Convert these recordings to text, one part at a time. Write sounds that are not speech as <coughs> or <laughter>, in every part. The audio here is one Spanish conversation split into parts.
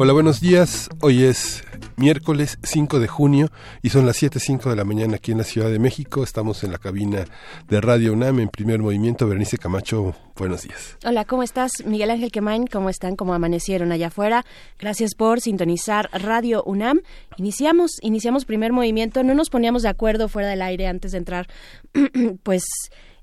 Hola, buenos días. Hoy es miércoles 5 de junio y son las 7.05 de la mañana aquí en la Ciudad de México. Estamos en la cabina de Radio UNAM en primer movimiento. Berenice Camacho, buenos días. Hola, ¿cómo estás? Miguel Ángel Quemain, ¿cómo están? ¿Cómo amanecieron allá afuera? Gracias por sintonizar Radio UNAM. Iniciamos, iniciamos primer movimiento. No nos poníamos de acuerdo fuera del aire antes de entrar, <clears throat> pues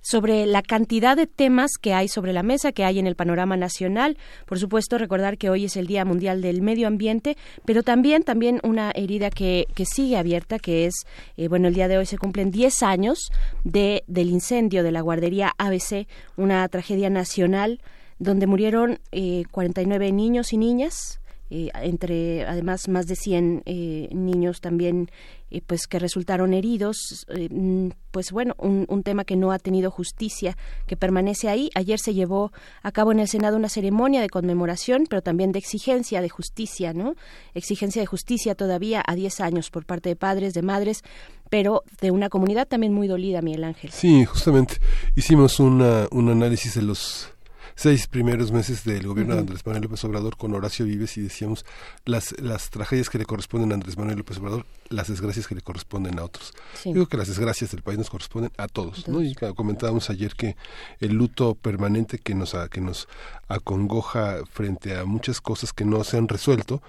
sobre la cantidad de temas que hay sobre la mesa, que hay en el panorama nacional. Por supuesto, recordar que hoy es el Día Mundial del Medio Ambiente, pero también, también una herida que, que sigue abierta, que es, eh, bueno, el día de hoy se cumplen 10 años de, del incendio de la guardería ABC, una tragedia nacional donde murieron eh, 49 niños y niñas, eh, entre además más de 100 eh, niños también eh, pues que resultaron heridos mm, pues bueno un, un, tema que no ha tenido justicia que permanece ahí. Ayer se llevó a cabo en el senado una ceremonia de conmemoración pero también de exigencia de justicia no exigencia de justicia todavía a 10 años por parte de padres de madres pero de una comunidad también muy dolida Miguel Ángel. Sí justamente. Hicimos una, un análisis de los seis primeros meses del gobierno uh -huh. de Andrés Manuel López Obrador con Horacio Vives y decíamos las, las tragedias que le corresponden a Andrés Manuel López Obrador, las desgracias que le corresponden a otros. Sí. Digo que las desgracias del país nos corresponden a todos. ¿no? Y comentábamos ayer que el luto permanente que nos, que nos acongoja frente a muchas cosas que no se han resuelto,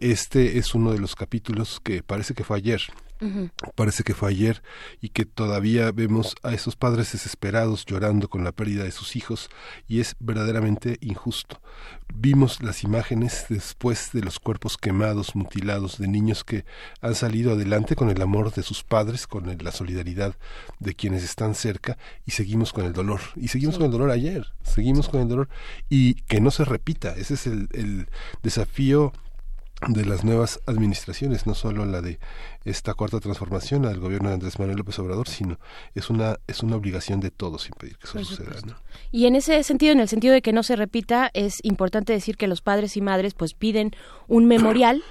este es uno de los capítulos que parece que fue ayer, Uh -huh. Parece que fue ayer y que todavía vemos a esos padres desesperados llorando con la pérdida de sus hijos y es verdaderamente injusto. Vimos las imágenes después de los cuerpos quemados, mutilados, de niños que han salido adelante con el amor de sus padres, con la solidaridad de quienes están cerca y seguimos con el dolor. Y seguimos sí. con el dolor ayer, seguimos con el dolor y que no se repita. Ese es el, el desafío de las nuevas administraciones, no solo la de esta cuarta transformación al gobierno de Andrés Manuel López Obrador, sino es una es una obligación de todos impedir que eso Por suceda. ¿no? Y en ese sentido, en el sentido de que no se repita, es importante decir que los padres y madres pues piden un memorial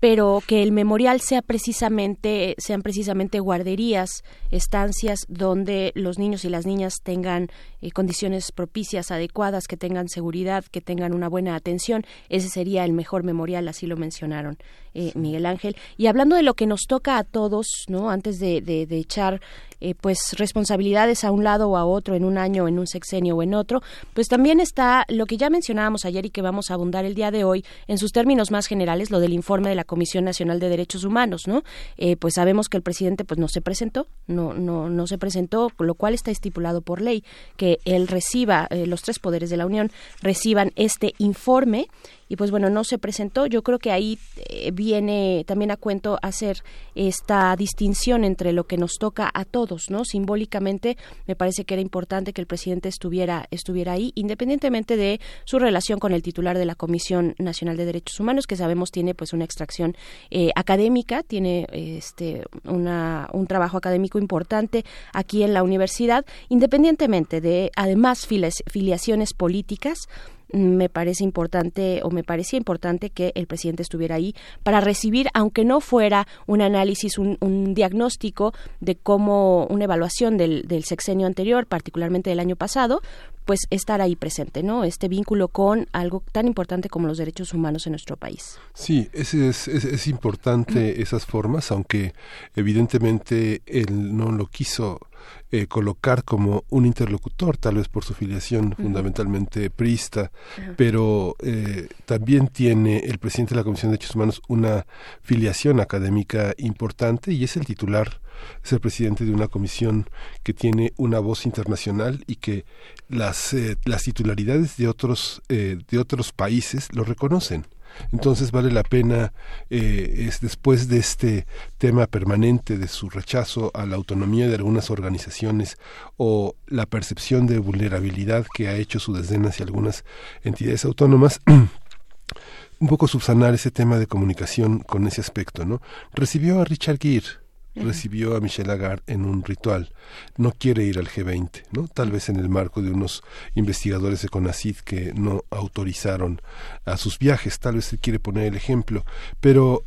pero que el memorial sea precisamente sean precisamente guarderías, estancias donde los niños y las niñas tengan eh, condiciones propicias, adecuadas, que tengan seguridad, que tengan una buena atención. Ese sería el mejor memorial, así lo mencionaron eh, Miguel Ángel. Y hablando de lo que nos toca a todos, no, antes de, de, de echar eh, pues responsabilidades a un lado o a otro en un año, en un sexenio o en otro, pues también está lo que ya mencionábamos ayer y que vamos a abundar el día de hoy en sus términos más generales, lo del informe de la Comisión Nacional de Derechos Humanos, ¿no? Eh, pues sabemos que el presidente pues no se presentó, no no no se presentó, lo cual está estipulado por ley que él reciba eh, los tres poderes de la Unión reciban este informe y pues bueno, no se presentó. Yo creo que ahí eh, viene también a cuento hacer esta distinción entre lo que nos toca a todos, ¿no? Simbólicamente me parece que era importante que el presidente estuviera estuviera ahí, independientemente de su relación con el titular de la Comisión Nacional de Derechos Humanos, que sabemos tiene pues una extracción eh, académica, tiene este una, un trabajo académico importante aquí en la universidad, independientemente de además filiaciones políticas me parece importante o me parecía importante que el presidente estuviera ahí para recibir, aunque no fuera un análisis, un, un diagnóstico de cómo una evaluación del, del, sexenio anterior, particularmente del año pasado, pues estar ahí presente, ¿no? Este vínculo con algo tan importante como los derechos humanos en nuestro país. Sí, es, es, es, es importante esas formas, aunque evidentemente él no lo quiso eh, colocar como un interlocutor, tal vez por su filiación uh -huh. fundamentalmente priista, uh -huh. pero eh, también tiene el presidente de la Comisión de Derechos Humanos una filiación académica importante y es el titular es el presidente de una comisión que tiene una voz internacional y que las, eh, las titularidades de otros, eh, de otros países lo reconocen. Entonces vale la pena, eh, es después de este tema permanente de su rechazo a la autonomía de algunas organizaciones o la percepción de vulnerabilidad que ha hecho su desdén hacia algunas entidades autónomas, <clears throat> un poco subsanar ese tema de comunicación con ese aspecto, ¿no? Recibió a Richard Gere, recibió a Michel Lagarde en un ritual. No quiere ir al G20, ¿no? Tal vez en el marco de unos investigadores de CONACYT que no autorizaron a sus viajes, tal vez él quiere poner el ejemplo, pero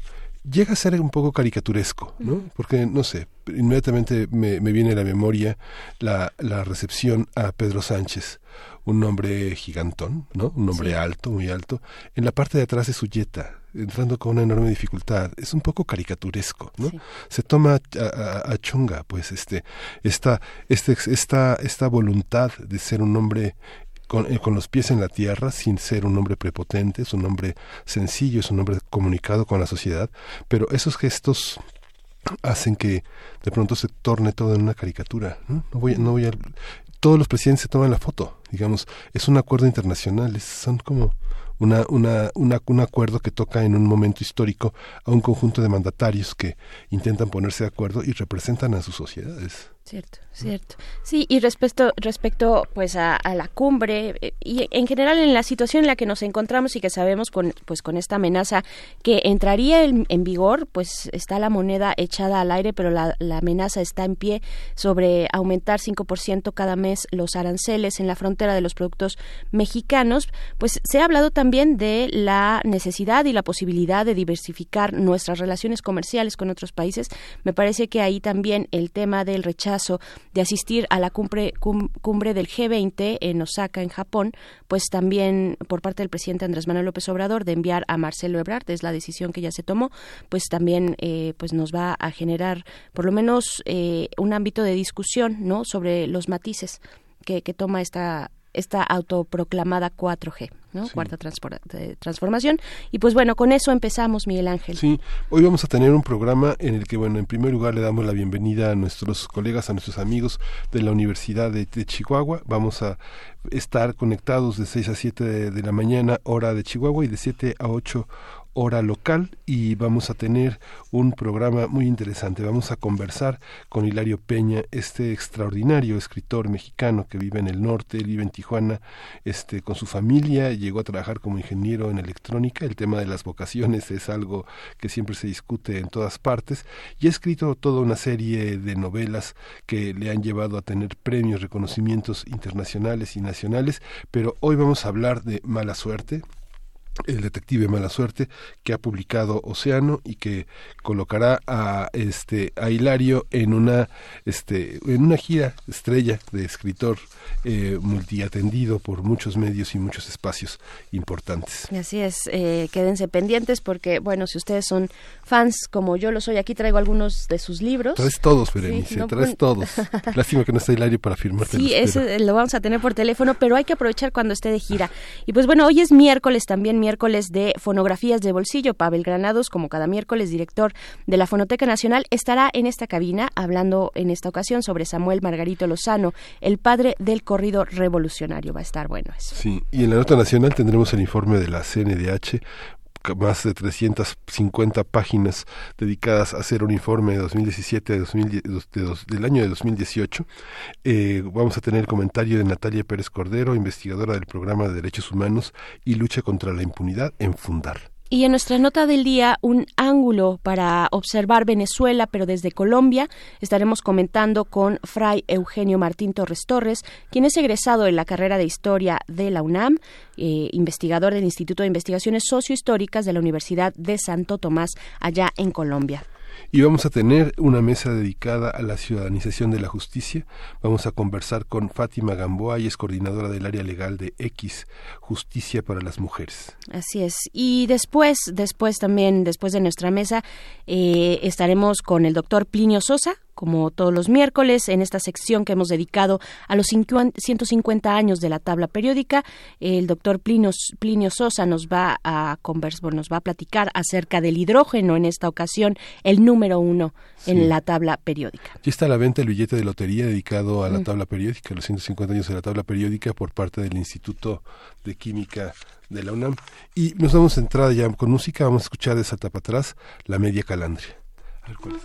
llega a ser un poco caricaturesco, ¿no? Porque, no sé, inmediatamente me, viene a la memoria la, la, recepción a Pedro Sánchez, un hombre gigantón, ¿no? Un hombre alto, muy alto, en la parte de atrás de su yeta, entrando con una enorme dificultad. Es un poco caricaturesco, ¿no? Se toma a, chunga, pues, este, esta, este, esta, esta voluntad de ser un hombre eh, con, los pies en la tierra, sin ser un hombre prepotente, es un hombre sencillo, es un hombre comunicado con la sociedad, pero esos gestos hacen que de pronto se torne todo en una caricatura. No, no voy, no voy a, todos los presidentes se toman la foto, digamos, es un acuerdo internacional, son como una, una, un acuerdo que toca en un momento histórico a un conjunto de mandatarios que intentan ponerse de acuerdo y representan a sus sociedades. Cierto, cierto. Sí, y respecto, respecto pues a, la cumbre eh, y en general en la situación en la que nos encontramos y que sabemos con pues con esta amenaza que entraría en, vigor, pues está la moneda echada al aire, pero la, la amenaza está en pie sobre aumentar 5% cada mes los aranceles en la frontera de los productos mexicanos, pues se ha hablado también de la necesidad y la posibilidad de diversificar nuestras relaciones comerciales con otros países. Me parece que ahí también el tema del rechazo de asistir a la cumbre, cumbre del G20 en Osaka, en Japón, pues también por parte del presidente Andrés Manuel López Obrador de enviar a Marcelo Ebrard, es la decisión que ya se tomó, pues también eh, pues nos va a generar por lo menos eh, un ámbito de discusión no sobre los matices que, que toma esta esta autoproclamada 4G, ¿no? Cuarta transformación. Y pues bueno, con eso empezamos, Miguel Ángel. Sí, hoy vamos a tener un programa en el que, bueno, en primer lugar le damos la bienvenida a nuestros colegas, a nuestros amigos de la Universidad de, Chihuahua. Vamos a estar conectados de 6 a 7 de, de la mañana, hora de Chihuahua, y de 7 a 8 hora local y vamos a tener un programa muy interesante. Vamos a conversar con Hilario Peña, este extraordinario escritor mexicano que vive en el norte, vive en Tijuana, este, con su familia, llegó a trabajar como ingeniero en electrónica. El tema de las vocaciones es algo que siempre se discute en todas partes y ha escrito toda una serie de novelas que le han llevado a tener premios, reconocimientos internacionales y nacionales, pero hoy vamos a hablar de Mala Suerte, el detective mala suerte que ha publicado Océano y que colocará a este a Hilario en una este en una gira estrella de escritor eh, multiatendido por muchos medios y muchos espacios importantes. Así es, eh, quédense pendientes porque bueno si ustedes son fans como yo lo soy aquí traigo algunos de sus libros. Traes todos, Berenice, traes todos. <laughs> Lástima que no está Hilario para firmarte. Sí, ese lo vamos a tener por teléfono, pero hay que aprovechar cuando esté de gira. Y pues bueno, hoy es miércoles también miércoles de Fonografías de Bolsillo. Pavel Granados, como cada miércoles, director de la Fonoteca Nacional, estará en esta cabina hablando en esta ocasión sobre Samuel Margarito Lozano, el padre del corrido revolucionario. Va a estar bueno eso. Sí, y en la nota nacional tendremos el informe de la CNDH más de 350 páginas dedicadas a hacer un informe de 2017 de, del año de 2018. Eh, vamos a tener el comentario de Natalia Pérez Cordero, investigadora del programa de Derechos Humanos y Lucha contra la Impunidad en Fundar. Y en nuestra nota del día, un ángulo para observar Venezuela, pero desde Colombia. Estaremos comentando con Fray Eugenio Martín Torres Torres, quien es egresado en la carrera de Historia de la UNAM, eh, investigador del Instituto de Investigaciones Sociohistóricas de la Universidad de Santo Tomás, allá en Colombia y vamos a tener una mesa dedicada a la ciudadanización de la justicia. Vamos a conversar con Fátima Gamboa, y es coordinadora del área legal de X, Justicia para las Mujeres. Así es. Y después, después también, después de nuestra mesa, eh, estaremos con el doctor Plinio Sosa, como todos los miércoles, en esta sección que hemos dedicado a los 150 años de la tabla periódica. El doctor Plinio, Plinio Sosa nos va a conversar, nos va a platicar acerca del hidrógeno en esta ocasión, el número uno en la tabla periódica. Ya está a la venta el billete de lotería dedicado a la tabla periódica, los 150 años de la tabla periódica por parte del Instituto de Química de la UNAM. Y nos damos entrada ya con música, vamos a escuchar de Salta para atrás la media calandria ver cuál es.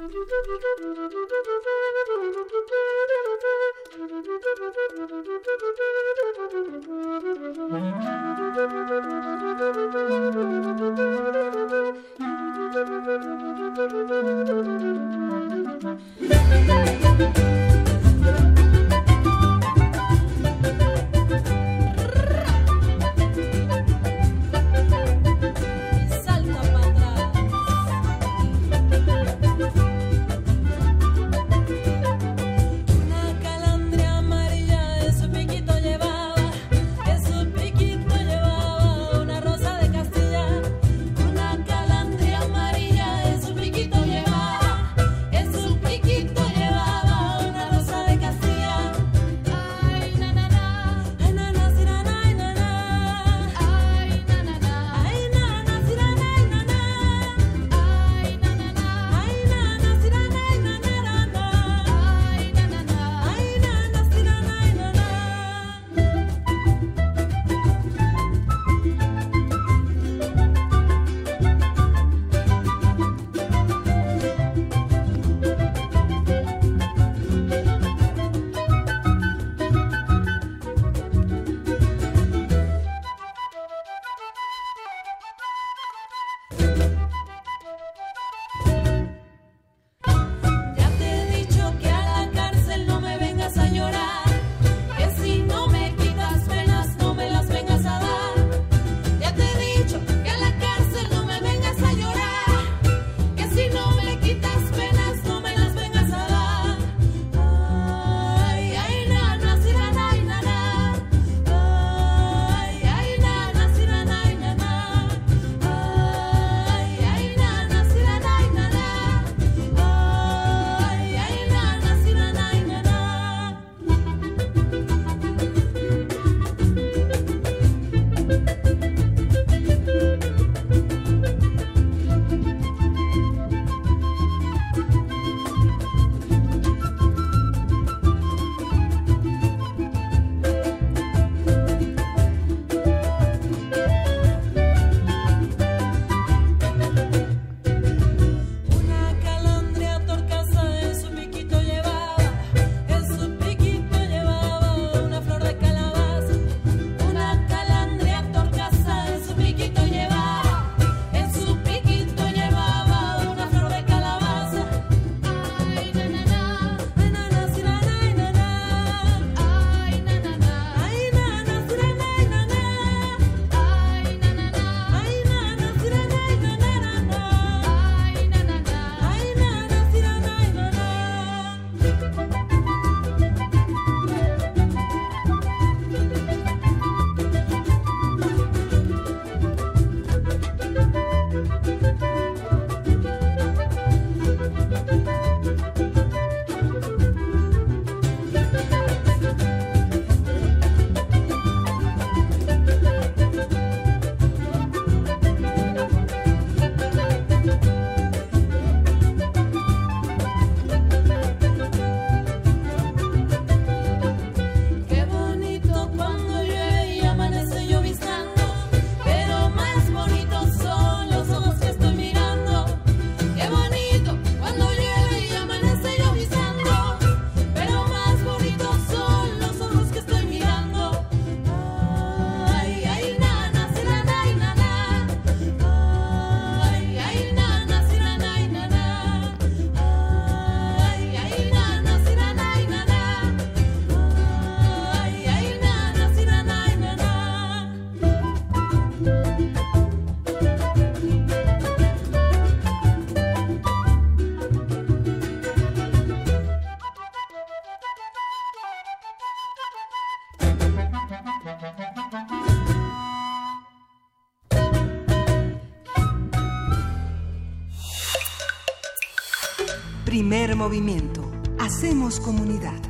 Movimiento. Hacemos comunidad.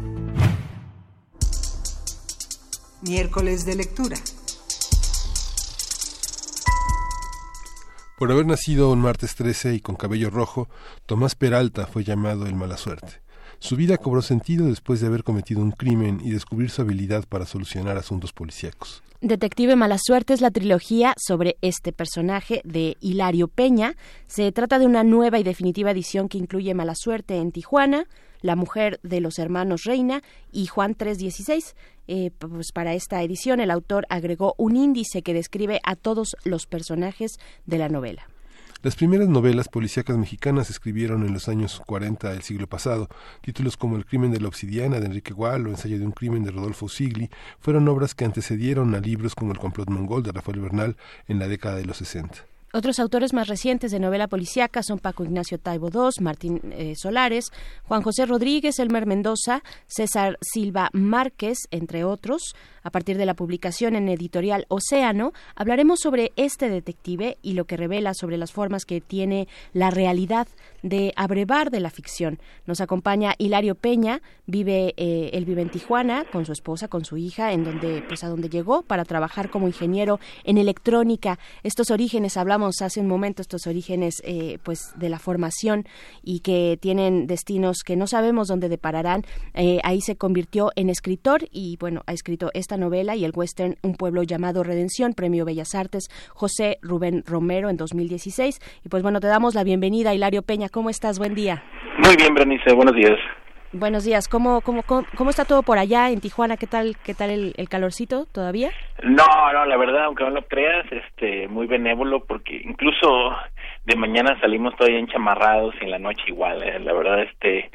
Miércoles de lectura. Por haber nacido un martes 13 y con cabello rojo, Tomás Peralta fue llamado el mala suerte. Su vida cobró sentido después de haber cometido un crimen y descubrir su habilidad para solucionar asuntos policíacos. Detective Mala Suerte es la trilogía sobre este personaje de Hilario Peña. Se trata de una nueva y definitiva edición que incluye Mala Suerte en Tijuana, La mujer de los hermanos Reina y Juan 316. Eh, pues para esta edición el autor agregó un índice que describe a todos los personajes de la novela. Las primeras novelas policíacas mexicanas escribieron en los años 40 del siglo pasado. Títulos como El crimen de la obsidiana de Enrique Gual o Ensayo de un crimen de Rodolfo Sigli fueron obras que antecedieron a libros como El complot mongol de Rafael Bernal en la década de los 60. Otros autores más recientes de novela policíaca son Paco Ignacio Taibo II, Martín eh, Solares, Juan José Rodríguez, Elmer Mendoza, César Silva Márquez, entre otros. A partir de la publicación en editorial Océano, hablaremos sobre este detective y lo que revela sobre las formas que tiene la realidad de abrevar de la ficción. Nos acompaña Hilario Peña, vive, eh, él vive en Tijuana con su esposa, con su hija, en donde, pues a donde llegó para trabajar como ingeniero en electrónica. Estos orígenes, hablamos hace un momento, estos orígenes eh, pues de la formación y que tienen destinos que no sabemos dónde depararán. Eh, ahí se convirtió en escritor y bueno, ha escrito esta novela y el western Un pueblo llamado Redención, Premio Bellas Artes, José Rubén Romero en 2016. Y pues bueno, te damos la bienvenida, Hilario Peña. ¿Cómo estás? Buen día. Muy bien, Bernice. Buenos días. Buenos días. ¿Cómo, cómo, cómo, está todo por allá en Tijuana? ¿Qué tal, qué tal el, calorcito todavía? No, no, la verdad, aunque no lo creas, este, muy benévolo porque incluso de mañana salimos todavía enchamarrados y en la noche igual. ¿eh? La verdad, este,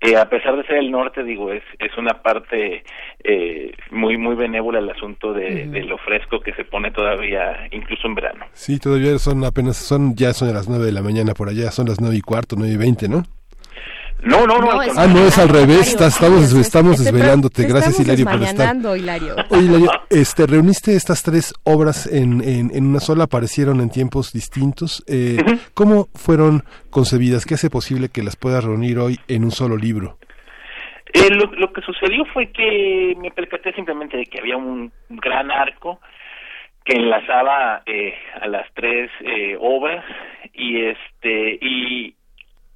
eh, a pesar de ser el norte, digo, es, es una parte eh, muy, muy benévola el asunto de, de, lo fresco que se pone todavía, incluso en verano. Sí, todavía son apenas, son, ya son las nueve de la mañana por allá, son las nueve y cuarto, nueve y veinte, ¿no? No, no, no. ah, no, es al revés. estamos estamos desvelándote. Gracias, Hilario, por estar. Hilario. Oye, Hilario, este, reuniste estas tres obras en, en, en, una sola, aparecieron en tiempos distintos. Eh, ¿Cómo fueron concebidas? ¿Qué hace posible que las puedas reunir hoy en un solo libro? Eh, lo, lo que sucedió fue que me percaté simplemente de que había un gran arco que enlazaba eh, a las tres eh, obras y este y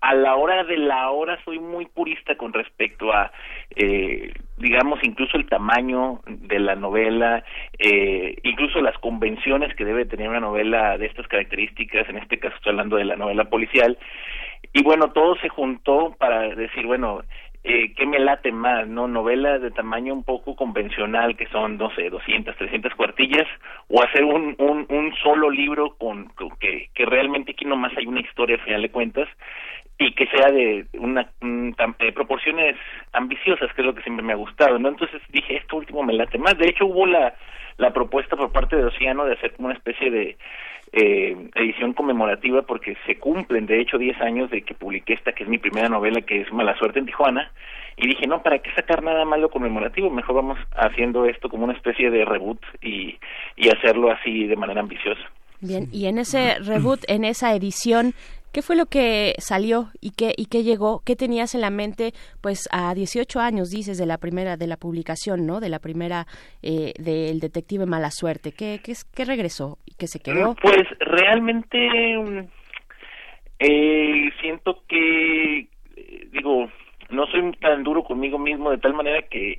a la hora de la hora soy muy purista con respecto a, eh, digamos, incluso el tamaño de la novela, eh, incluso las convenciones que debe tener una novela de estas características, en este caso estoy hablando de la novela policial, y bueno, todo se juntó para decir, bueno, eh, ¿qué me late más, no? Novela de tamaño un poco convencional, que son, no sé, 200, 300 cuartillas, o hacer un, un, un solo libro con, que, que realmente aquí nomás hay una historia, al final de cuentas, y que sea de una proporciones ambiciosas, que es lo que siempre me ha gustado, ¿no? Entonces dije, esto último me late más. De hecho, hubo la, la propuesta por parte de Océano de hacer como una especie de eh, edición conmemorativa porque se cumplen, de hecho, 10 años de que publiqué esta, que es mi primera novela, que es Mala Suerte en Tijuana, y dije, no, ¿para qué sacar nada más lo conmemorativo? Mejor vamos haciendo esto como una especie de reboot y, y hacerlo así de manera ambiciosa. Bien, y en ese reboot, en esa edición, ¿Qué fue lo que salió y qué, y qué llegó? ¿Qué tenías en la mente, pues, a 18 años, dices, de la primera, de la publicación, ¿no? De la primera, eh, del detective Mala Suerte. ¿Qué, qué, qué regresó y qué se quedó? Pues, realmente, eh, siento que, digo, no soy tan duro conmigo mismo de tal manera que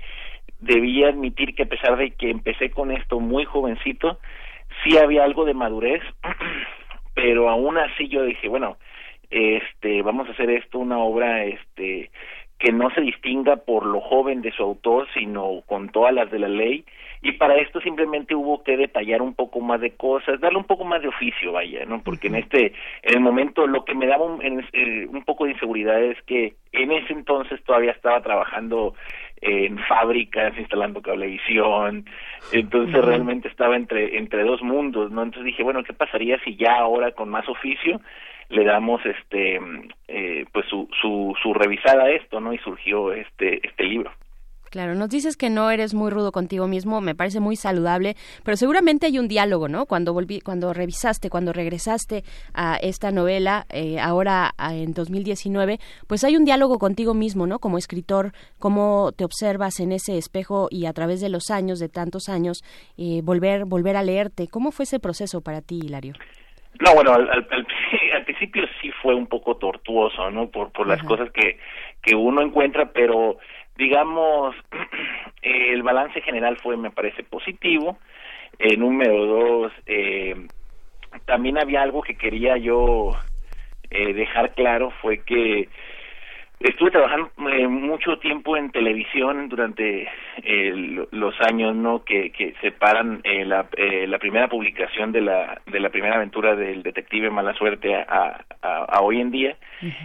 debía admitir que a pesar de que empecé con esto muy jovencito, sí había algo de madurez <clears throat> pero aún así yo dije, bueno, este, vamos a hacer esto una obra, este, que no se distinga por lo joven de su autor, sino con todas las de la ley, y para esto simplemente hubo que detallar un poco más de cosas, darle un poco más de oficio, vaya, ¿no? Porque en este, en el momento lo que me daba un, eh, un poco de inseguridad es que en ese entonces todavía estaba trabajando en fábricas instalando cablevisión. Entonces realmente estaba entre entre dos mundos no entonces dije bueno qué pasaría si ya ahora con más oficio le damos este eh, pues su, su su revisada a esto no y surgió este este libro Claro, nos dices que no eres muy rudo contigo mismo, me parece muy saludable, pero seguramente hay un diálogo, ¿no? Cuando volví, cuando revisaste, cuando regresaste a esta novela, eh, ahora en 2019, pues hay un diálogo contigo mismo, ¿no? Como escritor, cómo te observas en ese espejo y a través de los años, de tantos años, eh, volver, volver a leerte. ¿Cómo fue ese proceso para ti, Hilario? No, bueno, al, al, <laughs> principio sí fue un poco tortuoso, ¿no? Por, por las cosas que, que uno encuentra, pero digamos, <clears throat> el balance general fue, me parece, positivo. Eh, número dos, eh, también había algo que quería yo eh, dejar claro, fue que estuve trabajando eh, mucho tiempo en televisión durante eh, los años no que, que separan eh, la, eh, la primera publicación de la de la primera aventura del detective mala suerte a, a, a hoy en día.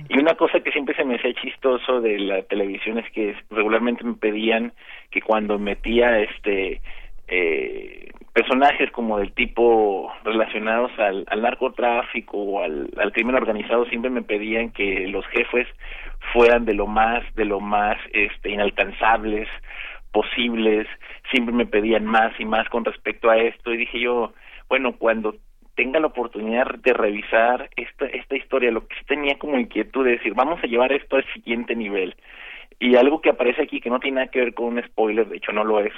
Y una cosa que siempre se me hacía chistoso de la televisión es que regularmente me pedían que cuando metía este eh, personajes como del tipo relacionados al, narcotráfico o al, crimen organizado siempre me pedían que los jefes fueran de lo más de lo más este inalcanzables posibles. Siempre me pedían más y más con respecto a esto. Y dije yo bueno cuando tenga la oportunidad de revisar esta esta historia lo que tenía como inquietud de decir vamos a llevar esto al siguiente nivel. Y algo que aparece aquí que no tiene nada que ver con un spoiler de hecho no lo es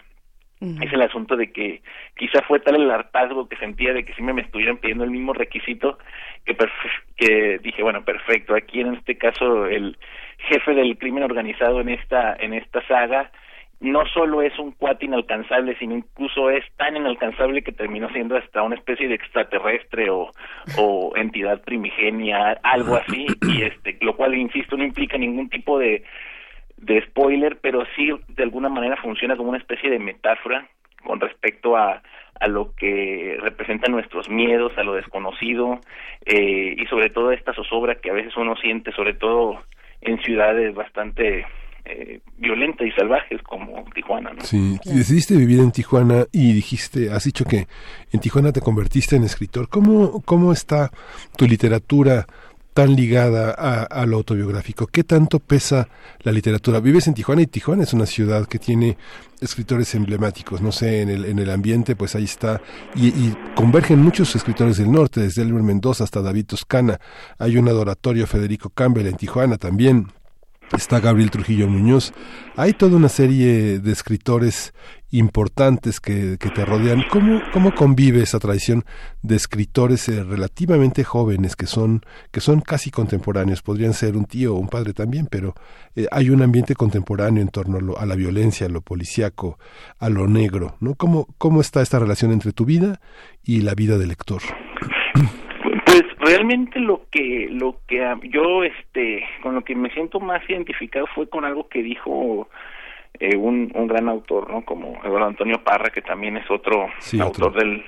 es el asunto de que quizá fue tal el hartazgo que sentía de que siempre me estuvieran pidiendo el mismo requisito que, que dije bueno perfecto aquí en este caso el jefe del crimen organizado en esta en esta saga no solo es un cuate inalcanzable, sino incluso es tan inalcanzable que terminó siendo hasta una especie de extraterrestre o, o entidad primigenia, algo así, y este, lo cual, insisto, no implica ningún tipo de, de spoiler, pero sí de alguna manera funciona como una especie de metáfora con respecto a, a lo que representan nuestros miedos, a lo desconocido, eh, y sobre todo esta zozobra que a veces uno siente, sobre todo en ciudades bastante eh, violentas y salvajes como Tijuana. ¿no? Sí, decidiste vivir en Tijuana y dijiste, has dicho que en Tijuana te convertiste en escritor. ¿Cómo, cómo está tu literatura? Tan ligada a, a, lo autobiográfico? ¿Qué tanto pesa la literatura? Vives en Tijuana y Tijuana es una ciudad que tiene escritores emblemáticos, no sé, en el, en el ambiente, pues ahí está, y, y convergen muchos escritores del norte, desde Elmer Mendoza hasta David Toscana, hay un adoratorio Federico Campbell en Tijuana también, está Gabriel Trujillo Muñoz. Hay toda una serie de escritores importantes que, que te rodean. ¿Cómo, ¿Cómo convive esa tradición de escritores eh, relativamente jóvenes que son, que son casi contemporáneos? Podrían ser un tío o un padre también, pero eh, hay un ambiente contemporáneo en torno a, lo, a la violencia, a lo policíaco, a lo negro. ¿no? ¿Cómo, ¿Cómo está esta relación entre tu vida y la vida del lector? Pues realmente lo que lo que yo este con lo que me siento más identificado fue con algo que dijo eh, un, un gran autor, ¿no? Como Eduardo Antonio Parra, que también es otro Sí, autor otro. del,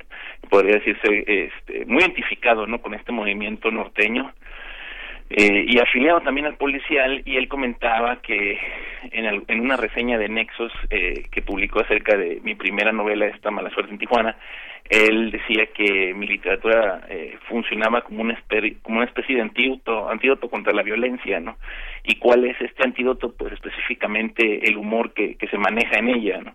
podría decirse, este, muy identificado, ¿no? Con este movimiento norteño eh, y afiliado también al policial y él comentaba que en, una reseña de Nexos eh, que publicó acerca de mi primera novela esta mala suerte en Tijuana él decía que mi literatura eh, funcionaba como una especie, como una especie de antídoto antídoto contra la violencia no y cuál es este antídoto pues específicamente el humor que, que se maneja en ella no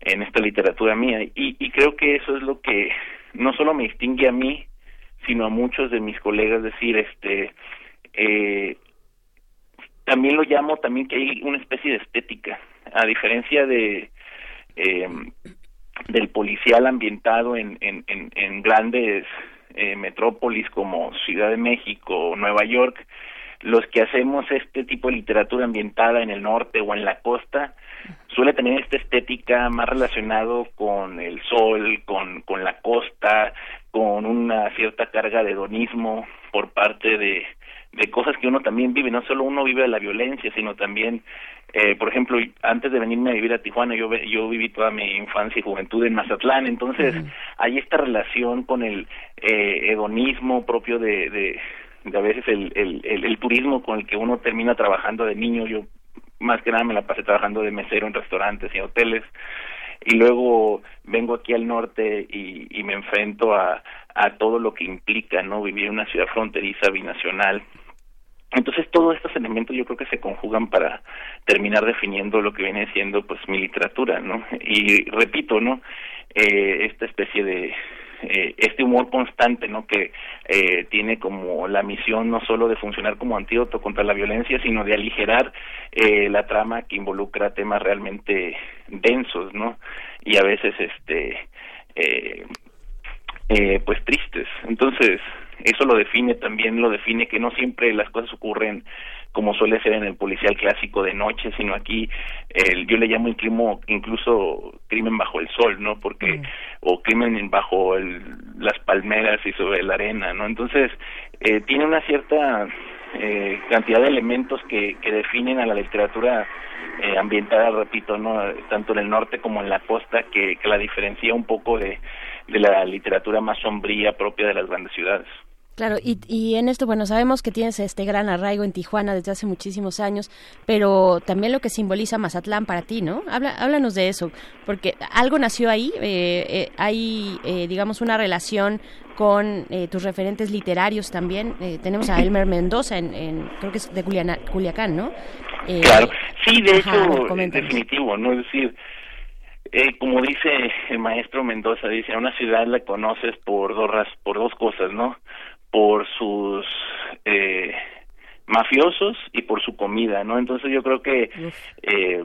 en esta literatura mía. Y, y creo que eso es lo que no solo me distingue a mí sino a muchos de mis colegas decir este eh, también lo llamo también que hay una especie de estética a diferencia de eh, del policial ambientado en, en, en, grandes eh, metrópolis como Ciudad de México o Nueva York los que hacemos este tipo de literatura ambientada en el norte o en la costa suele tener esta estética más relacionado con el sol, con, con la costa, con una cierta carga de hedonismo por parte de, de cosas que uno también vive, no solo uno vive la violencia, sino también, eh, por ejemplo, antes de venirme a vivir a Tijuana, yo, yo viví toda mi infancia y juventud en Mazatlán, entonces hay esta relación con el eh, hedonismo propio de, de, de a veces el, el, el, el turismo con el que uno termina trabajando de niño, yo más que nada me la pasé trabajando de mesero en restaurantes y hoteles y luego vengo aquí al norte y, me enfrento a, a todo lo que implica no vivir en una ciudad fronteriza binacional. Entonces todos estos elementos yo creo que se conjugan para terminar definiendo lo que viene siendo pues mi literatura no y repito no eh, esta especie de eh, este humor constante no que eh, tiene como la misión no solo de funcionar como antídoto contra la violencia sino de aligerar eh, la trama que involucra temas realmente densos no y a veces este eh, eh, pues tristes. Entonces eso lo define también, lo define que no siempre las cosas ocurren como suele ser en el policial clásico de noche, sino aquí el, yo le llamo incluso, incluso crimen bajo el sol, ¿no? Porque, o crimen bajo el, las palmeras y sobre la arena, ¿no? Entonces, eh, tiene una cierta eh, cantidad de elementos que, que definen a la literatura eh, ambientada, repito, no tanto en el norte como en la costa, que, que la diferencia un poco de, de la literatura más sombría propia de las grandes ciudades. Claro, y, y en esto, bueno, sabemos que tienes este gran arraigo en Tijuana desde hace muchísimos años, pero también lo que simboliza Mazatlán para ti, ¿no? Habla, háblanos de eso, porque algo nació ahí, eh, eh, hay, eh, digamos, una relación con eh, tus referentes literarios también. Eh, tenemos a Elmer Mendoza, en, en, creo que es de Culiana, Culiacán, ¿no? Eh, claro, sí, de ajá, hecho, definitivo, ¿no? Es decir, eh, como dice el maestro Mendoza, dice, a una ciudad la conoces por dos, por dos cosas, ¿no? Por sus eh, mafiosos y por su comida, ¿no? Entonces yo creo que eh,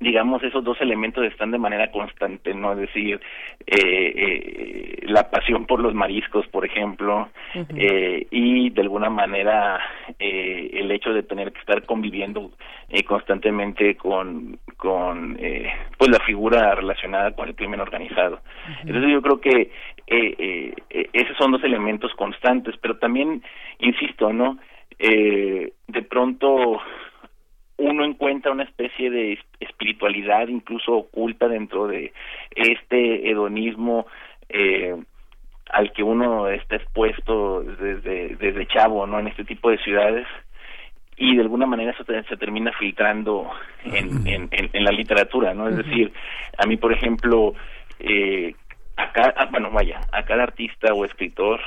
digamos esos dos elementos están de manera constante no es decir eh, eh, la pasión por los mariscos por ejemplo uh -huh. eh, y de alguna manera eh, el hecho de tener que estar conviviendo eh, constantemente con con eh, pues la figura relacionada con el crimen organizado uh -huh. entonces yo creo que eh, eh, esos son dos elementos constantes pero también insisto no eh, de pronto uno encuentra una especie de espiritualidad incluso oculta dentro de este hedonismo eh, al que uno está expuesto desde desde chavo no en este tipo de ciudades y de alguna manera eso se termina filtrando en, en, en, en la literatura no es decir a mí por ejemplo eh, acá ah, bueno vaya a cada artista o escritor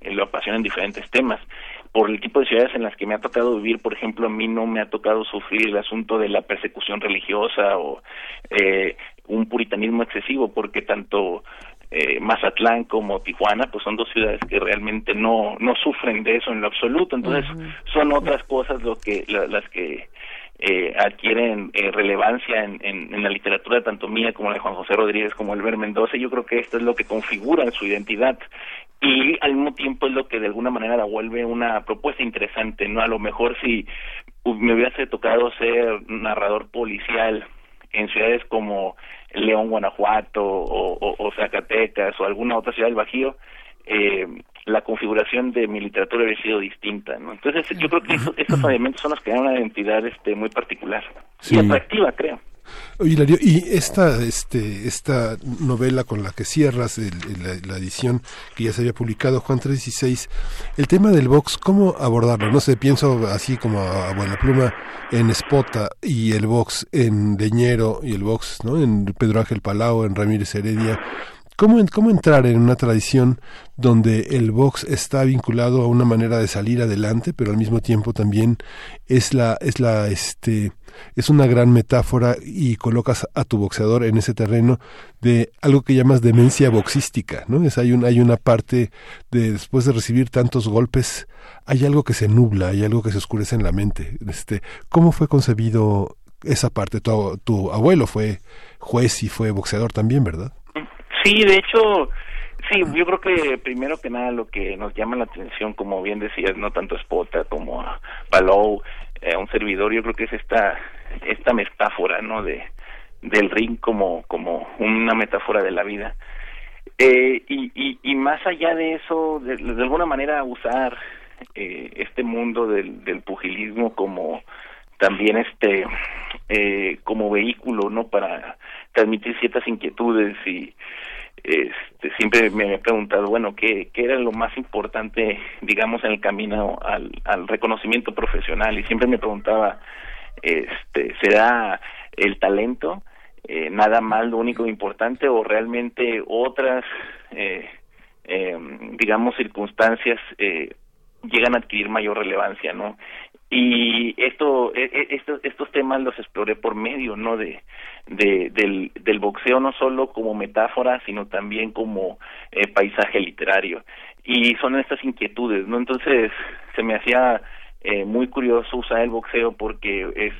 eh, lo apasionan diferentes temas por el tipo de ciudades en las que me ha tocado vivir, por ejemplo, a mí no me ha tocado sufrir el asunto de la persecución religiosa o eh, un puritanismo excesivo, porque tanto eh, Mazatlán como Tijuana, pues son dos ciudades que realmente no no sufren de eso en lo absoluto. Entonces, uh -huh. son otras cosas lo que la, las que eh, adquieren eh, relevancia en, en, en, la literatura tanto mía como la de Juan José Rodríguez como Elber Mendoza. Yo creo que esto es lo que configura su identidad y al mismo tiempo es lo que de alguna manera la vuelve una propuesta interesante, ¿no? A lo mejor si me hubiese tocado ser narrador policial en ciudades como León, Guanajuato o, o, o Zacatecas o alguna otra ciudad del Bajío, eh, la configuración de mi literatura habría sido distinta, ¿no? Entonces yo creo que estos elementos son los que dan una identidad este, muy particular sí. y atractiva, creo. Oye, Hilario, y esta, este, esta novela con la que cierras el, la, edición que ya se había publicado, Juan 316, el tema del box, ¿cómo abordarlo? No sé, pienso así como a, buena pluma en Espota y el box en Leñero y el box ¿no? en Pedro Ángel Palau, en Ramírez Heredia. ¿Cómo, ¿Cómo entrar en una tradición donde el box está vinculado a una manera de salir adelante, pero al mismo tiempo también es la, es la, este, es una gran metáfora y colocas a tu boxeador en ese terreno de algo que llamas demencia boxística, ¿no? Es, hay, un, hay una parte de después de recibir tantos golpes, hay algo que se nubla, hay algo que se oscurece en la mente. Este, ¿Cómo fue concebido esa parte? Tu abuelo fue juez y fue boxeador también, ¿verdad? Sí, de hecho, sí, yo creo que primero que nada lo que nos llama la atención, como bien decías, no tanto Spota como a Palou, eh, un servidor, yo creo que es esta esta metáfora, ¿no? De del ring como como una metáfora de la vida. Eh, y, y, y más allá de eso, de, de alguna manera usar eh, este mundo del, del pugilismo como también este eh, como vehículo no para transmitir ciertas inquietudes y este, siempre me he preguntado, bueno, ¿qué, ¿qué era lo más importante, digamos, en el camino al, al reconocimiento profesional? Y siempre me preguntaba, este, ¿será el talento eh, nada más lo único importante o realmente otras, eh, eh, digamos, circunstancias eh, llegan a adquirir mayor relevancia, ¿no? Y esto, estos, estos temas los exploré por medio no de, de del, del boxeo no solo como metáfora sino también como eh, paisaje literario. Y son estas inquietudes no entonces se me hacía eh, muy curioso usar el boxeo porque es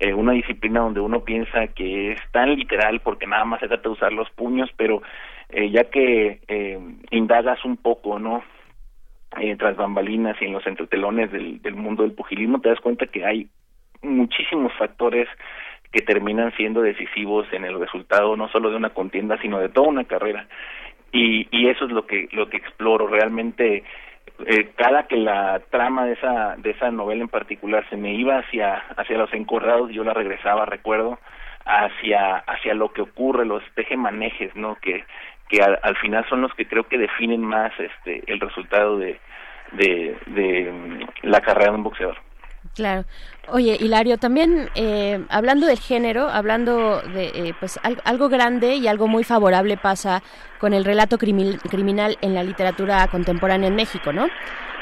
eh, una disciplina donde uno piensa que es tan literal porque nada más se trata de usar los puños pero eh, ya que eh, indagas un poco no eh, tras bambalinas y en los entretelones del, mundo del pugilismo, te das cuenta que hay muchísimos factores que terminan siendo decisivos en el resultado no solo de una contienda sino de toda una carrera. Y, y eso es lo que lo que exploro realmente eh, cada que la trama de esa de esa novela en particular se me iba hacia hacia los encordados yo la regresaba recuerdo hacia hacia lo que ocurre los tejemanejes no que que al, al final son los que creo que definen más este el resultado de de, de mm, la carrera de un boxeador Claro. Oye, Hilario, también eh, hablando del género, hablando de eh, pues algo grande y algo muy favorable pasa con el relato criminal en la literatura contemporánea en México, ¿no?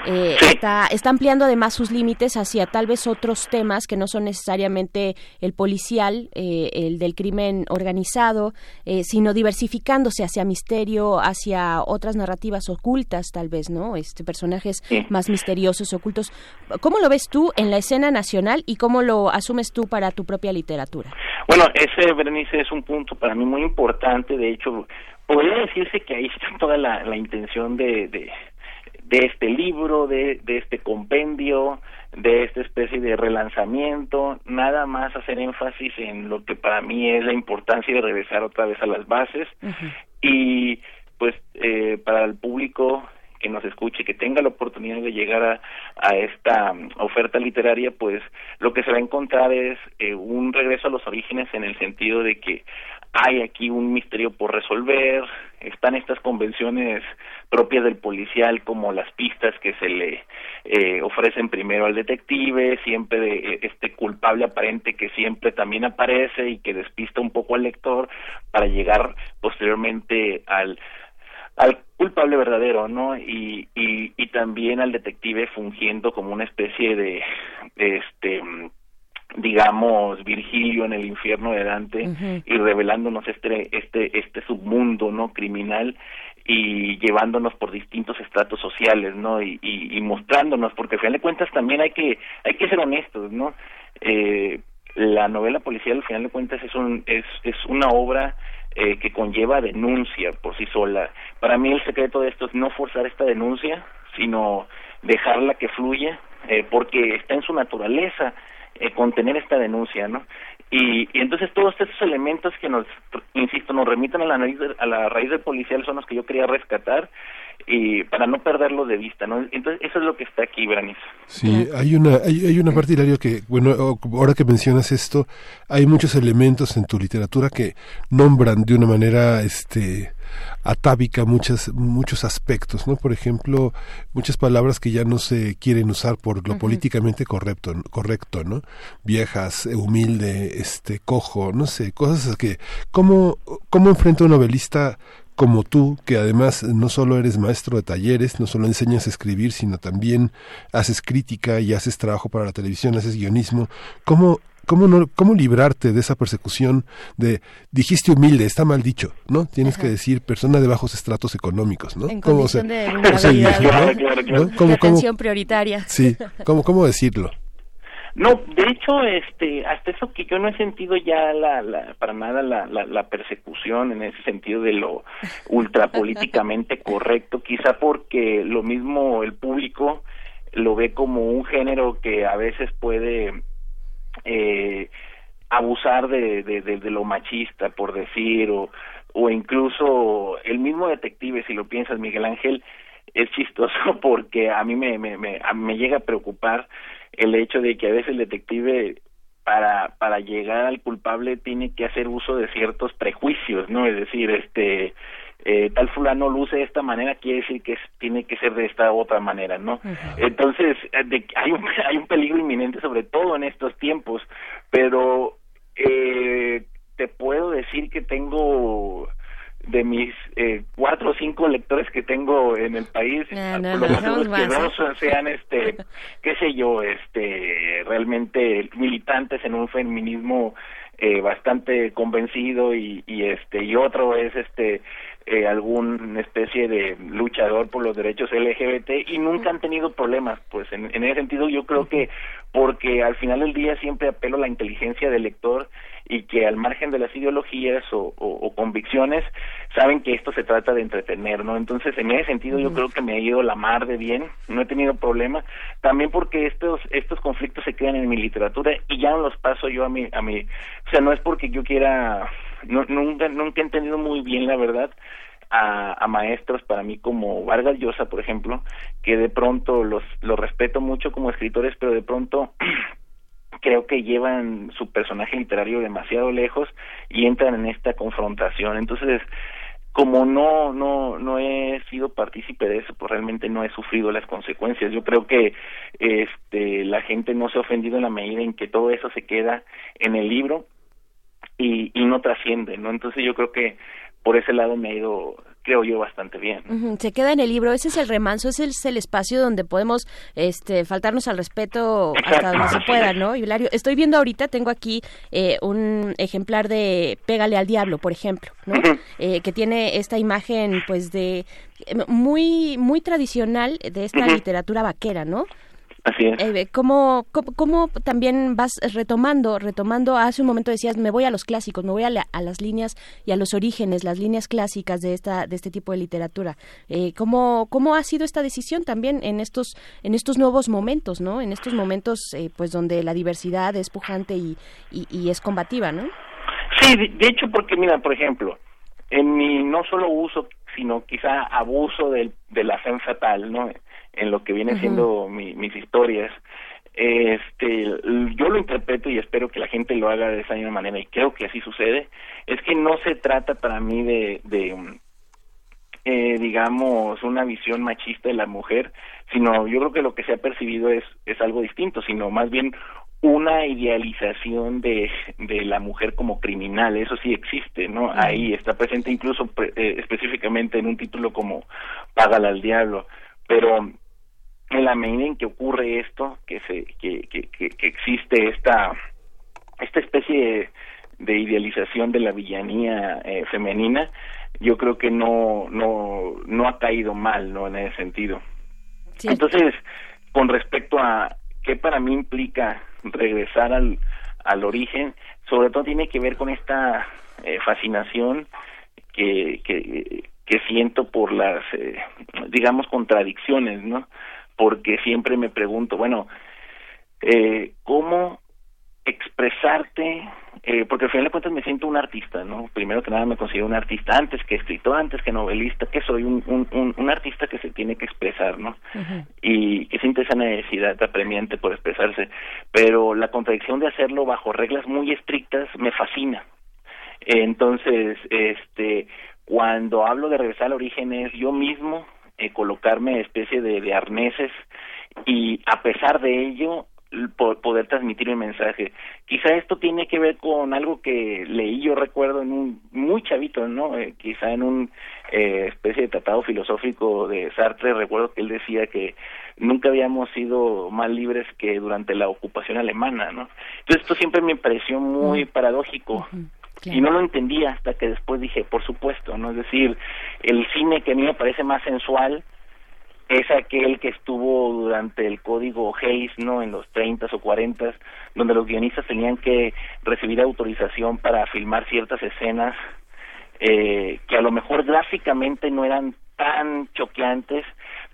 Eh, está, está ampliando además sus límites hacia tal vez otros temas que no son necesariamente el policial, eh, el del crimen organizado, eh, sino diversificándose hacia misterio, hacia otras narrativas ocultas tal vez, ¿no? Este personajes más misteriosos, ocultos. ¿Cómo lo ves tú en la escena nacional y cómo lo asumes tú para tu propia literatura? Bueno, ese, Berenice, es un punto para mí muy importante. De hecho, podría decirse que ahí está toda la, la intención de, de de este libro, de, de este compendio, de esta especie de relanzamiento, nada más hacer énfasis en lo que para mí es la importancia de regresar otra vez a las bases y pues eh, para el público que nos escuche, que tenga la oportunidad de llegar a, a esta um, oferta literaria, pues lo que se va a encontrar es eh, un regreso a los orígenes en el sentido de que hay aquí un misterio por resolver, están estas convenciones propias del policial como las pistas que se le eh, ofrecen primero al detective, siempre de eh, este culpable aparente que siempre también aparece y que despista un poco al lector para llegar posteriormente al al culpable verdadero, ¿no? Y, y, y también al detective fungiendo como una especie de, de este digamos Virgilio en el infierno de Dante y revelándonos este este este submundo no criminal y llevándonos por distintos estratos sociales no y, y, mostrándonos porque al final de cuentas también hay que hay que ser honestos no eh, la novela policial al final de cuentas es un es es una obra eh, que conlleva denuncia por sí sola para mí el secreto de esto es no forzar esta denuncia sino dejarla que fluya eh, porque está en su naturaleza eh, contener esta denuncia, ¿no? Y, entonces todos estos elementos que nos, insisto, nos remiten a la, raíz a la raíz del policial son los que yo quería rescatar y para no perderlo de vista, ¿no? Entonces eso es lo que está aquí, Branizo. Sí, hay una, hay, hay una parte, que, bueno, ahora que mencionas esto, hay muchos elementos en tu literatura que nombran de una manera, este, atávica muchas, muchos aspectos, ¿no? Por ejemplo, muchas palabras que ya no se quieren usar por lo políticamente correcto, correcto, ¿no? Viejas, humilde, este, cojo, no sé, cosas que, ¿cómo, cómo enfrenta un novelista como tú, que además no solo eres maestro de talleres, no solo enseñas a escribir, sino también haces crítica y haces trabajo para la televisión, haces guionismo, ¿cómo ¿Cómo, no, ¿Cómo librarte de esa persecución de, dijiste humilde, está mal dicho, ¿no? Tienes que decir persona de bajos estratos económicos, ¿no? En ¿Cómo se, de atención prioritaria. Sí, ¿cómo, ¿cómo decirlo? No, de hecho, este, hasta eso que yo no he sentido ya la, la para nada la, la, la, persecución en ese sentido de lo ultrapolíticamente <laughs> correcto, quizá porque lo mismo el público lo ve como un género que a veces puede eh, abusar de, de, de, lo machista, por decir, o, o incluso el mismo detective, si lo piensas, Miguel Ángel, es chistoso <laughs> porque a mí me, me, me, me llega a preocupar el hecho de que a veces el detective para para llegar al culpable tiene que hacer uso de ciertos prejuicios no es decir este eh, tal fulano luce de esta manera quiere decir que tiene que ser de esta otra manera no entonces eh, hay un <laughs> hay un peligro inminente sobre todo en estos tiempos pero eh, te puedo decir que tengo de mis eh, cuatro o cinco lectores que tengo en el país no, no, que no sean este <laughs> qué sé yo este realmente militantes en un feminismo eh, bastante convencido y, y este y otro es este eh, alguna especie de luchador por los derechos LGBT y nunca han tenido problemas. Pues en, en ese sentido yo creo que porque al final del día siempre apelo a la inteligencia del lector y que al margen de las ideologías o, o, convicciones saben que esto se trata de entretener, ¿no? Entonces, en ese sentido, yo creo que me ha ido la mar de bien, no he tenido problema, también porque estos estos conflictos se quedan en mi literatura y ya no los paso yo a mi a mi, o sea, no es porque yo quiera, no, nunca nunca he entendido muy bien la verdad. A, a, maestros para mí como Vargas Llosa, por ejemplo, que de pronto los, los respeto mucho como escritores, pero de pronto <clears throat> creo que llevan su personaje literario demasiado lejos y entran en esta confrontación. Entonces, como no no no he sido partícipe de eso, pues realmente no he sufrido las consecuencias. Yo creo que este la gente no se ha ofendido en la medida en que todo eso se queda en el libro y, y no trasciende, ¿no? Entonces yo creo que por ese lado me ha ido creo yo bastante bien. Se queda en el libro, ese es el remanso, ese es el espacio donde podemos este, faltarnos al respeto hasta donde se pueda, ¿no? Hilario, estoy viendo ahorita, tengo aquí eh, un ejemplar de Pégale al Diablo, por ejemplo, ¿no? Eh, que tiene esta imagen, pues, de muy, muy tradicional de esta literatura vaquera, ¿no? Así es. Eh, ¿cómo, cómo, también vas retomando, retomando, hace un momento decías, me voy a los clásicos, me voy a, las líneas y a los orígenes, las líneas clásicas de esta de este tipo de literatura. Eh, ¿cómo, ¿Cómo ha sido esta decisión también en estos en estos nuevos momentos, no? En estos momentos, eh, pues, donde la diversidad es pujante y, y, es combativa, ¿no? Sí, de, hecho, porque mira, por ejemplo, en mi no solo uso, sino quizá abuso del, de la fe fatal, ¿no? En lo que viene siendo mis historias. Este yo lo interpreto y espero que la gente lo haga de esa misma manera y creo que así sucede. Es que no se trata para mí de, de eh, digamos una visión machista de la mujer sino yo creo que lo que se ha percibido es es algo distinto sino más bien una idealización de, de la mujer como criminal, eso sí existe, ¿no? Ahí está presente incluso eh, específicamente en un título como Págala al diablo, pero en la medida en que ocurre esto, que se que, que, que, existe esta esta especie de, idealización de la villanía eh, femenina, yo creo que no no no ha caído mal, no en ese sentido. Entonces, con respecto a qué para mí implica regresar al al origen, sobre todo tiene que ver con esta eh, fascinación que, que que siento por las eh, digamos contradicciones, ¿no? Porque siempre me pregunto, bueno, eh, ¿cómo expresarte? Eh, porque al final de cuentas me siento un artista, ¿no? Primero que nada me considero un artista antes que escritor, antes que novelista, que soy un, un, un, artista que se tiene que expresar, ¿no? Y que siente esa necesidad apremiante por expresarse, pero la contradicción de hacerlo bajo reglas muy estrictas me fascina. Entonces, este, cuando hablo de regresar al origen es yo mismo eh, colocarme especie de, de arneses y a pesar de ello poder transmitir un mensaje. Quizá esto tiene que ver con algo que leí yo recuerdo en un muy chavito, ¿no? Eh, quizá en un eh, especie de tratado filosófico de Sartre, recuerdo que él decía que nunca habíamos sido más libres que durante la ocupación alemana, ¿no? Entonces esto siempre me pareció muy mm. Y no lo entendía hasta que después dije, por supuesto, ¿no? Es decir, el cine que a mí me parece más sensual es aquel que estuvo durante el código Hayes, ¿no? En los 30 o 40, donde los guionistas tenían que recibir autorización para filmar ciertas escenas eh, que a lo mejor gráficamente no eran tan choqueantes,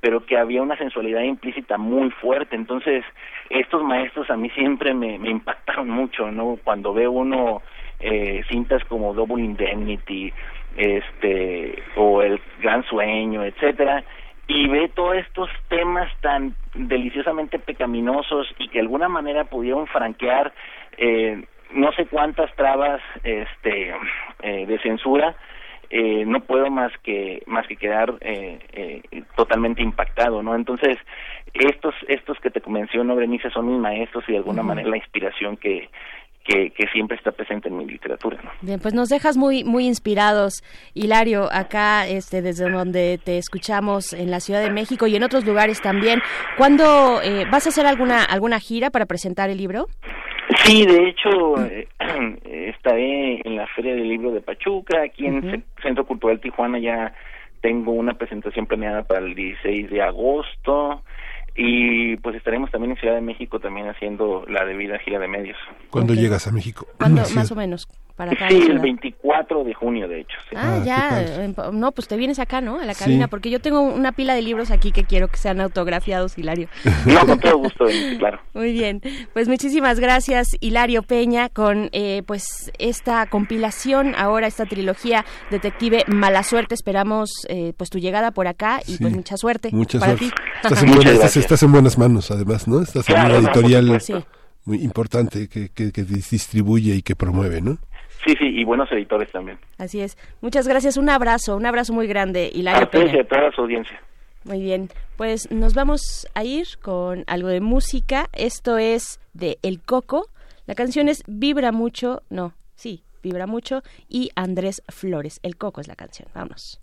pero que había una sensualidad implícita muy fuerte. Entonces, estos maestros a mí siempre me, me impactaron mucho, ¿no? Cuando veo uno eh, cintas como Double Indemnity, este, o El Gran Sueño, etcétera, y ve todos estos temas tan deliciosamente pecaminosos y que de alguna manera pudieron franquear eh, no sé cuántas trabas este eh, de censura eh, no puedo más que más que quedar eh, eh, totalmente impactado no entonces estos estos que te menciono Berenice son mis maestros y de alguna manera la inspiración que que, siempre está presente en mi literatura. Bien, pues nos dejas muy muy inspirados, Hilario, acá este desde donde te escuchamos en la Ciudad de México y en otros lugares también. ¿Cuándo eh, vas a hacer alguna alguna gira para presentar el libro? Sí, de hecho, eh, <clears throat> estaré en la Feria del Libro de Pachuca, aquí en el Centro Cultural Tijuana ya tengo una presentación planeada para el 16 de agosto y pues estaremos también en Ciudad de México también haciendo la debida gira de medios. ¿Cuándo llegas a México? ¿Cuándo, <laughs> más o menos? Para sí, el 24 de junio, de hecho. Ah, ah ya. Eh, no, pues te vienes acá, ¿no? A la cabina, porque yo tengo una pila de libros aquí que quiero que sean autografiados, Hilario. <laughs> No, con todo gusto, claro. Muy bien. Pues muchísimas gracias, Hilario Peña, con eh, pues esta compilación, ahora esta trilogía Detective Mala Suerte. Esperamos eh, pues tu llegada por acá y pues mucha suerte mucha para suerte. ti. Estás en, <laughs> buenas, estás, en buenas manos, además, ¿no? Estás en una editorial muy importante que, que, que distribuye y que promueve, ¿no? Sí, sí, y buenos editores también. Así es. Muchas gracias. Un abrazo, un abrazo muy grande, Hilario Peña. a toda su audiencia. Muy bien, pues nos vamos a ir con algo de música. Esto es de El Coco. La canción es Vibra mucho, no, sí, Vibra mucho y Andrés Flores. El Coco es la canción. Vámonos.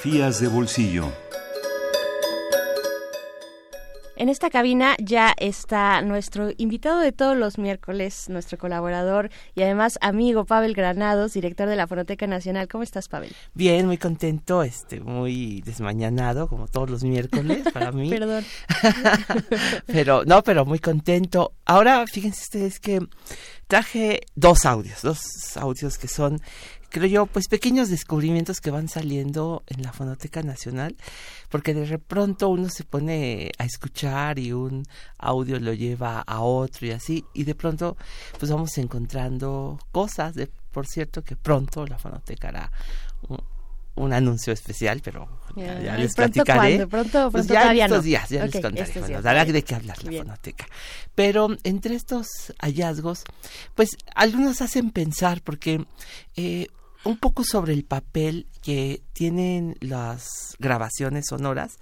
Fonografías de bolsillo. En esta cabina ya está nuestro invitado de todos los miércoles, nuestro colaborador y además amigo Pavel Granados, director de la Fonoteca Nacional. ¿Cómo estás, Pavel? Bien, muy contento, este, muy desmañanado, como todos los miércoles para <laughs> mí. Perdón. <laughs> pero, no, pero muy contento. Ahora, fíjense ustedes que traje dos audios, dos audios que son, creo yo, pues pequeños descubrimientos que van saliendo en la Fonoteca Nacional, porque de pronto uno se pone a escuchar y un audio lo lleva a otro y así, y de pronto pues vamos encontrando cosas, de, por cierto que pronto la Fonoteca hará un anuncio especial, pero ya, les platicaré. Pronto, pues ya estos días, ya les contaré. Bueno, dará de qué hablar la fonoteca. Pero entre estos hallazgos, pues algunos hacen pensar, porque eh, un poco sobre el papel que tienen las grabaciones sonoras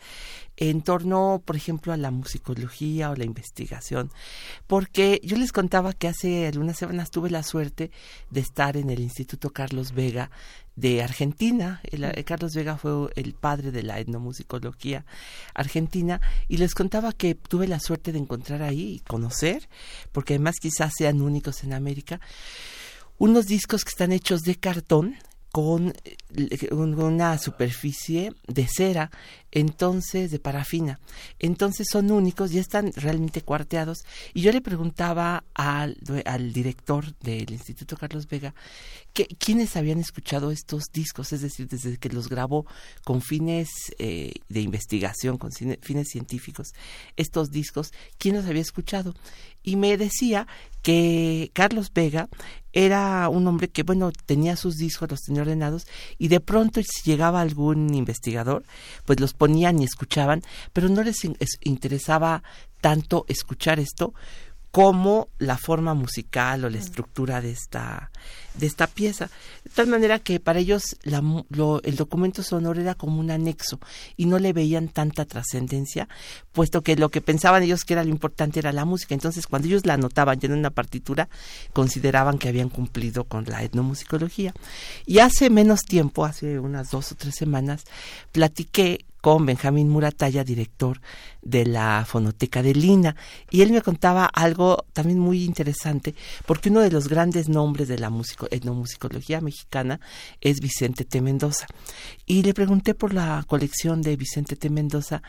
en torno, por ejemplo, a la musicología o la investigación, porque yo les contaba que hace algunas semanas tuve la suerte de estar en el Instituto Carlos Vega de Argentina. El, Carlos Vega fue el padre de la etnomusicología argentina y les contaba que tuve la suerte de encontrar ahí y conocer, porque además quizás sean únicos en América, unos discos que están hechos de cartón con una superficie de cera, entonces de parafina. Entonces son únicos, ya están realmente cuarteados. Y yo le preguntaba al, al director del Instituto Carlos Vega que, quiénes habían escuchado estos discos, es decir, desde que los grabó con fines eh, de investigación, con fines científicos, estos discos, quién los había escuchado. Y me decía que Carlos Vega era un hombre que, bueno, tenía sus discos, los tenía ordenados, y de pronto si llegaba algún investigador, pues los ponían y escuchaban, pero no les interesaba tanto escuchar esto como la forma musical o la estructura de esta de esta pieza. De tal manera que para ellos la, el documento sonoro era como un anexo y no le veían tanta trascendencia puesto que lo que pensaban ellos que era lo importante era la música. Entonces cuando ellos la anotaban ya en una partitura consideraban que habían cumplido con la etnomusicología. Y hace menos tiempo hace unas dos o tres semanas platiqué con Benjamín Murataya, director de la Fonoteca de Lina, y él me contaba algo también muy interesante, porque uno de los grandes nombres de la etnomusicología mexicana es Vicente T. Mendoza. Y le pregunté por la colección de Vicente T. Mendoza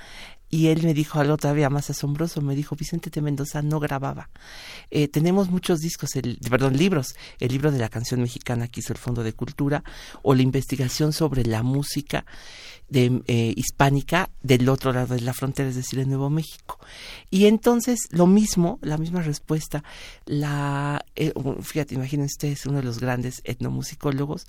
y él me dijo algo todavía más asombroso, me dijo, Vicente T. Mendoza no grababa. Eh, tenemos muchos discos, perdón, libros, el libro de la canción mexicana que hizo el Fondo de Cultura, o la investigación sobre la música de, eh, hispánica del otro lado de la frontera, es decir, en Nuevo México. Y entonces, lo mismo, la misma respuesta, la, eh, fíjate, imagínense ustedes, uno de los grandes etnomusicólogos,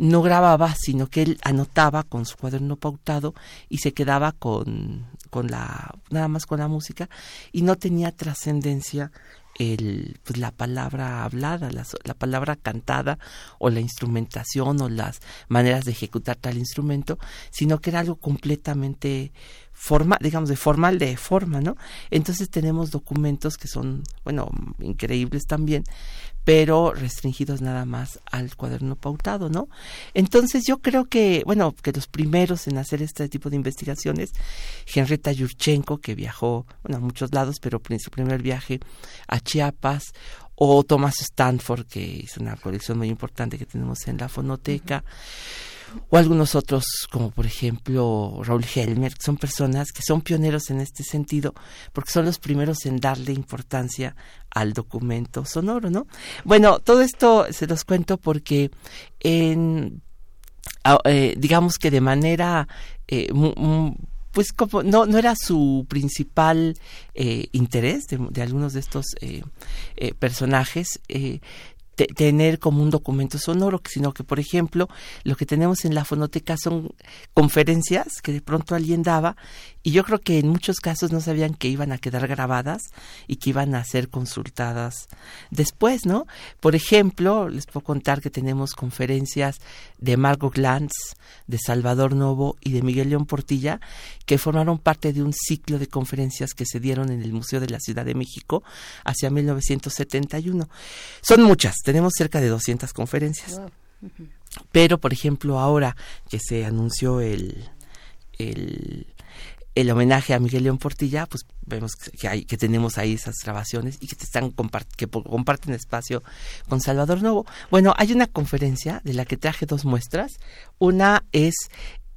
no grababa, sino que él anotaba con su cuaderno pautado y se quedaba con, con la, nada más con la música y no tenía trascendencia el, pues, la palabra hablada, la, la, palabra cantada o la instrumentación o las maneras de ejecutar tal instrumento, sino que era algo completamente forma, digamos, de formal de forma, ¿no? Entonces tenemos documentos que son, bueno, increíbles también, pero restringidos nada más al cuaderno pautado, ¿no? Entonces yo creo que, bueno, que los primeros en hacer este tipo de investigaciones, Henrietta Yurchenko, que viajó, bueno, a muchos lados, pero su primer viaje a Chiapas, o Thomas Stanford, que hizo una colección muy importante que tenemos en la fonoteca o algunos otros como por ejemplo Raúl Helmer, que son personas que son pioneros en este sentido porque son los primeros en darle importancia al documento sonoro, ¿no? Bueno, todo esto se los cuento porque en eh, digamos que de manera eh, pues como no no era su principal eh, interés de, algunos de estos eh, personajes tener como un documento sonoro, sino que, por ejemplo, lo que tenemos en la fonoteca son conferencias que de pronto alguien daba y yo creo que en muchos casos no sabían que iban a quedar grabadas y que iban a ser consultadas después, ¿no? Por ejemplo, les puedo contar que tenemos conferencias de Margot Glantz, de Salvador Novo y de Miguel León Portilla, que formaron parte de un ciclo de conferencias que se dieron en el Museo de la Ciudad de México hacia 1971. Son muchas, tenemos cerca de 200 conferencias. Pero, por ejemplo, ahora que se anunció el, el, el homenaje a Miguel León Portilla, pues vemos que, hay, que tenemos ahí esas grabaciones y que te están que comparten espacio con Salvador Novo. Bueno, hay una conferencia de la que traje dos muestras. Una es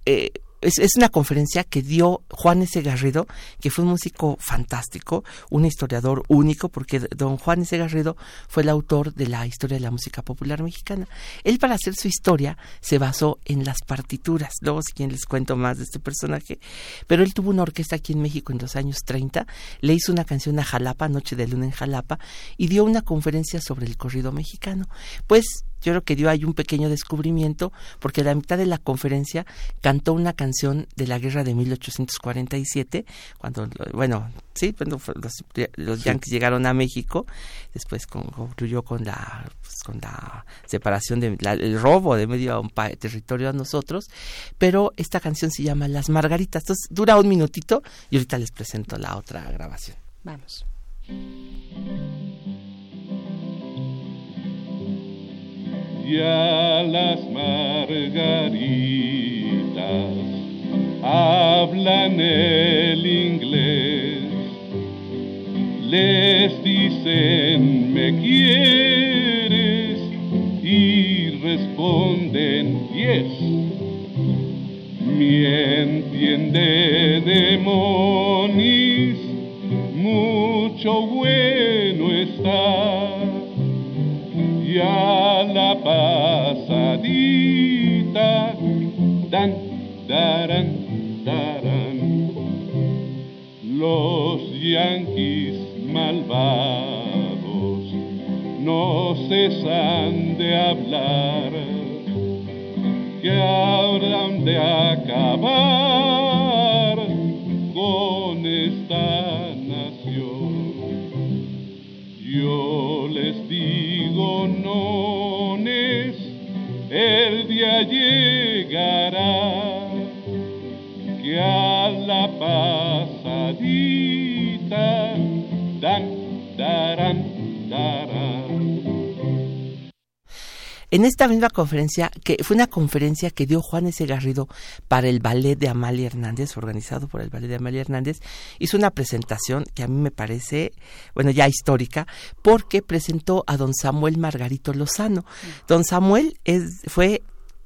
eh, es, una conferencia que dio Juan S. Garrido, que fue un músico fantástico, un historiador único, porque don Juan S. Garrido fue el autor de la historia de la música popular mexicana. Él para hacer su historia se basó en las partituras. Luego si quieren les cuento más de este personaje. Pero él tuvo una orquesta aquí en México en los años 30, le hizo una canción a Jalapa, Noche de Luna en Jalapa, y dio una conferencia sobre el corrido mexicano. Pues yo creo que dio ahí un pequeño descubrimiento, porque a la mitad de la conferencia cantó una canción de la guerra de 1847, cuando, bueno, sí, cuando los, los yanquis llegaron a México, después concluyó con la, pues, con la separación, de, el robo de medio territorio a nosotros, pero esta canción se llama Las Margaritas, entonces dura un minutito y ahorita les presento la otra grabación. Vamos. Ya las margaritas. Hablan el inglés, les dicen me quieres y responden yes. Mi entiende demonis, mucho bueno está ya la pasadita, dan, darán, darán. Los yanquis malvados no cesan de hablar, que habrán de acabar con esta nación. Yo nones, el día llegará que a la pasadita dan, darán, darán. En esta misma conferencia, que fue una conferencia que dio Juan S. Garrido para el ballet de Amalia Hernández, organizado por el ballet de Amalia Hernández, hizo una presentación que a mí me parece, bueno, ya histórica, porque presentó a don Samuel Margarito Lozano. Don Samuel es, fue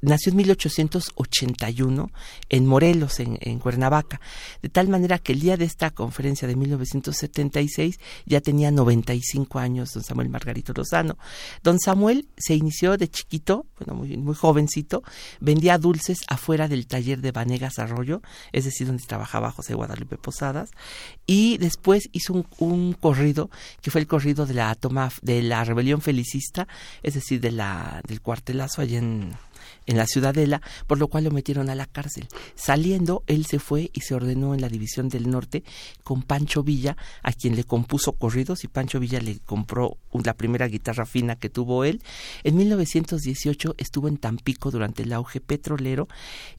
nació en 1881 en Morelos, en, en, Cuernavaca, de tal manera que el día de esta conferencia de 1976 ya tenía 95 años don Samuel Margarito Lozano. Don Samuel se inició de chiquito, bueno, muy, jovencito, vendía dulces afuera del taller de Vanegas Arroyo, es decir, donde trabajaba José Guadalupe Posadas, y después hizo un, un corrido, que fue el corrido de la toma de la rebelión felicista, es decir, de la, del cuartelazo allá en en la Ciudadela, por lo cual lo metieron a la cárcel. Saliendo, él se fue y se ordenó en la División del Norte con Pancho Villa, a quien le compuso corridos y Pancho Villa le compró la primera guitarra fina que tuvo él. En 1918 estuvo en Tampico durante el auge petrolero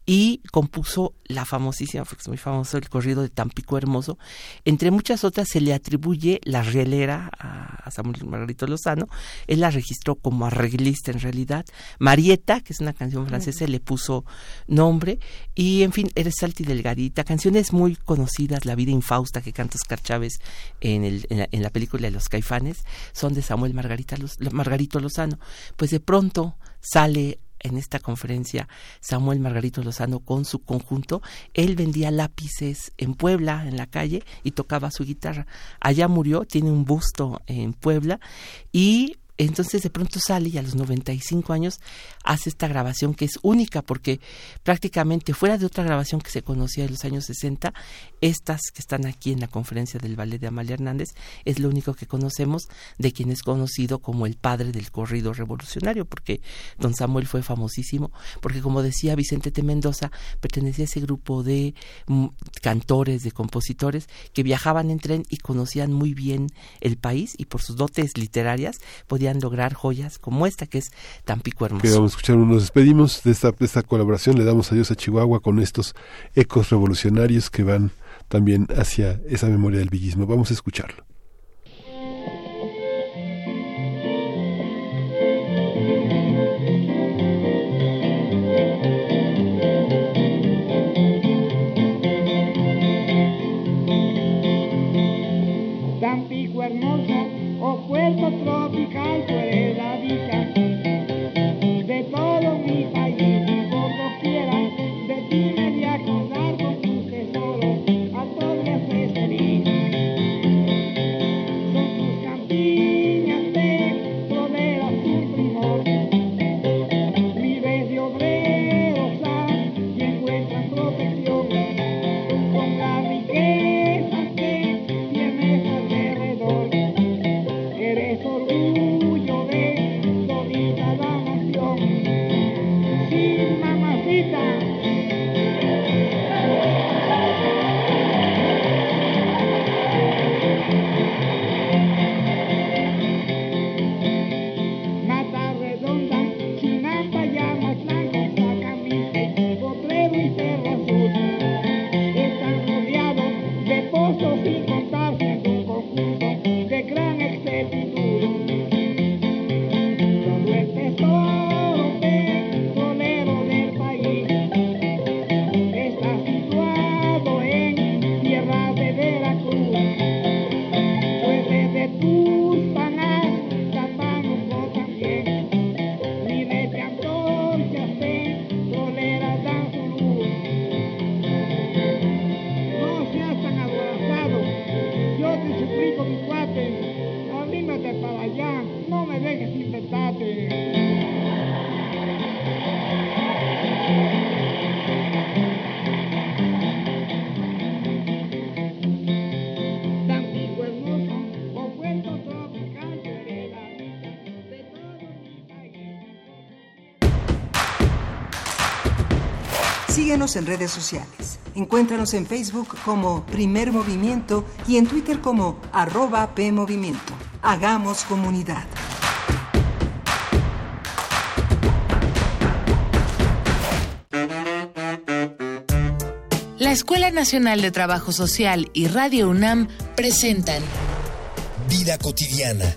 y compuso la famosísima, muy famoso, el corrido de Tampico Hermoso. Entre muchas otras se le atribuye la rielera a Samuel Margarito Lozano. Él la registró como arreglista en realidad. Marieta, que es una canción francesa, le puso nombre. Y en fin, Eres Salti Delgadita, canciones muy conocidas, La vida infausta que canta Oscar Chávez en, el, en, la, película de Los Caifanes, son de Samuel Margarita, Margarito Lozano. Pues de pronto sale en esta conferencia Samuel Margarito Lozano con su conjunto. Él vendía lápices en Puebla, en la calle, y tocaba su guitarra. Allá murió, tiene un busto en Puebla y entonces de pronto sale y a los 95 años hace esta grabación que es única porque prácticamente fuera de otra grabación que se conocía en los años 60, estas que están aquí en la conferencia del ballet de Amalia Hernández es lo único que conocemos de quien es conocido como el padre del corrido revolucionario porque don Samuel fue famosísimo porque como decía Vicente T. Mendoza pertenecía a ese grupo de mm, cantores, de compositores que viajaban en tren y conocían muy bien el país y por sus dotes literarias podían lograr joyas como esta que es Tampico Hermoso. Que vamos a escuchar, nos despedimos de esta, de esta colaboración, le damos adiós a Chihuahua con estos ecos revolucionarios que van también hacia esa memoria del villismo. Vamos a escucharlo. Síguenos en redes sociales. Encuéntranos en Facebook como Primer Movimiento y en Twitter como arroba PMovimiento. Hagamos comunidad. La Escuela Nacional de Trabajo Social y Radio UNAM presentan Vida cotidiana,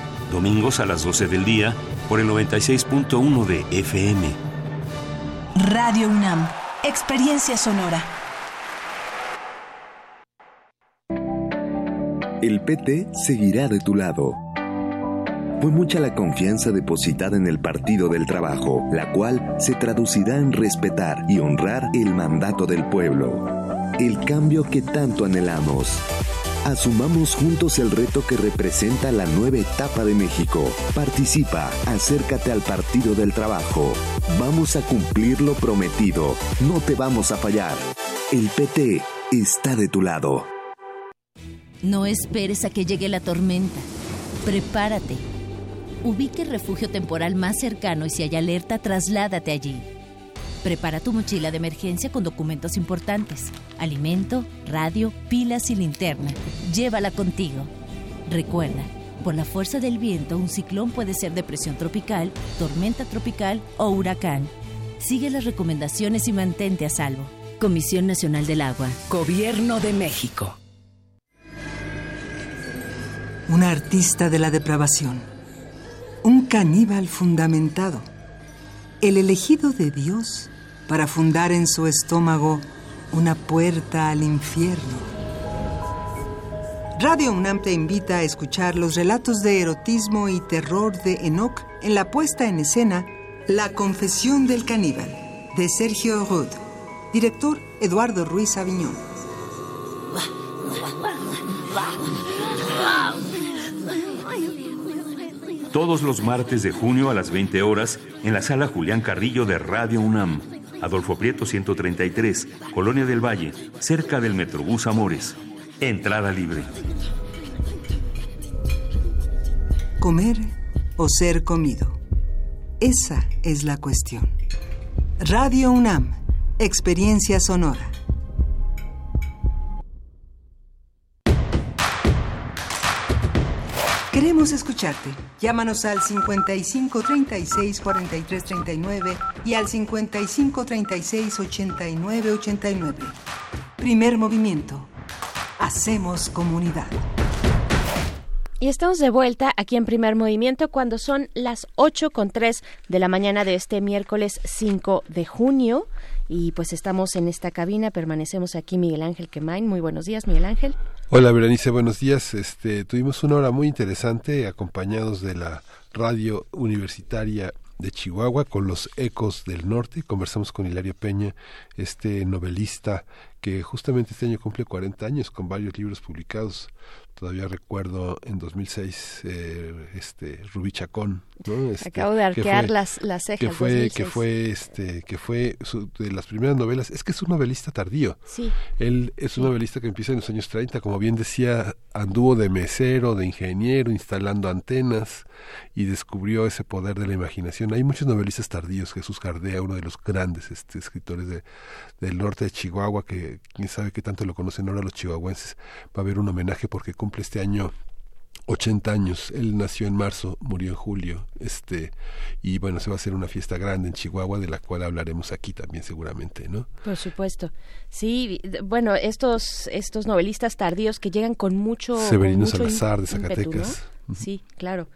domingos a las 12 del día por el 96.1 de FM. Radio UNAM, experiencia sonora. El PT seguirá de tu lado. Fue mucha la confianza depositada en el Partido del Trabajo, la cual se traducirá en respetar y honrar el mandato del pueblo. El cambio que tanto anhelamos. Asumamos juntos el reto que representa la nueva etapa de México. Participa, acércate al Partido del Trabajo. Vamos a cumplir lo prometido. No te vamos a fallar. El PT está de tu lado. No esperes a que llegue la tormenta. Prepárate. Ubique el refugio temporal más cercano y si hay alerta, trasládate allí. Prepara tu mochila de emergencia con documentos importantes, alimento, radio, pilas y linterna. Llévala contigo. Recuerda, por la fuerza del viento, un ciclón puede ser depresión tropical, tormenta tropical o huracán. Sigue las recomendaciones y mantente a salvo. Comisión Nacional del Agua. Gobierno de México. Un artista de la depravación. Un caníbal fundamentado. El elegido de Dios para fundar en su estómago una puerta al infierno. Radio UNAM te invita a escuchar los relatos de erotismo y terror de Enoch en la puesta en escena La Confesión del Caníbal, de Sergio Rud. Director Eduardo Ruiz Aviñón. Todos los martes de junio a las 20 horas en la sala Julián Carrillo de Radio UNAM. Adolfo Prieto 133, Colonia del Valle, cerca del Metrobús Amores. Entrada libre. Comer o ser comido. Esa es la cuestión. Radio UNAM, experiencia sonora. Queremos escucharte. Llámanos al 55 36 43 39 y al 55 36 89 89. Primer movimiento. Hacemos comunidad. Y estamos de vuelta aquí en Primer Movimiento cuando son las 8 con 3 de la mañana de este miércoles 5 de junio. Y pues estamos en esta cabina, permanecemos aquí Miguel Ángel Quemain. Muy buenos días, Miguel Ángel. Hola, Berenice, buenos días. Este, tuvimos una hora muy interesante acompañados de la radio universitaria de Chihuahua con los ecos del norte. Conversamos con Hilario Peña, este novelista que justamente este año cumple 40 años con varios libros publicados. Todavía recuerdo en 2006 eh, este Rubí Chacón, ¿no? Este, Acabo de arquear las, las cejas. Que fue 2006. que fue este que fue su- de las primeras novelas. Es que es un novelista tardío. Sí. Él es un novelista que empieza en los años 30, como bien decía, anduvo de mesero, de ingeniero, instalando antenas y descubrió ese poder de la imaginación. Hay muchos novelistas tardíos, Jesús Gardea, uno de los grandes este, escritores de, del norte de Chihuahua, que quién sabe qué tanto lo conocen ahora los chihuahuenses. Va a haber un homenaje porque cumple este año 80 años. Él nació en marzo, murió en julio. Este, y bueno, se va a hacer una fiesta grande en Chihuahua, de la cual hablaremos aquí también seguramente, ¿no? Por supuesto. Sí, bueno, estos, estos novelistas tardíos que llegan con mucho. Severino con mucho Salazar de ímpetu, Zacatecas. Sí, claro.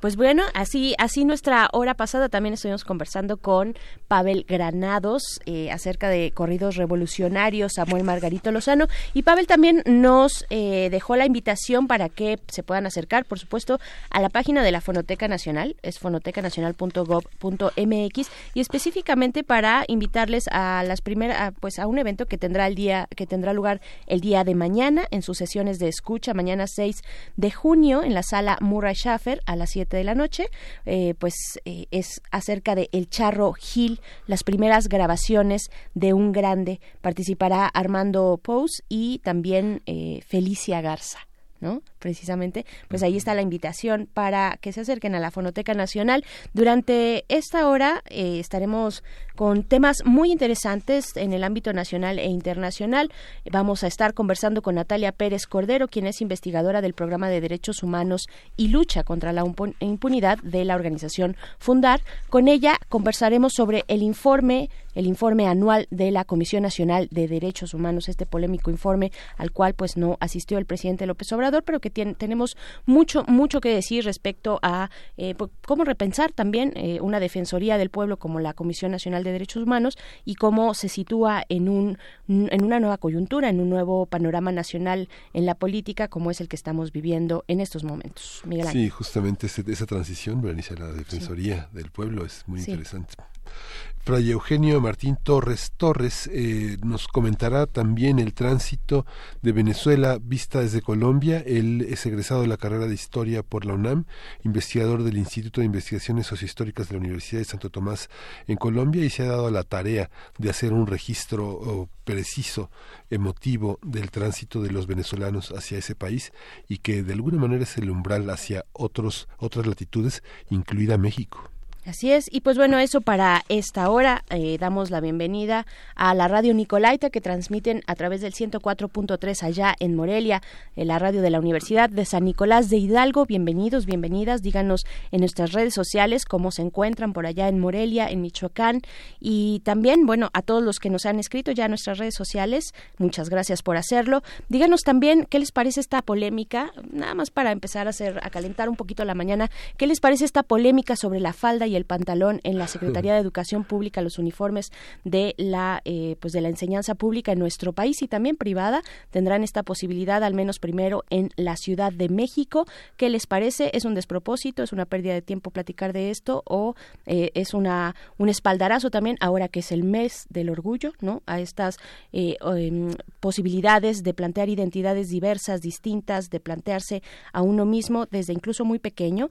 Pues bueno, así, así nuestra hora pasada también estuvimos conversando con Pavel Granados eh, acerca de corridos revolucionarios, Samuel Margarito Lozano. Y Pavel también nos eh, dejó la invitación para que se puedan acercar, por supuesto, a la página de la Fonoteca Nacional, es fonotecanacional.gov.mx, y específicamente para invitarles a las primeras, pues a un evento que tendrá el día, que tendrá lugar el día de mañana en sus sesiones de escucha, mañana 6 de junio en la sala Murray Schaffer a las 7 de la noche, eh, pues eh, es acerca de El Charro Gil, las primeras grabaciones de un grande. Participará Armando Pous y también eh, Felicia Garza. ¿no? Precisamente, pues ahí está la invitación para que se acerquen a la Fonoteca Nacional. Durante esta hora eh, estaremos con temas muy interesantes en el ámbito nacional e internacional. Vamos a estar conversando con Natalia Pérez Cordero, quien es investigadora del Programa de Derechos Humanos y Lucha contra la Impu- Impunidad de la organización Fundar. Con ella conversaremos sobre el informe, el informe anual de la Comisión Nacional de Derechos Humanos, este polémico informe al cual pues no asistió el presidente López Obrador, pero que tenemos mucho, mucho que decir respecto a eh, cómo repensar también eh, una defensoría del pueblo como la Comisión Nacional de Derechos Humanos y cómo se sitúa en un en una nueva coyuntura, en un nuevo panorama nacional en la política como es el que estamos viviendo en estos momentos. Miguel Ángel. Sí, justamente ese- esa transición, Berenice, la Defensoría del Pueblo es muy Sí. interesante. Fray Eugenio Martín Torres Torres eh, nos comentará también el tránsito de Venezuela vista desde Colombia. Él es egresado de la carrera de Historia por la UNAM, investigador del Instituto de Investigaciones Sociohistóricas de la Universidad de Santo Tomás en Colombia y se ha dado la tarea de hacer un registro preciso, emotivo del tránsito de los venezolanos hacia ese país y que de alguna manera es el umbral hacia otros, otras latitudes, incluida México. Así es, y pues bueno, eso para esta hora. Eh, damos la bienvenida a la radio Nicolaita que transmiten a través del 104.3 allá en Morelia, en la radio de la Universidad de San Nicolás de Hidalgo. Bienvenidos, bienvenidas. Díganos en nuestras redes sociales cómo se encuentran por allá en Morelia, en Michoacán. Y también, bueno, a todos los que nos han escrito ya a nuestras redes sociales, muchas gracias por hacerlo. Díganos también qué les parece esta polémica, nada más para empezar a hacer, a calentar un poquito la mañana, qué les parece esta polémica sobre la falda y el pantalón en la Secretaría <laughs> de Educación Pública, los uniformes de la eh, pues de la enseñanza pública en nuestro país y también privada tendrán esta posibilidad al menos primero en la Ciudad de México. ¿Qué les parece? ¿Es un despropósito? ¿Es una pérdida de tiempo platicar de esto? ¿O eh, es una un espaldarazo también ahora que es el mes del orgullo, ¿no? A estas eh, em, posibilidades de plantear identidades diversas, distintas, de plantearse a uno mismo desde incluso muy pequeño.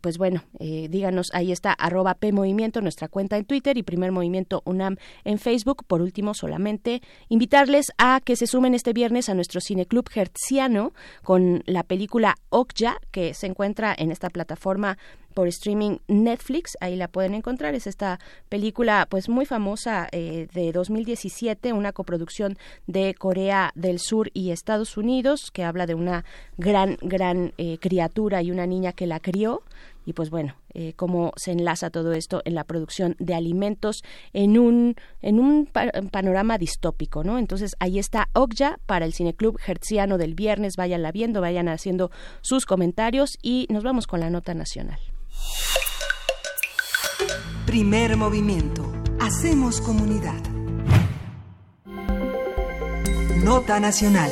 Pues bueno, díganos, ahí está arroba P Movimiento, nuestra cuenta en Twitter y Primer Movimiento UNAM en Facebook. Por último, solamente invitarles a que se sumen este viernes a nuestro cineclub hertziano con la película Okja, que se encuentra en esta plataforma por streaming Netflix, ahí la pueden encontrar, es esta película pues muy famosa eh, de 2017, una coproducción de Corea del Sur y Estados Unidos, que habla de una gran, gran eh, criatura y una niña que la crió, y pues bueno, eh, cómo se enlaza todo esto en la producción de alimentos en un, en un pa- panorama distópico, ¿no? Entonces ahí está Okja para el Cineclub Hertziano del viernes, váyanla viendo, vayan haciendo sus comentarios y nos vamos con la nota nacional. Primer movimiento. Hacemos comunidad. Nota nacional.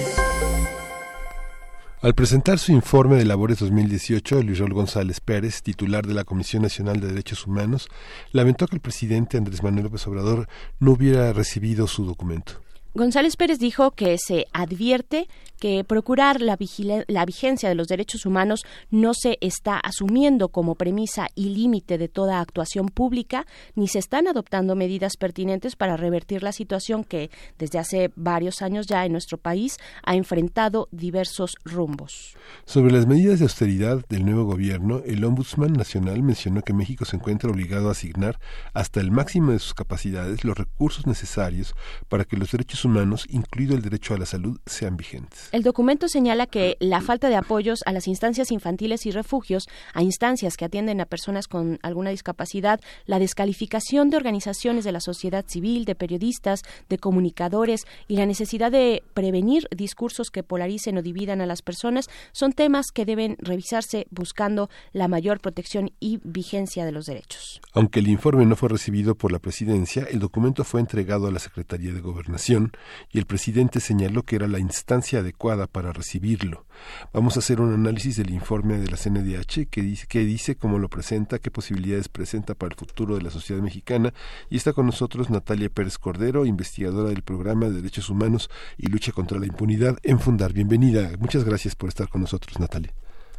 Al presentar su informe de labores 2018, Luis Raúl González Pérez, titular de la Comisión Nacional de Derechos Humanos, lamentó que el presidente Andrés Manuel López Obrador no hubiera recibido su documento. González Pérez dijo que se advierte que procurar la, vigencia de los derechos humanos no se está asumiendo como premisa y límite de toda actuación pública, ni se están adoptando medidas pertinentes para revertir la situación que desde hace varios años ya en nuestro país ha enfrentado diversos rumbos. Sobre las medidas de austeridad del nuevo gobierno, el Ombudsman Nacional mencionó que México se encuentra obligado a asignar hasta el máximo de sus capacidades los recursos necesarios para que los derechos humanos, incluido el derecho a la salud, sean vigentes. El documento señala que la falta de apoyos a las instancias infantiles y refugios, a instancias que atienden a personas con alguna discapacidad, la descalificación de organizaciones de la sociedad civil, de periodistas, de comunicadores y la necesidad de prevenir discursos que polaricen o dividan a las personas son temas que deben revisarse buscando la mayor protección y vigencia de los derechos. Aunque el informe no fue recibido por la presidencia, el documento fue entregado a la Secretaría de Gobernación y el presidente señaló que era la instancia adecuada para recibirlo. Vamos a hacer un análisis del informe de la CNDH que dice, que dice cómo lo presenta, qué posibilidades presenta para el futuro de la sociedad mexicana y está con nosotros Natalia Pérez Cordero, investigadora del programa de Derechos Humanos y Lucha contra la Impunidad en Fundar. Bienvenida. Muchas gracias por estar con nosotros, Natalia.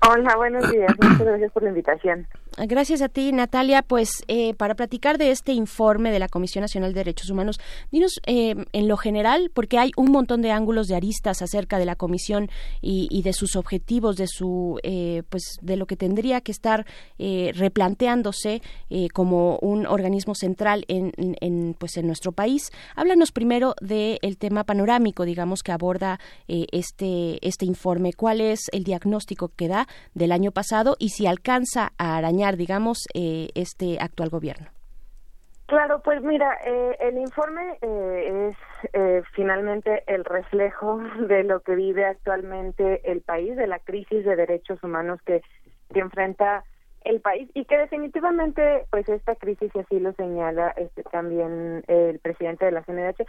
Hola, buenos días. Muchas gracias por la invitación. Gracias a ti, Natalia. Pues eh, para platicar de este informe de la Comisión Nacional de Derechos Humanos, dinos eh, en lo general, porque hay un montón de ángulos de aristas acerca de la Comisión y, de sus objetivos, de su, eh, pues, de lo que tendría que estar replanteándose como un organismo central en, en, pues, en nuestro país. Háblanos primero del tema panorámico, digamos, que aborda este este informe. ¿Cuál es el diagnóstico que da del año pasado y si alcanza a arañar digamos, eh, este actual gobierno? Claro, pues mira, eh, el informe eh, es finalmente el reflejo <laughs> de lo que vive actualmente el país, de la crisis de derechos humanos que, que enfrenta el país y que definitivamente pues esta crisis y así lo señala este también el presidente de la CNDH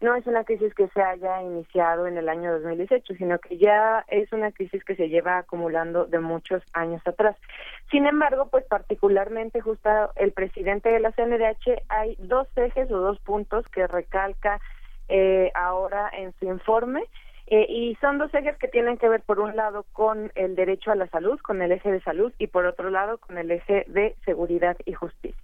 no es una crisis que se haya iniciado en el año 2018, sino que ya es una crisis que se lleva acumulando de muchos años atrás. Sin embargo, pues particularmente justo el presidente de la CNDH hay dos ejes o dos puntos que recalca eh, ahora en su informe eh, y son dos ejes que tienen que ver por un lado con el derecho a la salud, con el eje de salud y por otro lado con el eje de seguridad y justicia.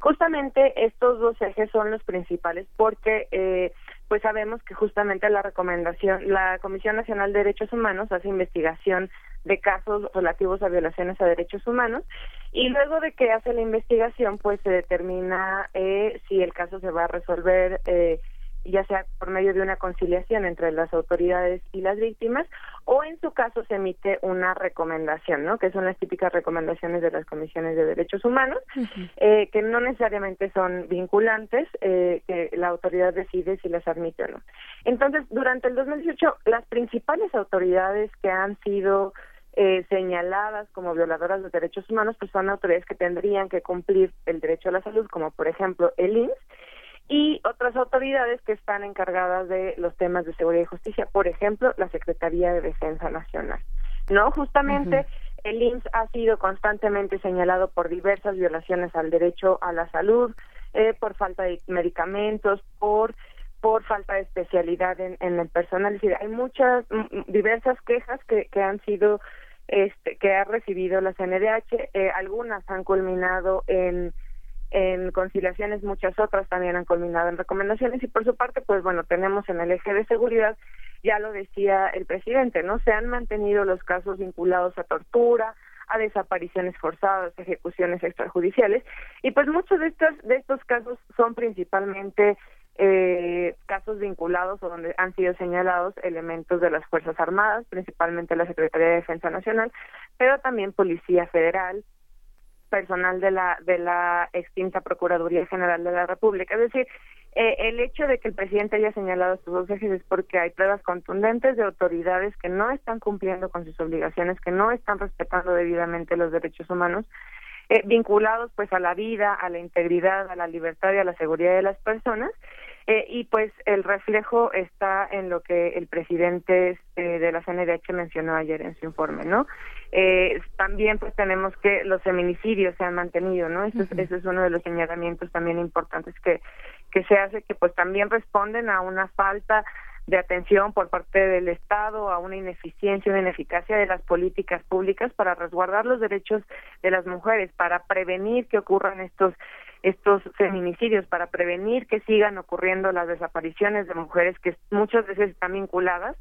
Justamente estos dos ejes son los principales porque eh, pues sabemos que justamente la recomendación, la Comisión Nacional de Derechos Humanos hace investigación de casos relativos a violaciones a derechos humanos y luego de que hace la investigación pues se determina eh, si el caso se va a resolver eh, ya sea por medio de una conciliación entre las autoridades y las víctimas, o en su caso se emite una recomendación, ¿no? Que son las típicas recomendaciones de las comisiones de derechos humanos, eh, que no necesariamente son vinculantes, eh, que la autoridad decide si las admite o no. Entonces, durante el 2018, las principales autoridades que han sido eh, señaladas como violadoras de derechos humanos, pues son autoridades que tendrían que cumplir el derecho a la salud, como por ejemplo el INS, y otras autoridades que están encargadas de los temas de seguridad y justicia, por ejemplo, la Secretaría de Defensa Nacional. No, justamente el IMSS ha sido constantemente señalado por diversas violaciones al derecho a la salud, eh, por falta de medicamentos, por por falta de especialidad en, el personal. Es decir, hay muchas, diversas quejas que, que han sido, este, que ha recibido la CNDH. Eh, algunas han culminado en en conciliaciones muchas otras también han culminado en recomendaciones y por su parte pues bueno tenemos en el eje de seguridad ya lo decía el presidente no se han mantenido los casos vinculados a tortura a desapariciones forzadas ejecuciones extrajudiciales y pues muchos de estos de estos casos son principalmente eh, casos vinculados o donde han sido señalados elementos de las Fuerzas Armadas, principalmente la Secretaría de Defensa Nacional, pero también Policía Federal, personal de la de la extinta Procuraduría General de la República. Es decir, eh, el hecho de que el presidente haya señalado estos dos ejes es porque hay pruebas contundentes de autoridades que no están cumpliendo con sus obligaciones, que no están respetando debidamente los derechos humanos, eh, vinculados pues a la vida, a la integridad, a la libertad y a la seguridad de las personas. Eh, y pues el reflejo está en lo que el presidente de la CNDH mencionó ayer en su informe, ¿no? Eh, también pues tenemos que los feminicidios se han mantenido, ¿no? Eso, es, es uno de los señalamientos también importantes que, que se hace, que pues también responden a una falta de atención por parte del Estado, a una ineficiencia, una ineficacia de las políticas públicas para resguardar los derechos de las mujeres, para prevenir que ocurran estos estos feminicidios, para prevenir que sigan ocurriendo las desapariciones de mujeres que muchas veces están vinculadas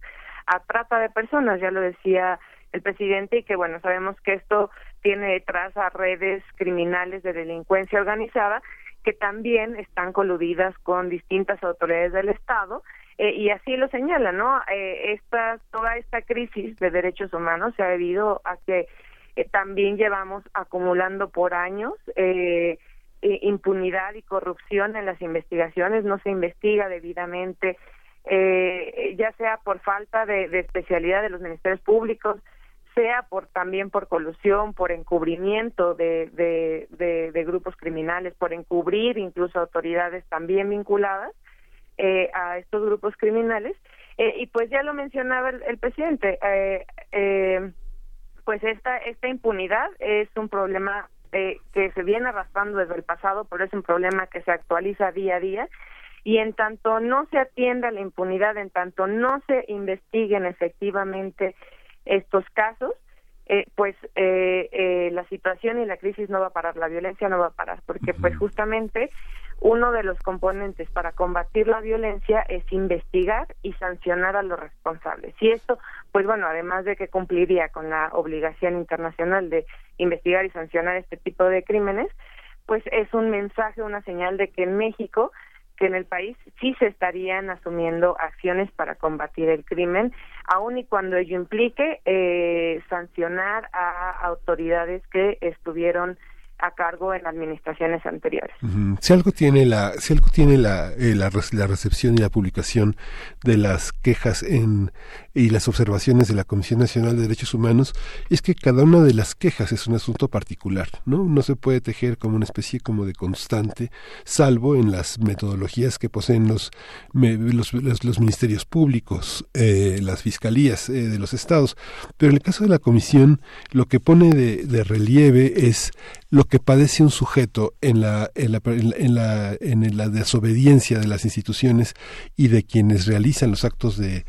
a trata de personas, ya lo decía el presidente y que bueno sabemos que esto tiene detrás a redes criminales de delincuencia organizada que también están coludidas con distintas autoridades del Estado Eh, y así lo señala, ¿no? Eh, esta, toda esta crisis de derechos humanos se ha debido a que eh, también llevamos acumulando por años eh, impunidad y corrupción en las investigaciones, no se investiga debidamente, ya sea por falta de, de especialidad de los ministerios públicos, sea por también por colusión, por encubrimiento de, de, grupos criminales, por encubrir incluso autoridades también vinculadas eh, a estos grupos criminales. Eh, y pues ya lo mencionaba el, presidente, eh, pues esta, esta impunidad es un problema que se viene arrastrando desde el pasado, pero es un problema que se actualiza día a día. Y en tanto no se atienda la impunidad, en tanto no se investiguen efectivamente estos casos, eh, pues eh, eh, la situación y la crisis no va a parar, la violencia no va a parar, porque pues justamente uno de los componentes para combatir la violencia es investigar y sancionar a los responsables. Y esto, pues bueno, además de que cumpliría con la obligación internacional de investigar y sancionar este tipo de crímenes, pues es un mensaje, una señal de que en México que en el país sí se estarían asumiendo acciones para combatir el crimen, aun y cuando ello implique eh, sancionar a autoridades que estuvieron a cargo en administraciones anteriores. Si algo tiene la, si algo tiene la, eh, la, la, recepción y la publicación de las quejas en, y las observaciones de la Comisión Nacional de Derechos Humanos es que cada una de las quejas es un asunto particular, ¿no? No se puede tejer como una especie como de constante, salvo en las metodologías que poseen los, los, los, ministerios públicos, eh, las fiscalías eh, de los estados. Pero en el caso de la Comisión, lo que pone de, de relieve es lo que padece un sujeto en la, en la, en la, en la desobediencia de las instituciones y de quienes realizan los actos de,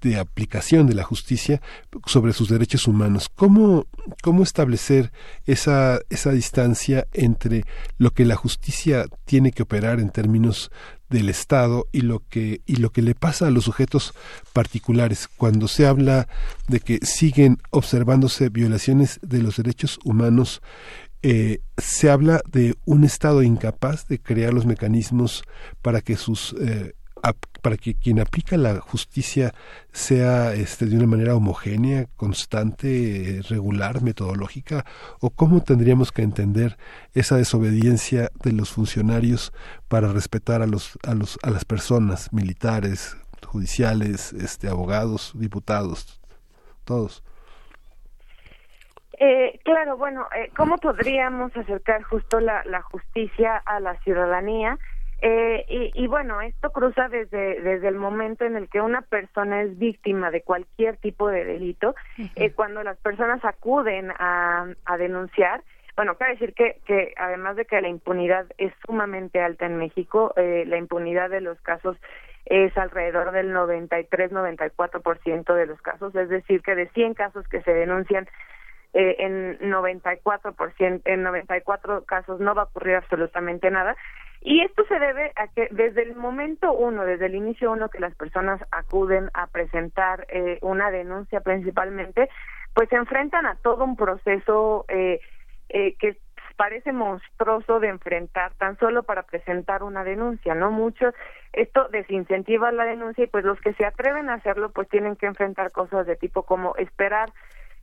de aplicación de la justicia sobre sus derechos humanos. ¿Cómo, cómo establecer esa, esa distancia entre lo que la justicia tiene que operar en términos del Estado y lo que y lo que le pasa a los sujetos particulares cuando se habla de que siguen observándose violaciones de los derechos humanos eh, se habla de un Estado incapaz de crear los mecanismos para que sus eh, para que quien aplica la justicia sea este, de una manera homogénea, constante, regular, metodológica, o cómo tendríamos que entender esa desobediencia de los funcionarios para respetar a los a los a las personas militares, judiciales, este abogados, diputados, todos. Eh, claro, bueno, eh, ¿cómo podríamos acercar justo la, la justicia a la ciudadanía? Eh, y, y, bueno, esto cruza desde, desde el momento en el que una persona es víctima de cualquier tipo de delito, eh, cuando las personas acuden a, a denunciar. Bueno, cabe decir que, que además de que la impunidad es sumamente alta en México, eh, la impunidad de los casos es alrededor del 93-94% de los casos, es decir, que de 100 casos que se denuncian, eh, en 94%, en 94 casos no va a ocurrir absolutamente nada. Y esto se debe a que desde el momento uno, desde el inicio uno que las personas acuden a presentar eh, una denuncia principalmente, pues se enfrentan a todo un proceso eh, eh, que parece monstruoso de enfrentar tan solo para presentar una denuncia, ¿no? Mucho esto desincentiva la denuncia y pues los que se atreven a hacerlo pues tienen que enfrentar cosas de tipo como esperar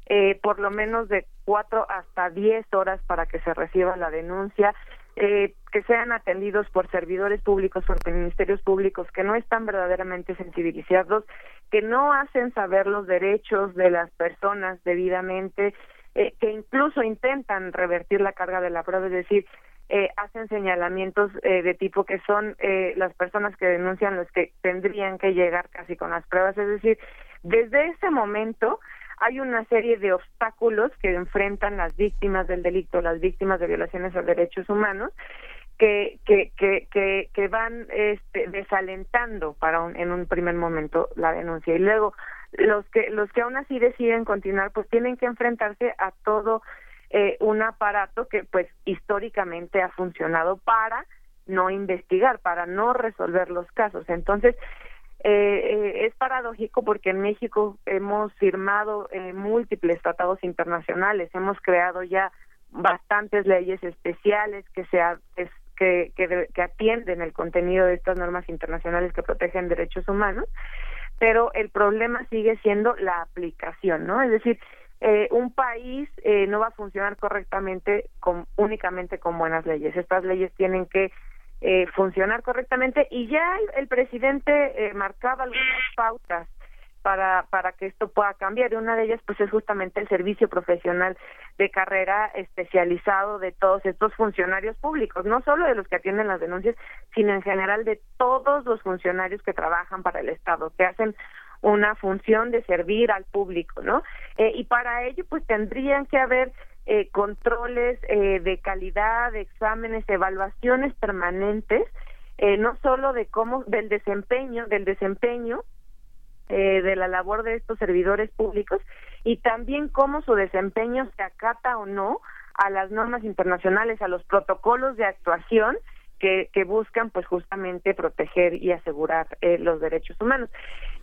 eh, por lo menos de cuatro hasta diez horas para que se reciba la denuncia, eh, que sean atendidos por servidores públicos, por ministerios públicos que no están verdaderamente sensibilizados, que no hacen saber los derechos de las personas debidamente, eh, que incluso intentan revertir la carga de la prueba, es decir, eh, hacen señalamientos eh, de tipo que son eh, las personas que denuncian los que tendrían que llegar casi con las pruebas, es decir, desde ese momento hay una serie de obstáculos que enfrentan las víctimas del delito, las víctimas de violaciones a derechos humanos, que, que, que, que, que van este, desalentando para un, en un primer momento la denuncia. Y luego, los que, los que aún así deciden continuar, pues tienen que enfrentarse a todo eh, un aparato que, pues, históricamente ha funcionado para no investigar, para no resolver los casos. Entonces, eh, es paradójico porque en México hemos firmado eh, múltiples tratados internacionales, hemos creado ya bastantes leyes especiales que se que, que, que atienden el contenido de estas normas internacionales que protegen derechos humanos, pero el problema sigue siendo la aplicación, ¿no? Es decir, eh, un país eh, no va a funcionar correctamente con, únicamente con buenas leyes. Estas leyes tienen que eh, funcionar correctamente y ya el, presidente marcaba algunas pautas para, para que esto pueda cambiar. Y una de ellas, pues, es justamente el servicio profesional de carrera especializado de todos estos funcionarios públicos, no solo de los que atienden las denuncias, sino en general de todos los funcionarios que trabajan para el Estado, que hacen una función de servir al público, ¿no? Eh, y para ello, pues, tendrían que haber eh, controles eh, de calidad, exámenes, evaluaciones permanentes, eh, no solo de cómo, del desempeño, del desempeño eh, de la labor de estos servidores públicos y también cómo su desempeño se acata o no a las normas internacionales, a los protocolos de actuación que, que buscan pues justamente proteger y asegurar eh, los derechos humanos.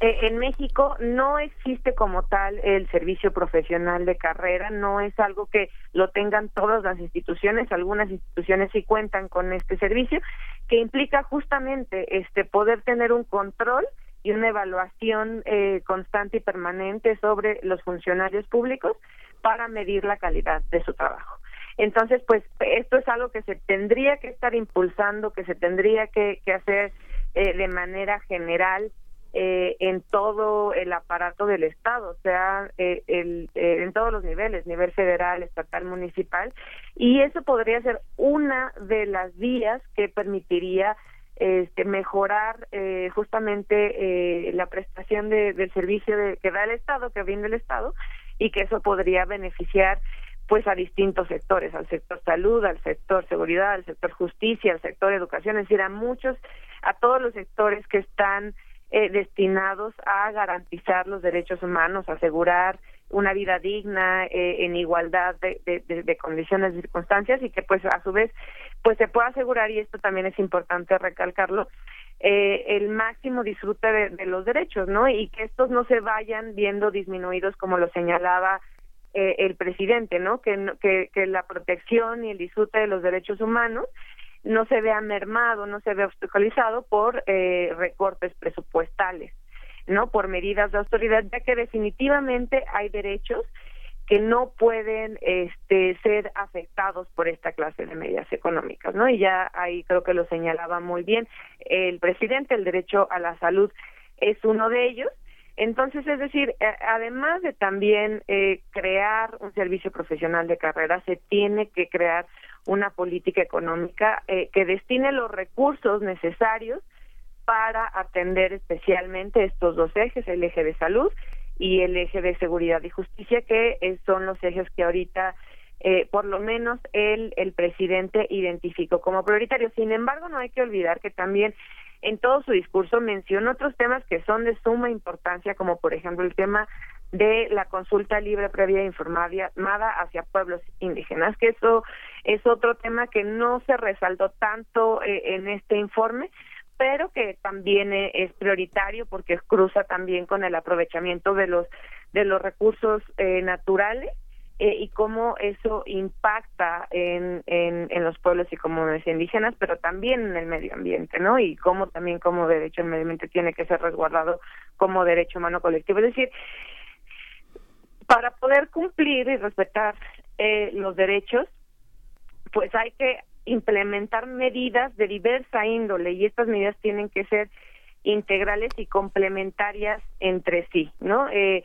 Eh, en México no existe como tal el servicio profesional de carrera, no es algo que lo tengan todas las instituciones, algunas instituciones sí cuentan con este servicio, que implica justamente este poder tener un control y una evaluación eh, constante y permanente sobre los funcionarios públicos para medir la calidad de su trabajo. Entonces, pues esto es algo que se tendría que estar impulsando, que se tendría que, hacer eh, de manera general eh, en todo el aparato del Estado, o sea, el, en todos los niveles, nivel federal, estatal, municipal, y eso podría ser una de las vías que permitiría este, mejorar eh, justamente eh, la prestación de, del servicio de, que da el Estado, que viene el Estado, y que eso podría beneficiar pues a distintos sectores, al sector salud, al sector seguridad, al sector justicia, al sector educación, es decir, a muchos, a todos los sectores que están eh, destinados a garantizar los derechos humanos, asegurar una vida digna eh, en igualdad de, de, de, condiciones y circunstancias y que pues a su vez pues se pueda asegurar y esto también es importante recalcarlo eh, el máximo disfrute de, los derechos no y que estos no se vayan viendo disminuidos como lo señalaba eh, el presidente no que, que que la protección y el disfrute de los derechos humanos no se vea mermado no se vea obstaculizado por eh, recortes presupuestales no por medidas de autoridad ya que definitivamente hay derechos que no pueden este, ser afectados por esta clase de medidas económicas, ¿no? Y ya ahí creo que lo señalaba muy bien el presidente, el derecho a la salud es uno de ellos. Entonces, es decir, eh, además de también eh, crear un servicio profesional de carrera, se tiene que crear una política económica eh, que destine los recursos necesarios para atender especialmente estos dos ejes, el eje de salud y el eje de seguridad y justicia, que eh, son los ejes que ahorita, eh, por lo menos, el, el presidente identificó como prioritarios. Sin embargo, no hay que olvidar que también en todo su discurso menciona otros temas que son de suma importancia, como por ejemplo el tema de la consulta libre previa e informada hacia pueblos indígenas, que eso es otro tema que no se resaltó tanto eh, en este informe, pero que también e, es prioritario porque cruza también con el aprovechamiento de los de los recursos eh, naturales eh, y cómo eso impacta en, en, en los pueblos y comunidades indígenas, pero también en el medio ambiente, ¿no? Y cómo también como derecho al medio ambiente tiene que ser resguardado como derecho humano colectivo. Es decir, para poder cumplir y respetar eh, los derechos, pues hay que implementar medidas de diversa índole y estas medidas tienen que ser integrales y complementarias entre sí, ¿no? Eh,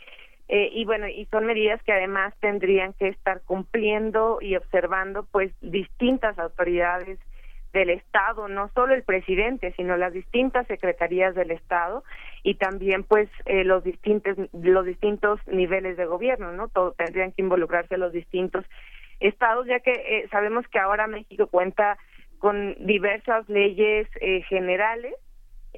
eh, y bueno, y son medidas que además tendrían que estar cumpliendo y observando pues distintas autoridades del Estado, no solo el presidente, sino las distintas secretarías del Estado y también pues eh, los distintos los distintos niveles de gobierno, ¿no? Todo, tendrían que involucrarse los distintos estados, ya que eh, sabemos que ahora México cuenta con diversas leyes eh, generales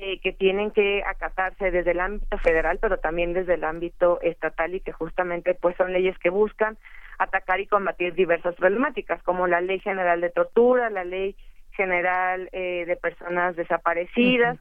eh, que tienen que acatarse desde el ámbito federal, pero también desde el ámbito estatal y que justamente pues son leyes que buscan atacar y combatir diversas problemáticas, como la Ley General de Tortura, la Ley General de Personas Desaparecidas.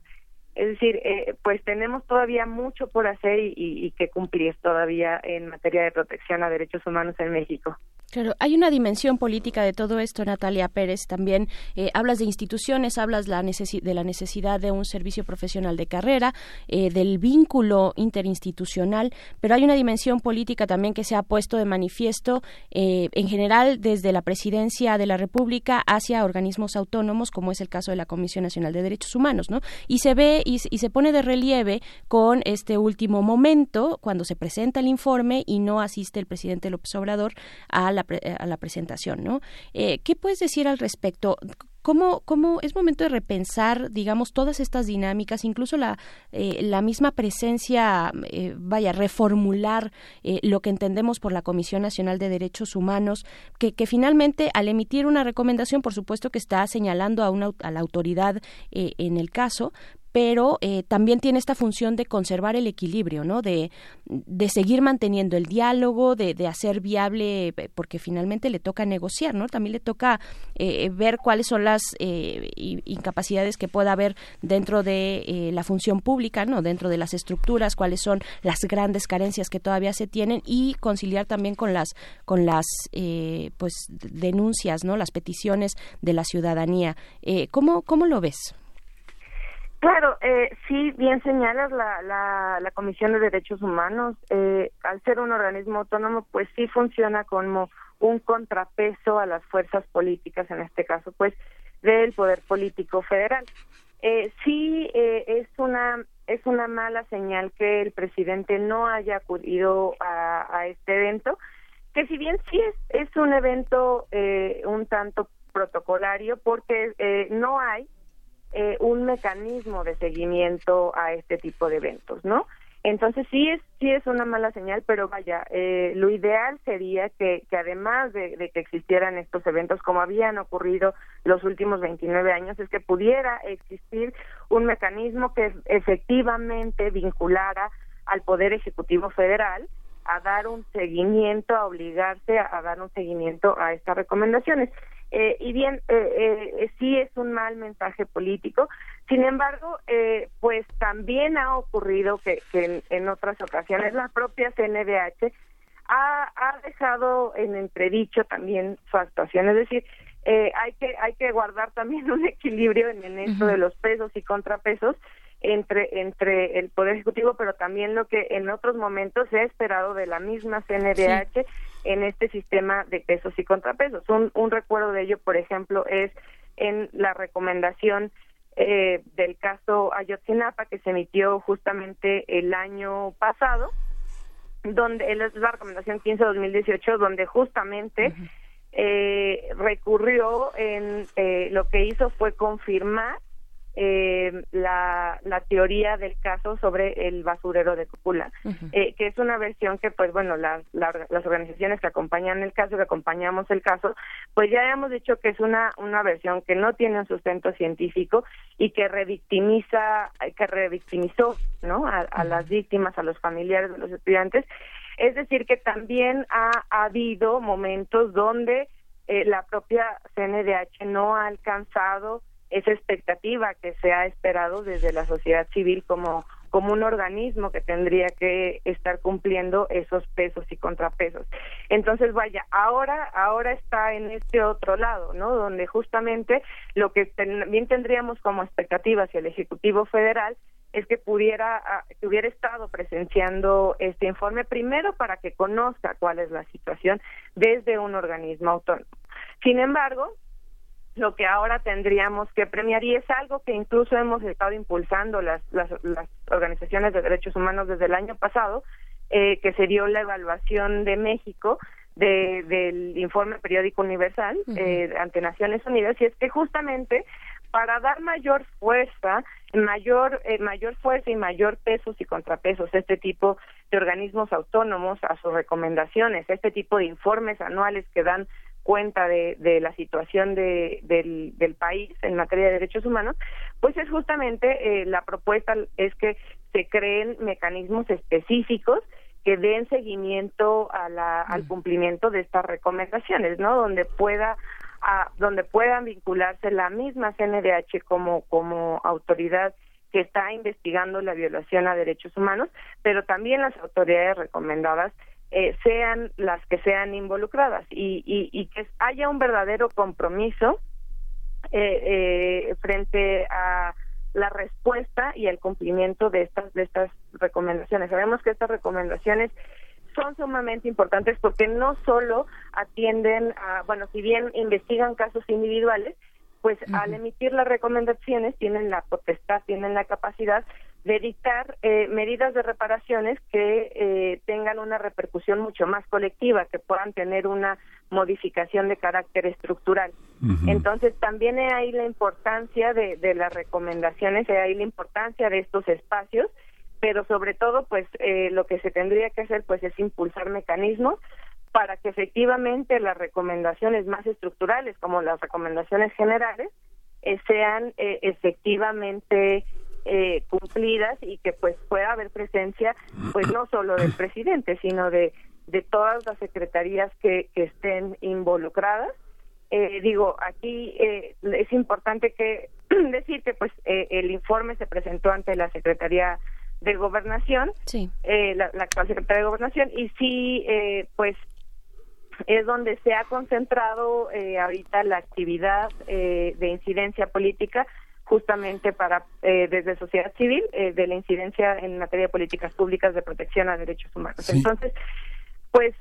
Es decir, pues tenemos todavía mucho por hacer y, y que cumplir todavía en materia de protección a derechos humanos en México. Claro, hay una dimensión política de todo esto, Natalia Pérez. También eh, hablas de instituciones, hablas la de la necesidad de un servicio profesional de carrera, eh, del vínculo interinstitucional, pero hay una dimensión política también que se ha puesto de manifiesto eh, en general desde la presidencia de la República hacia organismos autónomos, como es el caso de la Comisión Nacional de Derechos Humanos, ¿no? Y se ve y, se pone de relieve con este último momento cuando se presenta el informe y no asiste el presidente López Obrador a la, a la presentación, ¿no? Eh, ¿Qué puedes decir al respecto? ¿Cómo, ¿Cómo, es momento de repensar, digamos, todas estas dinámicas, incluso la, eh, la misma presencia, eh, vaya, reformular lo que entendemos por la Comisión Nacional de Derechos Humanos, que, que, finalmente al emitir una recomendación, por supuesto que está señalando a, una, a la autoridad en el caso, pero eh, también tiene esta función de conservar el equilibrio, ¿no? De, de seguir manteniendo el diálogo, de, de, hacer viable, eh, porque finalmente le toca negociar, ¿no? También le toca eh, ver cuáles son las incapacidades que pueda haber dentro de la función pública, ¿no? Dentro de las estructuras, cuáles son las grandes carencias que todavía se tienen y conciliar también con las con las pues denuncias, ¿no? Las peticiones de la ciudadanía. ¿cómo, ¿Cómo lo ves? Claro, eh, sí, bien señalas la, la, la Comisión de Derechos Humanos. Eh, al ser un organismo autónomo, pues sí funciona como un contrapeso a las fuerzas políticas, en este caso, pues del poder político federal. Eh, sí eh, es una es una mala señal que el presidente no haya acudido a, a este evento, que si bien sí es, es un evento eh, un tanto protocolario, porque eh, no hay eh, un mecanismo de seguimiento a este tipo de eventos, ¿no? Entonces sí es sí es una mala señal, pero vaya, eh, lo ideal sería que, que además de, de, que existieran estos eventos como habían ocurrido los últimos 29 años, es que pudiera existir un mecanismo que efectivamente vinculara al Poder Ejecutivo Federal a dar un seguimiento, a obligarse a, a dar un seguimiento a estas recomendaciones. Eh, y bien, eh, eh, sí es un mal mensaje político. Sin embargo, eh, pues también ha ocurrido que, que en, otras ocasiones la propia CNDH ha, ha dejado en entredicho también su actuación. Es decir, eh, hay que hay que guardar también <laughs> un equilibrio en, en esto de los pesos y contrapesos entre entre el poder ejecutivo pero también lo que en otros momentos se ha esperado de la misma CNDH en este sistema de pesos y contrapesos. Un, un recuerdo de ello por ejemplo es en la recomendación eh, del caso Ayotzinapa que se emitió justamente el año pasado donde es la recomendación 15-2018 donde justamente eh, recurrió en eh, lo que hizo fue confirmar eh, la, la teoría del caso sobre el basurero de Cúpula, eh, que es una versión que, pues bueno, las, las organizaciones que acompañan el caso, que acompañamos el caso, pues ya hemos dicho que es una, una versión que no tiene un sustento científico y que revictimiza, que revictimizó, ¿no? A, a las víctimas, a los familiares de los estudiantes. Es decir, que también ha, ha habido momentos donde eh, la propia CNDH no ha alcanzado esa expectativa que se ha esperado desde la sociedad civil como como un organismo que tendría que estar cumpliendo esos pesos y contrapesos. Entonces, vaya, ahora ahora está en este otro lado, ¿no? Donde justamente lo que también tendríamos como expectativa hacia el Ejecutivo Federal es que pudiera ah, que hubiera estado presenciando este informe primero para que conozca cuál es la situación desde un organismo autónomo. Sin embargo, lo que ahora tendríamos que premiar. Y es algo que incluso hemos estado impulsando las, las, las organizaciones de derechos humanos desde el año pasado, eh, que se dio la evaluación de México de, del informe periódico universal eh, ante Naciones Unidas y es que justamente para dar mayor fuerza, mayor eh, mayor fuerza y mayor pesos y contrapesos a este tipo de organismos autónomos a sus recomendaciones, a este tipo de informes anuales que dan cuenta de, de la situación de, del, del, país en materia de derechos humanos, pues es justamente eh, la propuesta es que se creen mecanismos específicos que den seguimiento a la, al cumplimiento de estas recomendaciones, ¿no? Donde pueda a, donde puedan vincularse la misma CNDH como como autoridad que está investigando la violación a derechos humanos, pero también las autoridades recomendadas eh, sean las que sean involucradas y, y, que haya un verdadero compromiso eh, frente a la respuesta y el cumplimiento de estas de estas recomendaciones. Sabemos que estas recomendaciones son sumamente importantes porque no solo atienden a, bueno, si bien investigan casos individuales, pues al emitir las recomendaciones tienen la potestad, tienen la capacidad de dictar eh, medidas de reparaciones que eh, tengan una repercusión mucho más colectiva, que puedan tener una modificación de carácter estructural. Entonces, también hay ahí la importancia de, de las recomendaciones, hay ahí la importancia de estos espacios pero sobre todo pues eh, lo que se tendría que hacer pues es impulsar mecanismos para que efectivamente las recomendaciones más estructurales como las recomendaciones generales eh, sean eh, cumplidas y que pues pueda haber presencia pues no solo del presidente sino de de todas las secretarías que, que estén involucradas. Digo aquí es importante que <clears throat> decir que pues el informe se presentó ante la secretaría de gobernación, eh, la, actual secretaria de gobernación, y sí, eh, pues es donde se ha concentrado eh, ahorita la actividad de incidencia política justamente para desde sociedad civil de la incidencia en materia de políticas públicas de protección a derechos humanos. Entonces, pues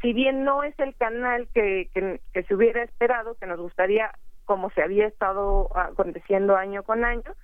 si bien no es el canal que, que se hubiera esperado, que nos gustaría, como se había estado aconteciendo año con año,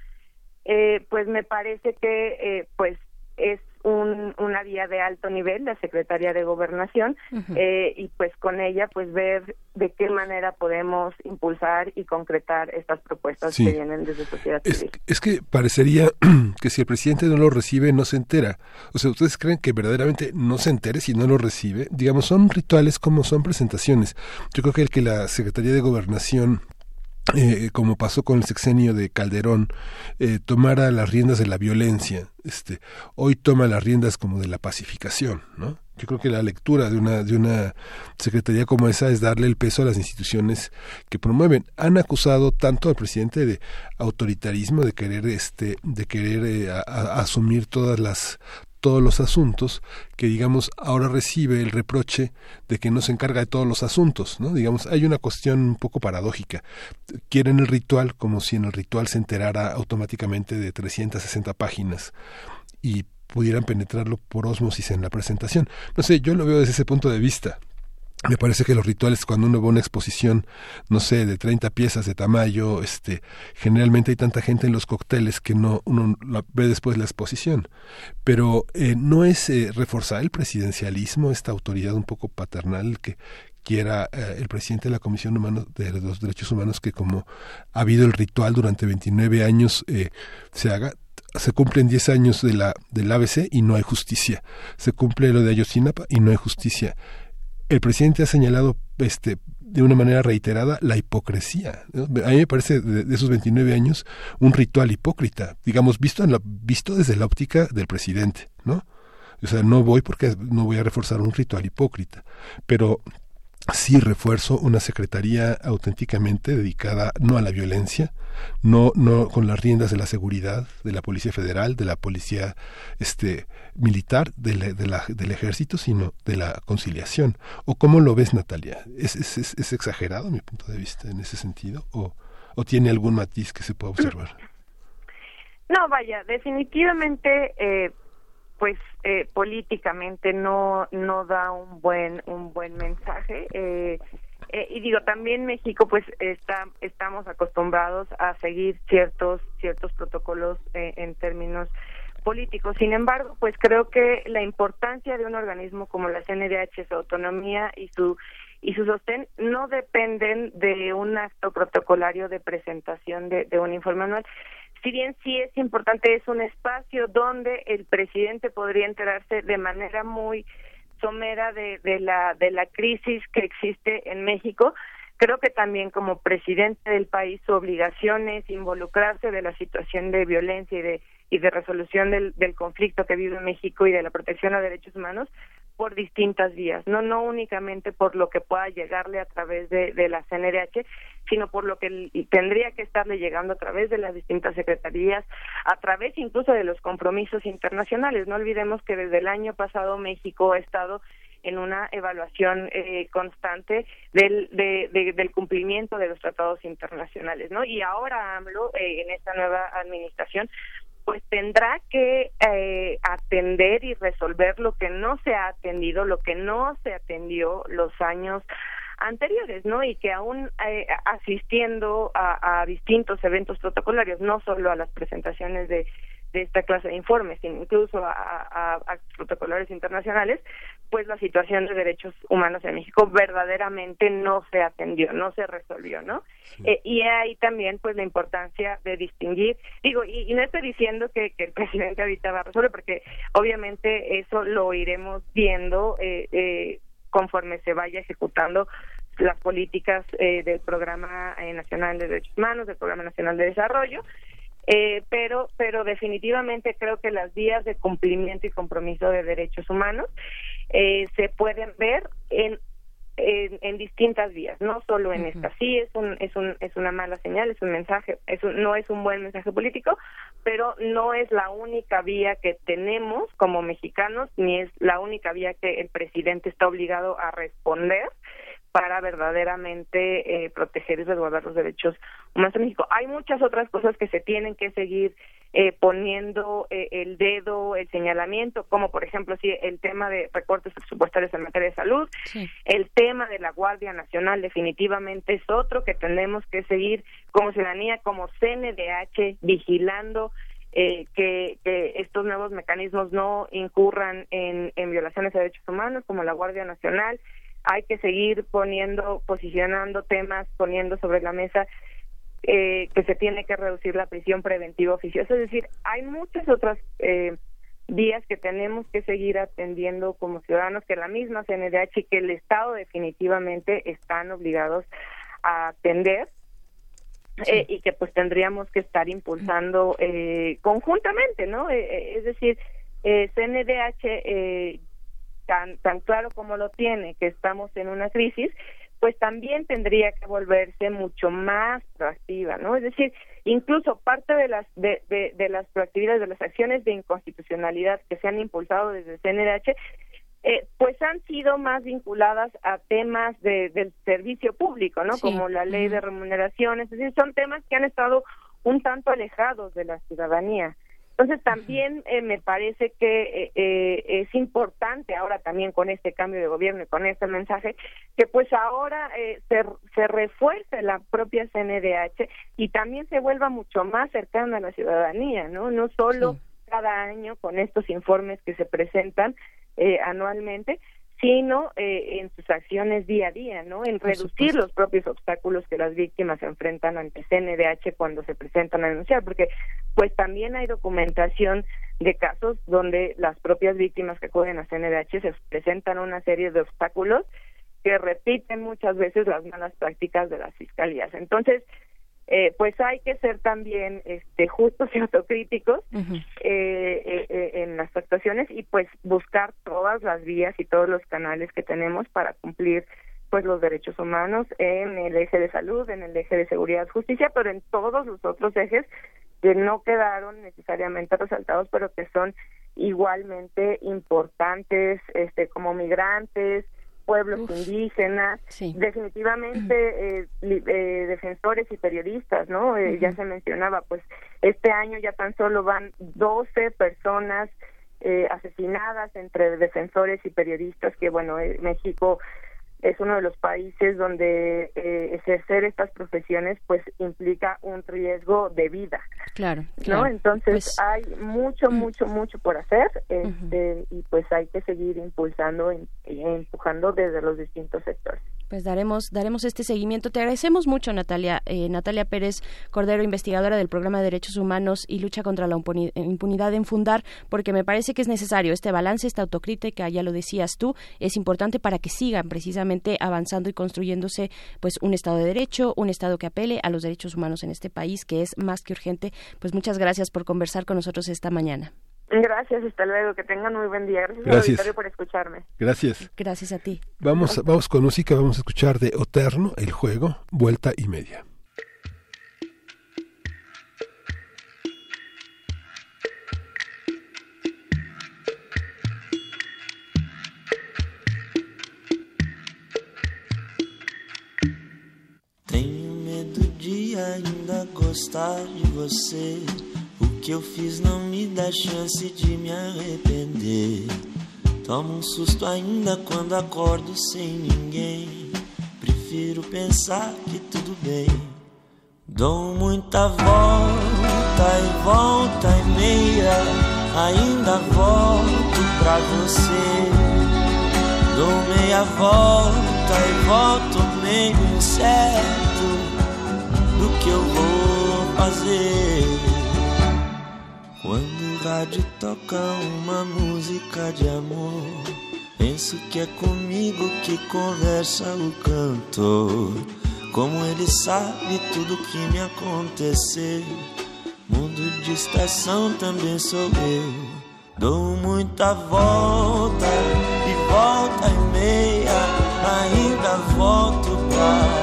eh, pues me parece que eh, pues es un, una vía de alto nivel, la Secretaría de Gobernación, eh, y pues con ella pues ver de qué manera podemos impulsar y concretar estas propuestas que vienen desde sociedad es, civil. Es que parecería <clears throat> que si el presidente no lo recibe, no se entera. O sea, ¿ustedes creen que verdaderamente no se entere si no lo recibe? Digamos, son rituales como son presentaciones. Yo creo que el que la Secretaría de Gobernación eh, como pasó con el sexenio de Calderón, eh, tomara las riendas de la violencia, este, hoy toma las riendas como de la pacificación, ¿no? Yo creo que la lectura de una, de una secretaría como esa es darle el peso a las instituciones que promueven. Han acusado tanto al presidente de autoritarismo, de querer, este, de querer eh, asumir todas las, todos los asuntos, que digamos ahora recibe el reproche de que no se encarga de todos los asuntos, ¿no? Digamos, hay una cuestión un poco paradójica. Quieren el ritual como si en el ritual se enterara automáticamente de 360 páginas y pudieran penetrarlo por osmosis en la presentación. No sé, yo lo veo desde ese punto de vista me parece que los rituales cuando uno ve una exposición no sé de 30 piezas de tamaño este generalmente hay tanta gente en los cócteles que no uno la ve después la exposición. Pero eh, no es eh, reforzar el presidencialismo esta autoridad un poco paternal que quiera eh, el presidente de la Comisión de los Derechos Humanos que como ha habido el ritual durante 29 años se haga se cumplen 10 años de la del ABC y no hay justicia. Se cumple lo de Ayotzinapa y no hay justicia el presidente ha señalado este de una manera reiterada la hipocresía. A mí me parece de, esos 29 años un ritual hipócrita, digamos, visto, en la, visto desde la óptica del presidente, ¿no? O sea, no voy porque no voy a reforzar un ritual hipócrita, pero sí refuerzo una secretaría auténticamente dedicada no a la violencia, no no con las riendas de la seguridad de la policía federal, de la policía este militar, de de la, del ejército, sino de la conciliación. ¿O cómo lo ves, Natalia? ¿Es, es, es, exagerado mi punto de vista en ese sentido? ¿O, ¿O tiene algún matiz que se pueda observar? No, vaya, definitivamente eh, pues eh, políticamente no no da un buen un buen mensaje eh, eh, y digo también México pues está estamos acostumbrados a seguir ciertos ciertos protocolos en términos políticos sin embargo pues creo que la importancia de un organismo como la CNDH su autonomía y su y su sostén no dependen de un acto protocolario de presentación de, un informe anual si bien sí es importante, es un espacio donde el presidente podría enterarse de manera muy somera de, de la de la crisis que existe en México. Creo que también como presidente del país su obligación es involucrarse de la situación de violencia y de y de resolución del, del conflicto que vive México y de la protección a derechos humanos por distintas vías, no no únicamente por lo que pueda llegarle a través de, de la CNDH, sino por lo que tendría que estarle llegando a través de las distintas secretarías, a través incluso de los compromisos internacionales. No olvidemos que desde el año pasado México ha estado en una evaluación eh, constante del, del cumplimiento de los tratados internacionales, ¿no? Y ahora AMLO, eh, en esta nueva administración, pues tendrá que eh, atender y resolver lo que no se ha atendido, lo que no se atendió los años anteriores, ¿no? Y que aún eh, asistiendo a, a, distintos eventos protocolarios, no solo a las presentaciones de de esta clase de informes, incluso a, a, protocolores internacionales, pues la situación de derechos humanos en México verdaderamente no se atendió, no se resolvió, ¿no? Eh, y ahí también, pues, la importancia de distinguir, digo, y, no estoy diciendo que, el <laughs> presidente ahorita va a resolver, porque obviamente eso lo iremos viendo eh, eh, conforme se vaya ejecutando las políticas del Programa Nacional de Derechos Humanos, del Programa Nacional de Desarrollo, eh, pero, pero definitivamente creo que las vías de cumplimiento y compromiso de derechos humanos eh, se pueden ver en, en, distintas vías, no solo en esta. Sí es un, es un, es una mala señal, es un mensaje, es no es un buen mensaje político, pero no es la única vía que tenemos como mexicanos, ni es la única vía que el presidente está obligado a responder para verdaderamente eh, proteger y resguardar los derechos humanos en México. Hay muchas otras cosas que se tienen que seguir eh, poniendo eh, el dedo, el señalamiento, como por ejemplo sí, el tema de recortes presupuestarios en materia de salud, el tema de la Guardia Nacional definitivamente es otro que tenemos que seguir como ciudadanía, como CNDH, vigilando eh, que, que, estos nuevos mecanismos no incurran en, en violaciones de derechos humanos, como la Guardia Nacional, hay que seguir poniendo, posicionando temas, poniendo sobre la mesa eh, que se tiene que reducir la prisión preventiva oficiosa. Es decir, hay muchas otras eh, vías que tenemos que seguir atendiendo como ciudadanos, que la misma CNDH y que el Estado definitivamente están obligados a atender. Eh, y que pues tendríamos que estar impulsando eh, conjuntamente, ¿no? Eh, es decir, CNDH tan, tan claro como lo tiene, que estamos en una crisis, pues también tendría que volverse mucho más proactiva, ¿no? Es decir, incluso parte de las de, de, las proactividades, de las acciones de inconstitucionalidad que se han impulsado desde CNDH, eh, pues han sido más vinculadas a temas de, del servicio público, ¿no? Como la ley de remuneraciones, es decir, son temas que han estado un tanto alejados de la ciudadanía. Entonces también eh, me parece que eh, eh, es importante ahora también con este cambio de gobierno y con este mensaje que pues ahora se, se refuerce la propia CNDH y también se vuelva mucho más cercana a la ciudadanía, ¿no? No solo cada año con estos informes que se presentan anualmente, sino eh, en sus acciones día a día, ¿no? En reducir los propios obstáculos que las víctimas enfrentan ante CNDH cuando se presentan a denunciar, porque pues también hay documentación de casos donde las propias víctimas que acuden a CNDH se presentan una serie de obstáculos que repiten muchas veces las malas prácticas de las fiscalías. Entonces, eh, pues hay que ser también este, justos y <laughs> autocríticos eh, eh, en las actuaciones y pues buscar todas las vías y todos los canales que tenemos para cumplir pues los derechos humanos en el eje de salud, en el eje de seguridad, justicia, pero en todos los otros ejes que no quedaron necesariamente resaltados, pero que son igualmente importantes, este, como migrantes, pueblos indígenas, definitivamente eh, eh, defensores y periodistas, ¿no? Eh, ya se mencionaba, pues este año ya tan solo van 12 personas asesinadas entre defensores y periodistas, que bueno, México es uno de los países donde eh, ejercer estas profesiones pues implica un riesgo de vida. Claro. ¿No? Entonces pues hay mucho, mm. mucho, mucho por hacer este, y pues hay que seguir impulsando e empujando desde los distintos sectores pues daremos daremos este seguimiento. Te agradecemos mucho, Natalia. Eh, Natalia Pérez Cordero, investigadora del Programa de Derechos Humanos y Lucha contra la Impunidad en Fundar, porque me parece que es necesario este balance, esta autocrítica, ya lo decías tú, es importante para que sigan precisamente avanzando y construyéndose pues un Estado de Derecho, un Estado que apele a los derechos humanos en este país, que es más que urgente. Pues muchas gracias por conversar con nosotros esta mañana. Gracias, hasta luego, que tengan muy buen día. Gracias, Gracias. por escucharme. Gracias. Gracias a ti. Vamos, vamos con música, vamos a escuchar de Oterno, el juego, vuelta y media. Tenho medo de ainda gostar de você. Que eu fiz não me dá chance de me arrepender. Tomo um susto ainda quando acordo sem ninguém. Prefiro pensar que tudo bem. Dou muita volta e volta e meia. Ainda volto pra você. Dou meia volta e volto meio incerto do que eu vou fazer. Quando o rádio toca uma música de amor, penso que é comigo que conversa o cantor. Como ele sabe tudo que me aconteceu. Mundo de estação também sou eu. Dou muita volta e volta e meia, ainda volto pra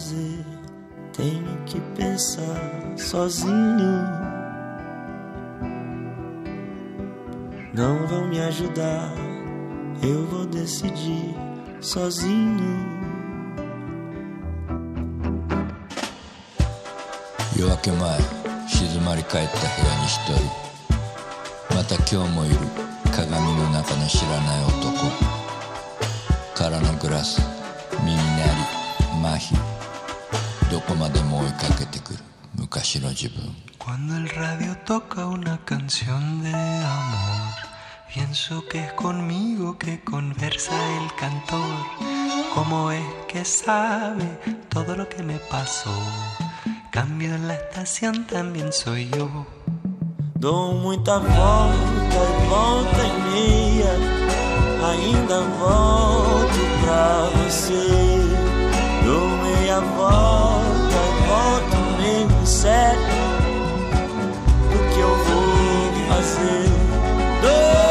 fazer? Tenho que pensar sozinho. Não vão me ajudar, eu vou decidir sozinho. 夜明け前静まり返った部屋に一人また今日もいる鏡の中の知らない男空のグラス耳鳴り麻痺 どこまでも追いかけてくる昔の自分 Cuando el radio toca una canción de amor, pienso que es conmigo que conversa el cantor. ¿Cómo es que sabe todo lo que me pasó? Cambio en la estación también soy yo. Dou muita volta e volta e meia, ainda volto pra você. Dou meia volta volta nem me segue. O que eu vou fazer?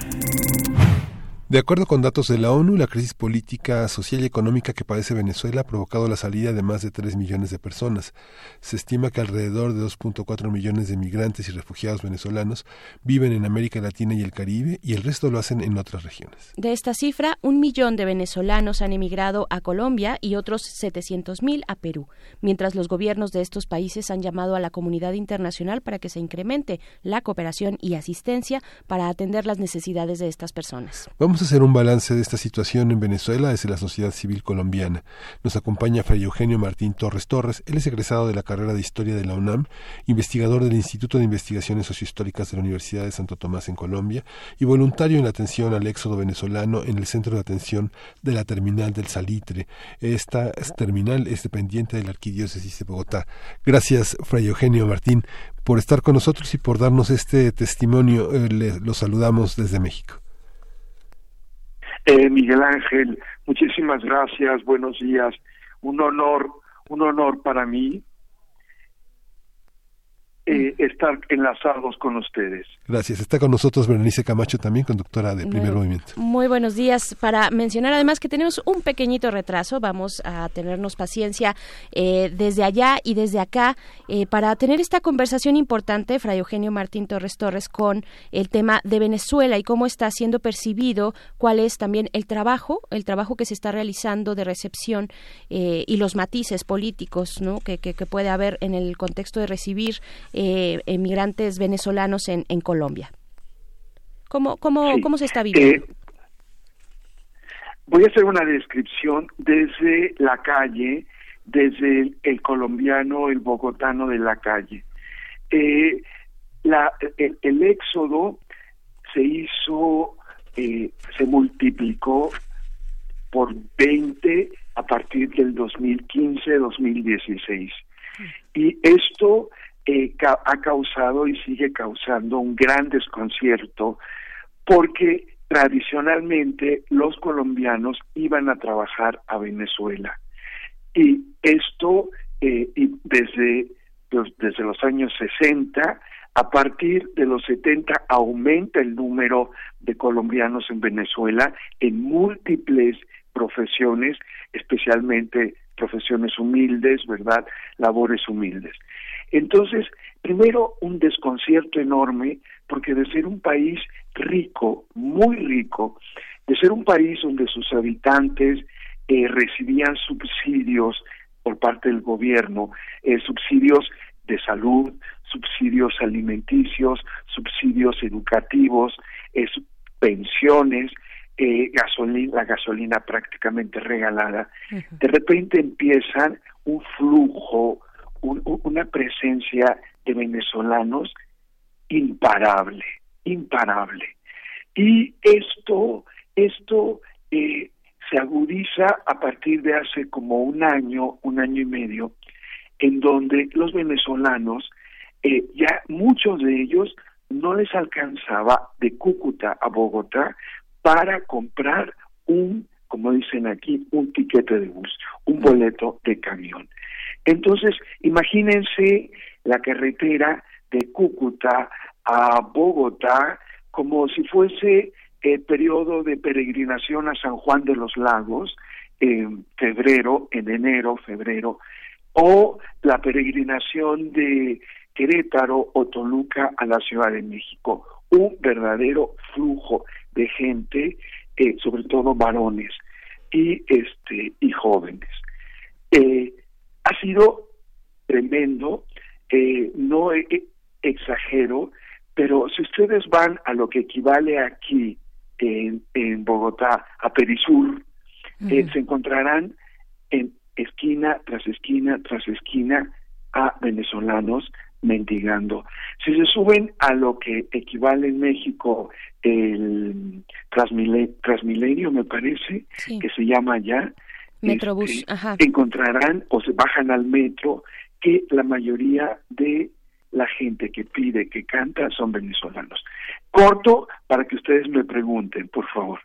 De acuerdo con datos de la ONU, la crisis política, social y económica que padece Venezuela ha provocado la salida de más de 3 millones de personas. Se estima que alrededor de 2.4 millones de migrantes y refugiados venezolanos viven en América Latina y el Caribe y el resto lo hacen en otras regiones. De esta cifra, un millón de venezolanos han emigrado a Colombia y otros 700.000 a Perú, mientras los gobiernos de estos países han llamado a la comunidad internacional para que se incremente la cooperación y asistencia para atender las necesidades de estas personas. Vamos a hacer un balance de esta situación en Venezuela desde la sociedad civil colombiana. Nos acompaña Fray Eugenio Martín Torres Torres. Él es egresado de la carrera de Historia de la UNAM, investigador del Instituto de Investigaciones Sociohistóricas de la Universidad de Santo Tomás en Colombia y voluntario en la atención al éxodo venezolano en el Centro de Atención de la Terminal del Salitre. Esta terminal es dependiente de la Arquidiócesis de Bogotá. Gracias, Fray Eugenio Martín, por estar con nosotros y por darnos este testimonio. Eh, le, lo saludamos desde México. Eh, Miguel Ángel, muchísimas gracias, buenos días. Un honor, un honor para mí eh, estar enlazados con ustedes. Gracias. Está con nosotros Berenice Camacho también, conductora de Primer Muy- Movimiento. Muy buenos días. Para mencionar además que tenemos un pequeñito retraso, vamos a tenernos paciencia eh, desde allá y desde acá eh, para tener esta conversación importante, Fray Eugenio Martín Torres Torres, con el tema de Venezuela y cómo está siendo percibido, cuál es también el trabajo, el trabajo que se está realizando de recepción eh, y los matices políticos ¿no? que, que- que puede haber en el contexto de recibir eh, emigrantes venezolanos en, en Colombia. ¿Cómo, cómo, Sí. ¿Cómo se está viviendo? Eh, voy a hacer una descripción desde la calle, desde el, el colombiano, el bogotano de la calle. Eh, la, el, éxodo se hizo, eh, se multiplicó por 20 a partir del 2015-2016. Y esto eh, ha causado y sigue causando un gran desconcierto porque tradicionalmente los colombianos iban a trabajar a Venezuela. Y esto, eh, y desde, desde los años 60, a partir de los 70 aumenta el número de colombianos en Venezuela en múltiples profesiones, especialmente profesiones humildes, ¿verdad? Labores humildes. Entonces, primero un desconcierto enorme, porque de ser un país rico, muy rico, de ser un país donde sus habitantes eh, recibían subsidios por parte del gobierno, eh, subsidios de salud, subsidios alimenticios, subsidios educativos, eh, pensiones, gasolina, la gasolina prácticamente regalada, de repente empiezan un flujo, una presencia de venezolanos imparable, imparable. Y esto, esto eh, se agudiza a partir de hace como un año, un año y medio, en donde los venezolanos, eh, ya muchos de ellos no les alcanzaba de Cúcuta a Bogotá para comprar un, como dicen aquí, un tiquete de bus, un boleto de camión. Entonces, imagínense la carretera de Cúcuta a Bogotá como si fuese el periodo de peregrinación a San Juan de los Lagos en febrero, en enero, febrero, o la peregrinación de Querétaro o Toluca a la Ciudad de México. Un verdadero flujo de gente, eh, sobre todo varones y este jóvenes. Eh, ha sido tremendo, eh, no exagero, pero si ustedes van a lo que equivale aquí en, en Bogotá, a Perisur, eh, se encontrarán en esquina tras esquina tras esquina a venezolanos mendigando. Si se suben a lo que equivale en México el Transmilenio, me parece, que se llama ya, Metrobús, este, encontrarán o se bajan al metro que la mayoría de la gente que pide, que canta, son venezolanos. Corto para que ustedes me pregunten, por favor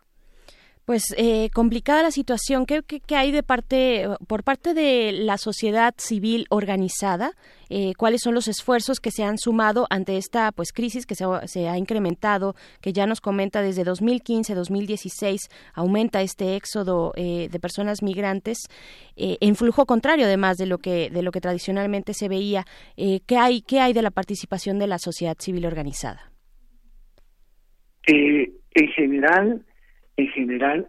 pues eh, complicada la situación. ¿Qué, hay de parte, por parte de la sociedad civil organizada? Eh, ¿Cuáles son los esfuerzos que se han sumado ante esta pues crisis que se, ha incrementado, que ya nos comenta desde 2015, 2016 aumenta este éxodo eh, de personas migrantes en flujo contrario, además de lo que de lo que tradicionalmente se veía? ¿Qué hay qué hay de la participación de la sociedad civil organizada? en general en general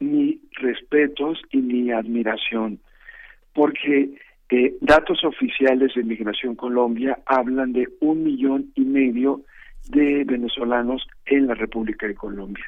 mis respetos y mi admiración, porque eh, datos oficiales de Migración Colombia hablan de un millón y medio de venezolanos en la República de Colombia.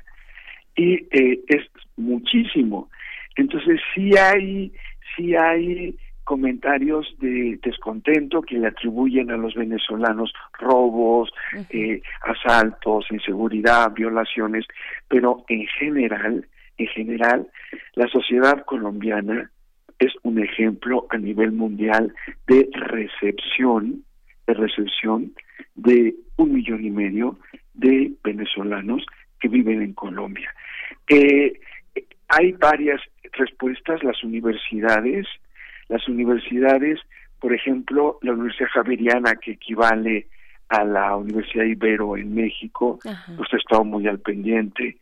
Y eh, es muchísimo. Entonces sí hay, sí hay comentarios de descontento que le atribuyen a los venezolanos robos, eh, asaltos, inseguridad, violaciones, pero en general, en general, la sociedad colombiana es un ejemplo a nivel mundial de recepción, de recepción de un millón y medio de venezolanos que viven en Colombia. Eh, hay varias respuestas, las universidades, las universidades, por ejemplo, la Universidad Javeriana, que equivale a la Universidad Ibero en México, pues ha estado muy al pendiente.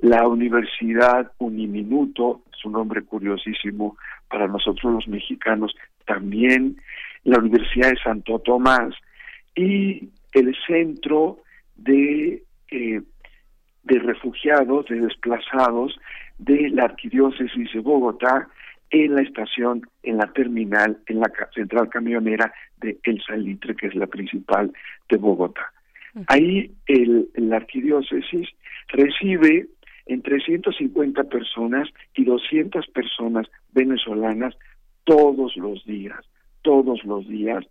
La Universidad Uniminuto, es un nombre curiosísimo para nosotros los mexicanos, también la Universidad de Santo Tomás y el Centro de, eh, de Refugiados, de Desplazados de la Arquidiócesis de Bogotá, en la estación, en la terminal, en la central camionera de El Salitre, que es la principal de Bogotá. Ahí el, la arquidiócesis recibe entre 150 personas y 200 personas venezolanas todos los días, todos los días.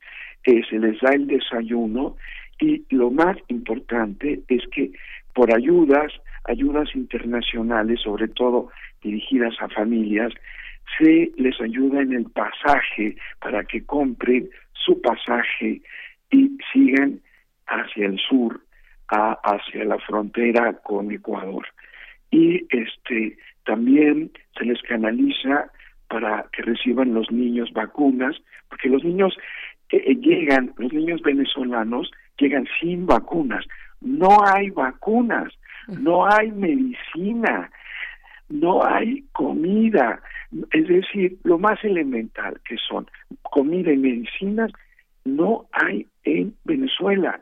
Eh, se les da el desayuno Y lo más importante es que por ayudas, ayudas internacionales, sobre todo dirigidas a familias, se les ayuda en el pasaje para que compren su pasaje y sigan hacia el sur, hacia la frontera con Ecuador. Y este también se les canaliza para que reciban los niños vacunas, porque los niños eh, eh, llegan, los niños venezolanos llegan sin vacunas. No hay vacunas, no hay medicina, no hay comida. Es decir, lo más elemental que son comida y medicinas, no hay en Venezuela.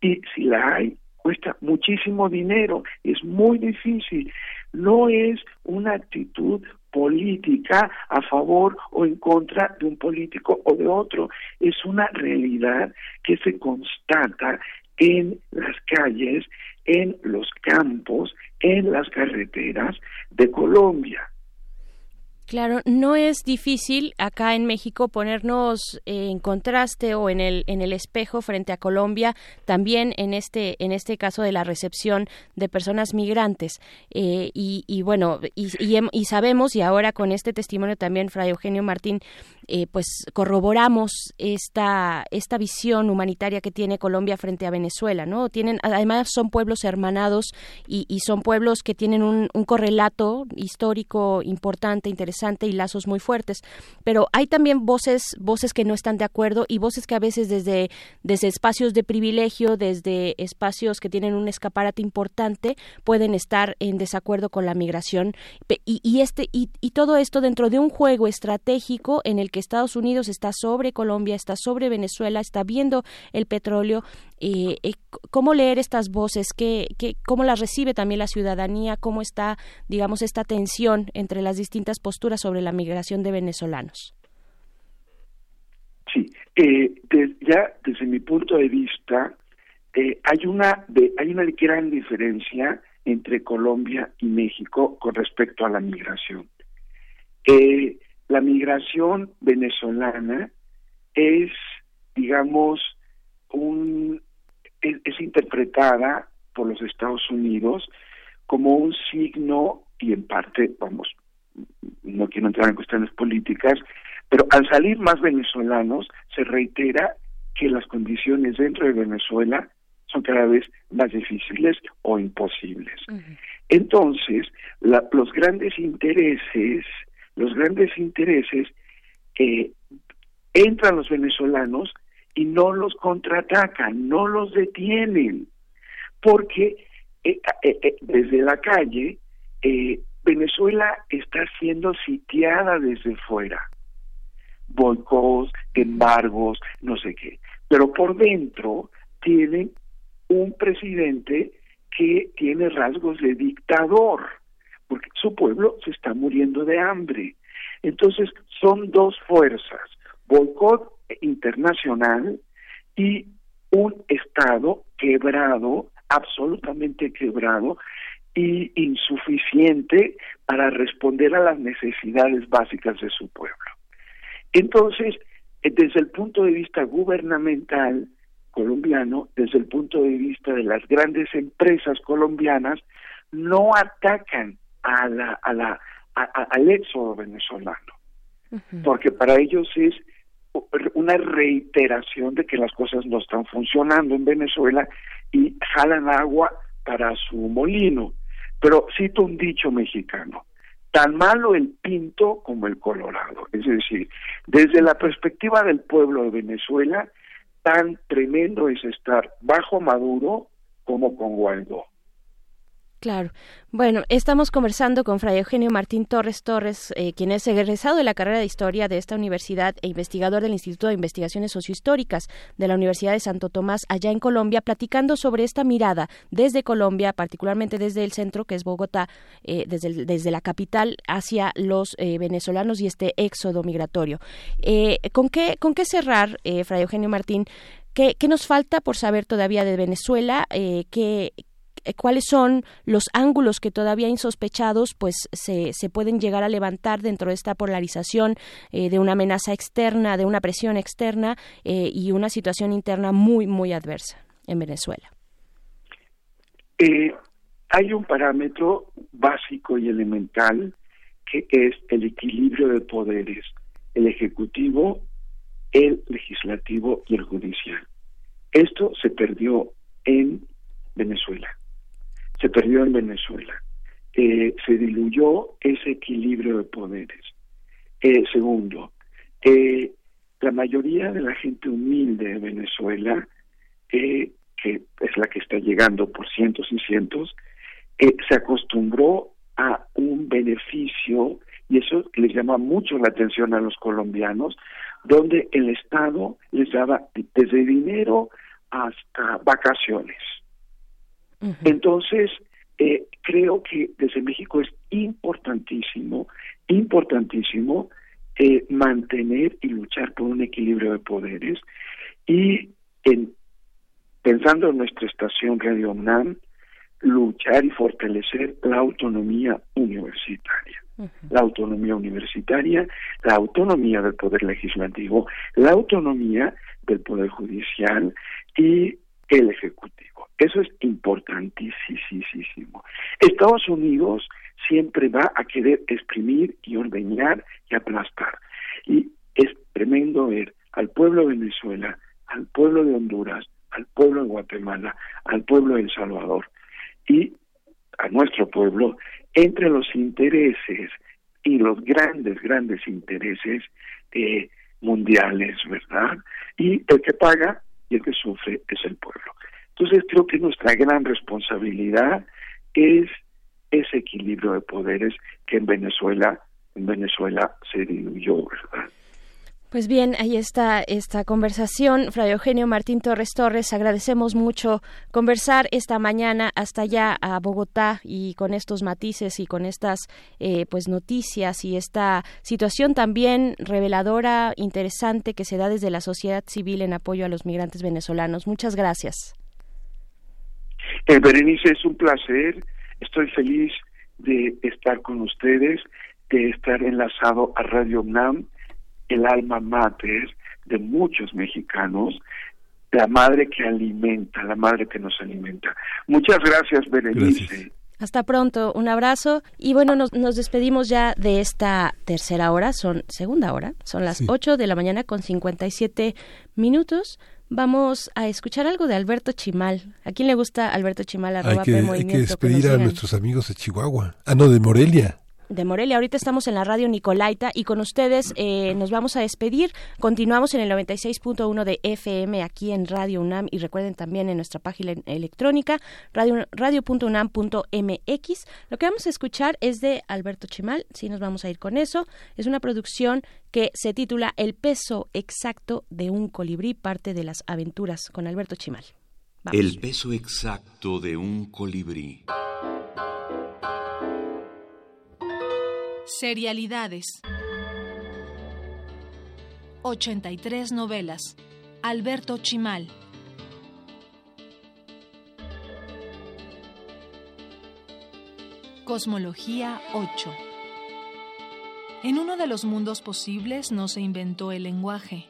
Y si la hay, cuesta muchísimo dinero, es muy difícil. No es una actitud política a favor o en contra de un político o de otro. Es una realidad que se constata en las calles, en los campos, en las carreteras de Colombia. Claro, no es difícil acá en México ponernos en contraste o en el en el espejo frente a Colombia, también en este en este caso de la recepción de personas migrantes. Eh, y, bueno y, y, sabemos y ahora con este testimonio también Fray Eugenio Martín eh, pues corroboramos esta esta visión humanitaria que tiene Colombia frente a Venezuela, no tienen además son pueblos hermanados y, son pueblos que tienen un, un correlato histórico importante interesante y lazos muy fuertes. Pero hay también voces, voces que no están de acuerdo y voces que a veces desde, desde espacios de privilegio, desde espacios que tienen un escaparate importante, pueden estar en desacuerdo con la migración. Y, y este, y, y todo esto dentro de un juego estratégico en el que Estados Unidos está sobre Colombia, está sobre Venezuela, está viendo el petróleo eh, eh, cómo leer estas voces, ¿Qué, qué, cómo las recibe también la ciudadanía, cómo está, digamos, esta tensión entre las distintas posturas sobre la migración de venezolanos. Sí, eh, ya desde mi punto de vista eh, hay una hay una gran diferencia entre Colombia y México con respecto a la migración. la migración venezolana es, digamos, un es, interpretada por los Estados Unidos como un signo y en parte, vamos, no quiero entrar en cuestiones políticas, pero al salir más venezolanos se reitera que las condiciones dentro de Venezuela son cada vez más difíciles o imposibles. Entonces, los grandes intereses, los grandes intereses, eh, entran los venezolanos y no los contraatacan, no los detienen, porque eh, eh, eh, desde la calle Venezuela está siendo sitiada desde fuera, boicots, embargos, no sé qué, pero por dentro tienen un presidente que tiene rasgos de dictador, porque su pueblo se está muriendo de hambre. Entonces son dos fuerzas, boicot internacional y un Estado quebrado, absolutamente quebrado y insuficiente para responder a las necesidades básicas de su pueblo. Entonces, desde el punto de vista gubernamental colombiano, desde el punto de vista de las grandes empresas colombianas, no atacan a la, a la, al éxodo venezolano, porque para ellos es una reiteración de que las cosas no están funcionando en Venezuela y jalan agua para su molino. Pero cito un dicho mexicano, tan malo el pinto como el colorado. Es decir, desde la perspectiva del pueblo de Venezuela, tan tremendo es estar bajo Maduro como con Guaidó. Claro. Bueno, estamos conversando con Fray Eugenio Martín Torres Torres, eh, quien es egresado de la carrera de Historia de esta universidad e investigador del Instituto de Investigaciones Sociohistóricas de la Universidad de Santo Tomás, allá en Colombia, platicando sobre esta mirada desde Colombia, particularmente desde el centro, que es Bogotá, eh, desde, desde la capital hacia los eh, venezolanos y este éxodo migratorio. ¿con, qué, ¿Con qué cerrar, Fray Eugenio Martín? ¿Qué, ¿Qué, nos falta por saber todavía de Venezuela? ¿qué, cuáles son los ángulos que todavía insospechados pues se, se pueden llegar a levantar dentro de esta polarización eh, de una amenaza externa, de una presión externa eh, y una situación interna muy, muy adversa en Venezuela? Eh, hay un parámetro básico y elemental que es el equilibrio de poderes, el ejecutivo, el legislativo y el judicial. Esto se perdió en Venezuela. Se perdió en Venezuela. Eh, se diluyó ese equilibrio de poderes. Eh, segundo, eh, la mayoría de la gente humilde de Venezuela, que es la que está llegando por cientos y cientos, se acostumbró a un beneficio, y eso les llama mucho la atención a los colombianos, donde el Estado les daba desde dinero hasta vacaciones. Entonces, eh, creo que desde México es importantísimo, importantísimo eh, mantener y luchar por un equilibrio de poderes. Y en, pensando en nuestra estación Radio UNAM, luchar y fortalecer la autonomía universitaria. La autonomía universitaria, la autonomía del poder legislativo, la autonomía del poder judicial y el ejecutivo. Eso es importantísimo. Estados Unidos siempre va a querer exprimir y ordeñar y aplastar. Y es tremendo ver al pueblo de Venezuela, al pueblo de Honduras, al pueblo de Guatemala, al pueblo de El Salvador, y a nuestro pueblo entre los intereses y los grandes, grandes intereses eh, mundiales, ¿verdad? Y el que paga y el que sufre es el pueblo. Entonces creo que nuestra gran responsabilidad es ese equilibrio de poderes que en Venezuela, en Venezuela se diluyó, ¿verdad? Pues bien, ahí está esta conversación. Fray Eugenio Martín Torres Torres, agradecemos mucho conversar esta mañana hasta allá a Bogotá y con estos matices y con estas eh, pues noticias y esta situación también reveladora, interesante que se da desde la sociedad civil en apoyo a los migrantes venezolanos. Muchas gracias. Eh, Berenice, es un placer. Estoy feliz de estar con ustedes, de estar enlazado a Radio UNAM el alma mater de muchos mexicanos, la madre que alimenta, la madre que nos alimenta. Muchas gracias, Berenice. Hasta pronto, un abrazo y bueno, nos, despedimos ya de esta tercera hora, son segunda hora, son las 8 de la mañana con 57 minutos. Vamos a escuchar algo de Alberto Chimal. ¿A quién le gusta Alberto Chimal? hay que, hay que despedir a nuestros amigos de Chihuahua. Ah, no, de Morelia de Morelia. Ahorita estamos en la radio Nicolaita y con ustedes eh, nos vamos a despedir. Continuamos en el 96.1 de FM aquí en Radio UNAM y recuerden también en nuestra página electrónica radio.unam.mx. Lo que vamos a escuchar es de Alberto Chimal, sí nos vamos a ir con eso. Es una producción que se titula El peso exacto de un colibrí, parte de las aventuras con Alberto Chimal. El peso exacto de un colibrí. Serialidades. 83 novelas. Alberto Chimal. Cosmología 8. En uno de los mundos posibles no se inventó el lenguaje.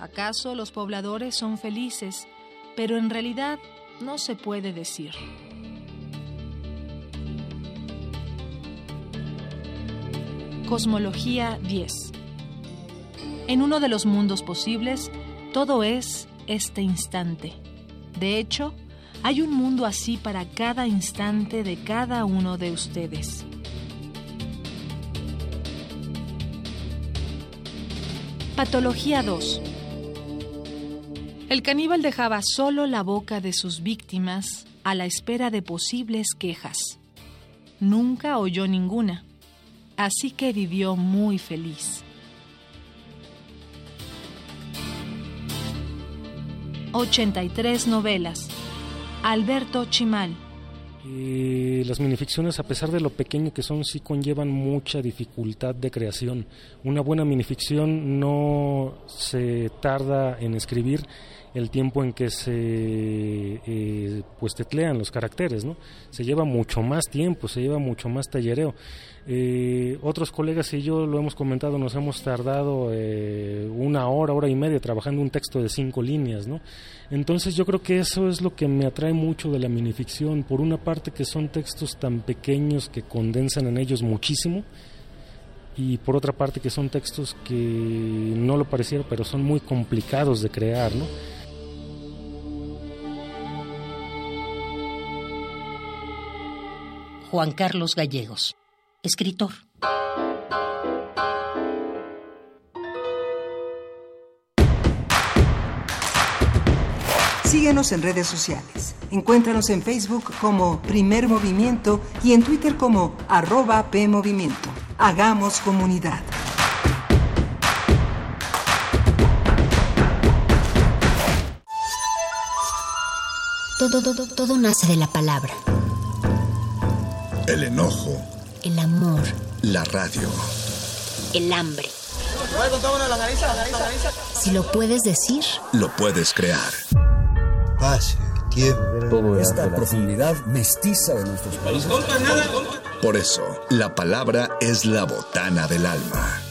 ¿Acaso los pobladores son felices, pero en realidad no se puede decir? Cosmología 10. En uno de los mundos posibles, todo es este instante. De hecho, hay un mundo así para cada instante de cada uno de ustedes. Patología 2. El caníbal dejaba solo la boca de sus víctimas a la espera de posibles quejas. Nunca oyó ninguna así que vivió muy feliz. 83 novelas. Alberto Chimal. las minificciones, a pesar de lo pequeño que son, sí conllevan mucha dificultad de creación. Una buena minificción no se tarda en escribir el tiempo en que se eh, pues teclean los caracteres, ¿no? Se lleva mucho más tiempo, se lleva mucho más tallereo. Eh, otros colegas y yo lo hemos comentado, nos hemos tardado eh, una hora, hora y media trabajando un texto de cinco líneas, ¿no? Entonces yo creo que eso es lo que me atrae mucho de la minificción, por una parte que son textos tan pequeños que condensan en ellos muchísimo, y por otra parte que son textos que no lo pareciera, pero son muy complicados de crear, ¿no? Juan Carlos Gallegos, escritor. Síguenos en redes sociales. Encuéntranos en Facebook como Primer Movimiento y en Twitter como arroba PMovimiento. Hagamos comunidad. Todo, todo, todo nace de la palabra. El enojo. El amor. La radio. El hambre. Si lo puedes decir, Lo puedes crear. Paz, tiempo. Esta profundidad mestiza de nuestros países. Por eso, la palabra es la botana del alma.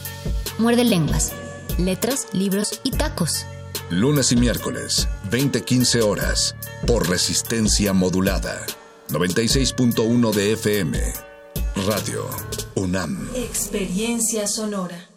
muerde lenguas, letras, libros y tacos. Lunes y miércoles, 20-15 horas, por resistencia modulada. 96.1 de FM. Radio UNAM. Experiencia sonora.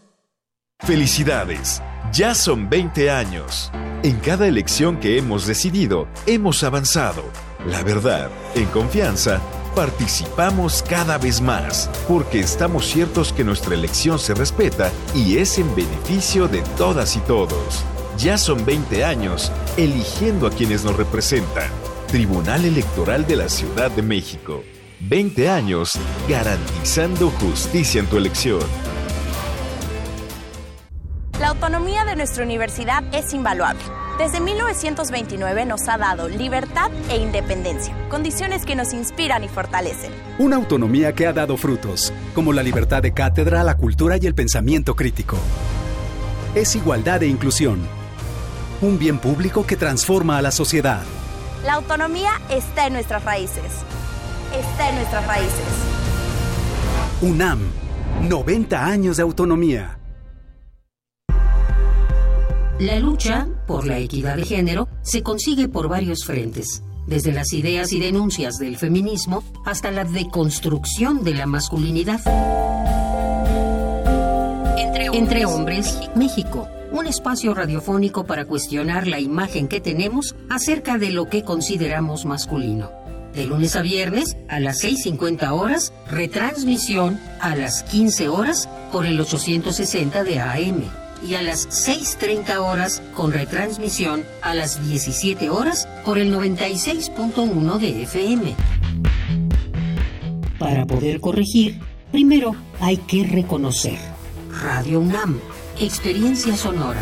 Felicidades, ya son 20 años. En cada elección que hemos decidido, hemos avanzado. La verdad, en confianza, participamos cada vez más, porque estamos ciertos que nuestra elección se respeta y es en beneficio de todas y todos. Ya son 20 años eligiendo a quienes nos representan. Tribunal Electoral de la Ciudad de México. 20 años garantizando justicia en tu elección. La autonomía de nuestra universidad es invaluable. Desde 1929 nos ha dado libertad e independencia, condiciones que nos inspiran y fortalecen. Una autonomía que ha dado frutos, como la libertad de cátedra, la cultura y el pensamiento crítico. Es igualdad e inclusión. Un bien público que transforma a la sociedad. La autonomía está en nuestras raíces. Está en nuestras raíces. UNAM, 90 años de autonomía. La lucha por la equidad de género se consigue por varios frentes, desde las ideas y denuncias del feminismo hasta la deconstrucción de la masculinidad. Entre hombres, México, un espacio radiofónico para cuestionar la imagen que tenemos acerca de lo que consideramos masculino. De lunes a viernes a las 6.50 horas, retransmisión a las 15 horas por el 860 de AM y a las 6.30 horas con retransmisión a las 17 horas por el 96.1 de FM. Para poder corregir, primero hay que reconocer. Radio UNAM, experiencia sonora.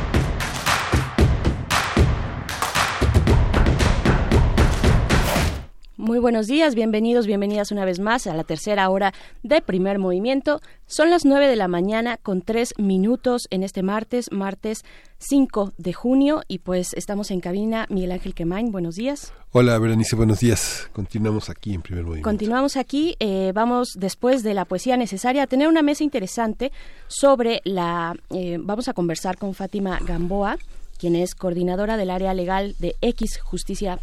Muy buenos días, bienvenidos, bienvenidas una vez más a la tercera hora de primer movimiento. Son las nueve de la mañana con tres minutos en este martes, martes 5 de junio y pues estamos en cabina. Miguel Ángel Quemain, buenos días. Hola, Berenice, buenos días. Continuamos aquí en primer movimiento. Continuamos aquí, eh, vamos después de la poesía necesaria a tener una mesa interesante sobre la... eh, vamos a conversar con Fátima Gamboa, quien es coordinadora del área legal de X Justicia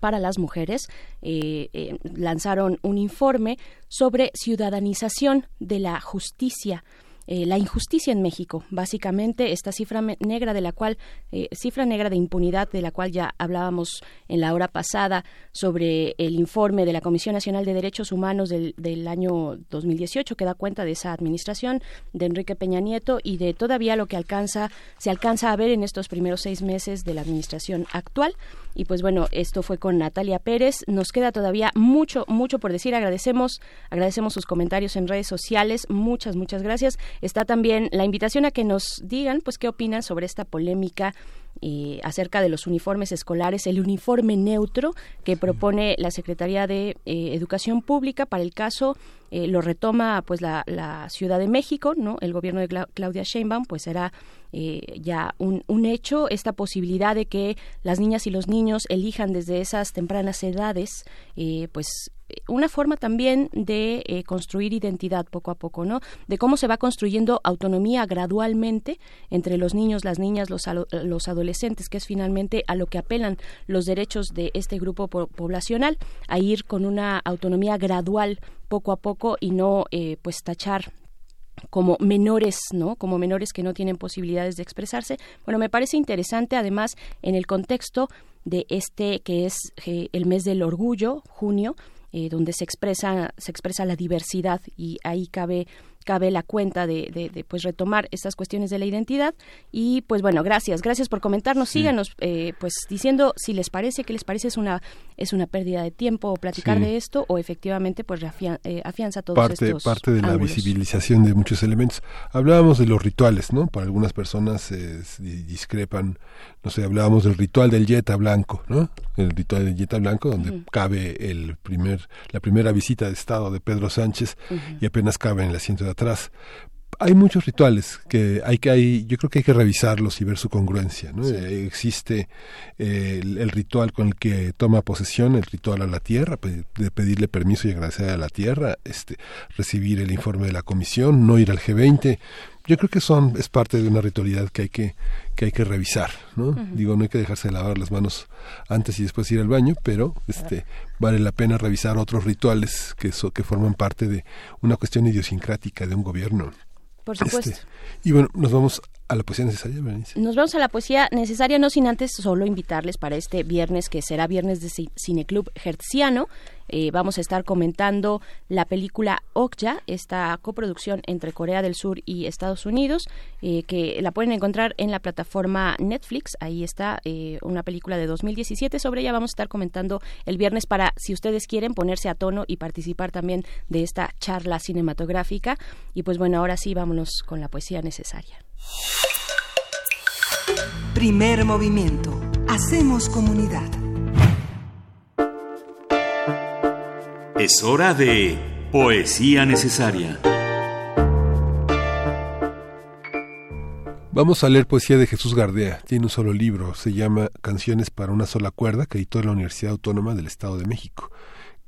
para las mujeres eh, eh, lanzaron un informe sobre ciudadanización de la justicia eh, la injusticia en México, básicamente esta cifra negra de la cual, eh, cifra negra de impunidad de la cual ya hablábamos en la hora pasada sobre el informe de la Comisión Nacional de Derechos Humanos del, del año 2018 que da cuenta de esa administración de Enrique Peña Nieto y de todavía lo que alcanza, se alcanza a ver en estos primeros seis meses de la administración actual. Y pues bueno, esto fue con Natalia Pérez. Nos queda todavía mucho, mucho por decir. Agradecemos, agradecemos sus comentarios en redes sociales. Muchas, muchas gracias. está también la invitación a que nos digan, pues, qué opinan sobre esta polémica eh, acerca de los uniformes escolares, el uniforme neutro que propone la Secretaría de eh, Educación Pública para el caso eh, lo retoma pues la, la, Ciudad de México, ¿no? El gobierno de Claudia Sheinbaum pues será ya un, un, hecho esta posibilidad de que las niñas y los niños elijan desde esas tempranas edades pues una forma también de eh, construir identidad poco a poco, ¿no? De cómo se va construyendo autonomía gradualmente entre los niños, las niñas, los, los adolescentes, que es finalmente a lo que apelan los derechos de este grupo poblacional, a ir con una autonomía gradual poco a poco y no eh, pues tachar como menores, ¿no? Como menores que no tienen posibilidades de expresarse. Bueno, me parece interesante además en el contexto de este que es eh, el mes del orgullo, junio, eh, donde se expresa se expresa la diversidad y ahí cabe cabe la cuenta de, de, pues retomar estas cuestiones de la identidad. Y pues bueno gracias gracias por comentarnos. Síganos eh, pues diciendo si les parece que les parece. Es una es una pérdida de tiempo platicar de esto o efectivamente pues eh, afianza todos parte estos parte de la visibilización de muchos elementos. Hablábamos de los rituales no para algunas personas discrepan no sé hablábamos del ritual del yeta blanco no el ritual del yeta blanco donde cabe el primer la primera visita de estado de Pedro Sánchez y apenas cabe en el asiento de atrás hay muchos rituales que hay que hay, yo creo que hay que revisarlos y ver su congruencia ¿no? Eh, existe eh, el, ritual con el que toma posesión el ritual a la tierra de pedirle permiso y agradecer a la tierra este recibir el informe de la comisión no ir al G20 yo creo que son es parte de una ritualidad que hay que que hay que revisar no digo no hay que dejarse de lavar las manos antes y después ir al baño pero este vale la pena revisar otros rituales que que forman parte de una cuestión idiosincrática de un gobierno. Por supuesto. Este, y bueno, nos vamos a la poesía necesaria, Nos vamos a la poesía necesaria, no sin antes solo invitarles para este viernes, que será viernes de Cineclub Hertziano. Eh, vamos a estar comentando la película Okja, esta coproducción entre Corea del Sur y Estados Unidos, eh, que la pueden encontrar en la plataforma Netflix. Ahí está eh, una película de 2017. Sobre ella vamos a estar comentando el viernes para, si ustedes quieren, ponerse a tono y participar también de esta charla cinematográfica. Y pues bueno, ahora sí, vámonos con la poesía necesaria. Primer movimiento. Hacemos comunidad. Es hora de Poesía Necesaria. Vamos a leer poesía de Jesús Gardea. Tiene un solo libro, se llama Canciones para una sola cuerda, que editó en la Universidad Autónoma del Estado de México.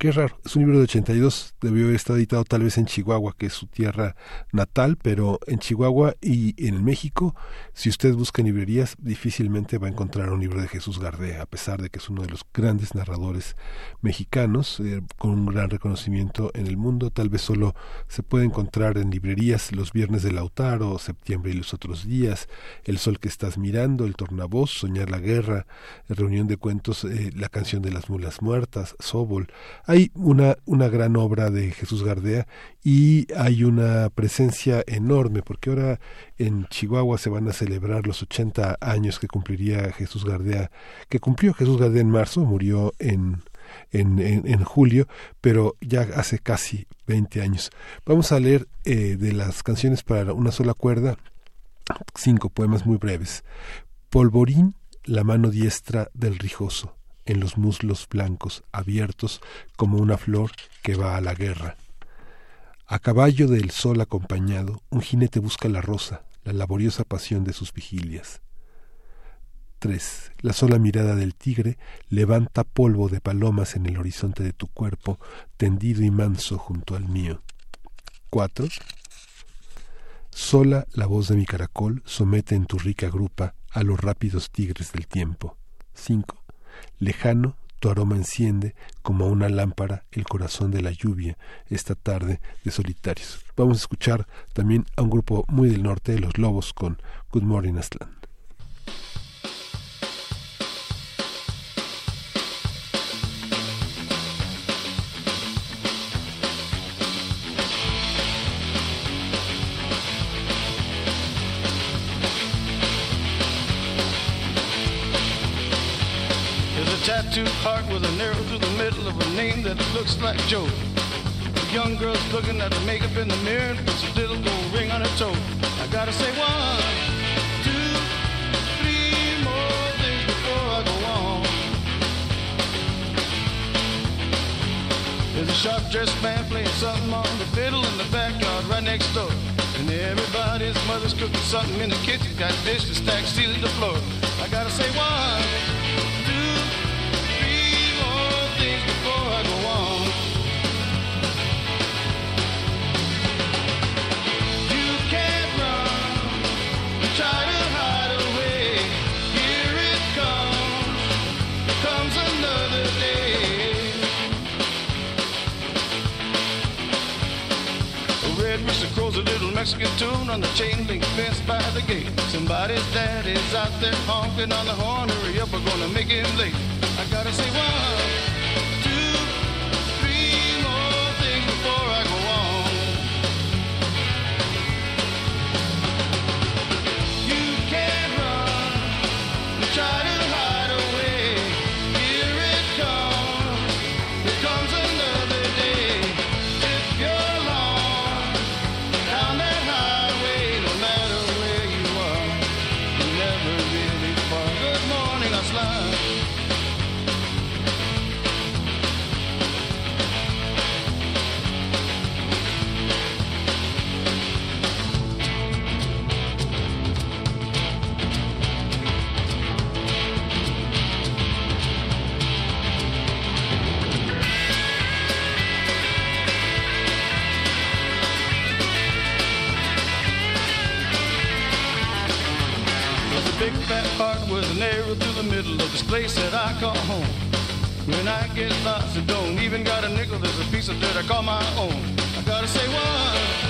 Qué raro, es un libro de 82, debió haber estado editado tal vez en Chihuahua, que es su tierra natal, pero en Chihuahua y en México, si usted busca en librerías, difícilmente va a encontrar un libro de Jesús Gardea, a pesar de que es uno de los grandes narradores mexicanos, eh, con un gran reconocimiento en el mundo, tal vez solo se puede encontrar en librerías los viernes de Lautaro, septiembre y los otros días, El sol que estás mirando, El tornavoz, Soñar la guerra, Reunión de cuentos, eh, La canción de las mulas muertas, Sobol, hay una, una gran obra de Jesús Gardea y hay una presencia enorme, porque ahora en Chihuahua se van a celebrar los 80 años que cumpliría Jesús Gardea, que cumplió Jesús Gardea en marzo, murió en, en, en, julio, pero ya hace casi 20 años. Vamos a leer eh, de las canciones para una sola cuerda, cinco poemas muy breves. Polvorín, la mano diestra del rijoso en los muslos blancos abiertos como una flor que va a la guerra. A caballo del sol acompañado, un jinete busca la rosa, la laboriosa pasión de sus vigilias. 3. La sola mirada del tigre levanta polvo de palomas en el horizonte de tu cuerpo, tendido y manso junto al mío. 4. Sola la voz de mi caracol somete en tu rica grupa a los rápidos tigres del tiempo. 5. Lejano, tu aroma enciende como una lámpara el corazón de la lluvia esta tarde de solitarios. Vamos a escuchar también a un grupo muy del norte los Lobos con Good Morning Aslan. Joe. young girl's looking at the makeup in the mirror, puts a little gold ring on her toe. I gotta say one, two, three more things before I go on. There's a sharp dressed man playing something on the fiddle in the backyard right next door. And everybody's mother's cooking something in the kitchen, got dishes stacked, sealing the floor. Crows a little Mexican tune on the chain link fence by the gate. Somebody's daddy's out there honking on the horn. Hurry up, we're gonna make him late. I gotta say one, I get lost and don't even got a nickel, there's a piece of dirt I call my own. I gotta say one,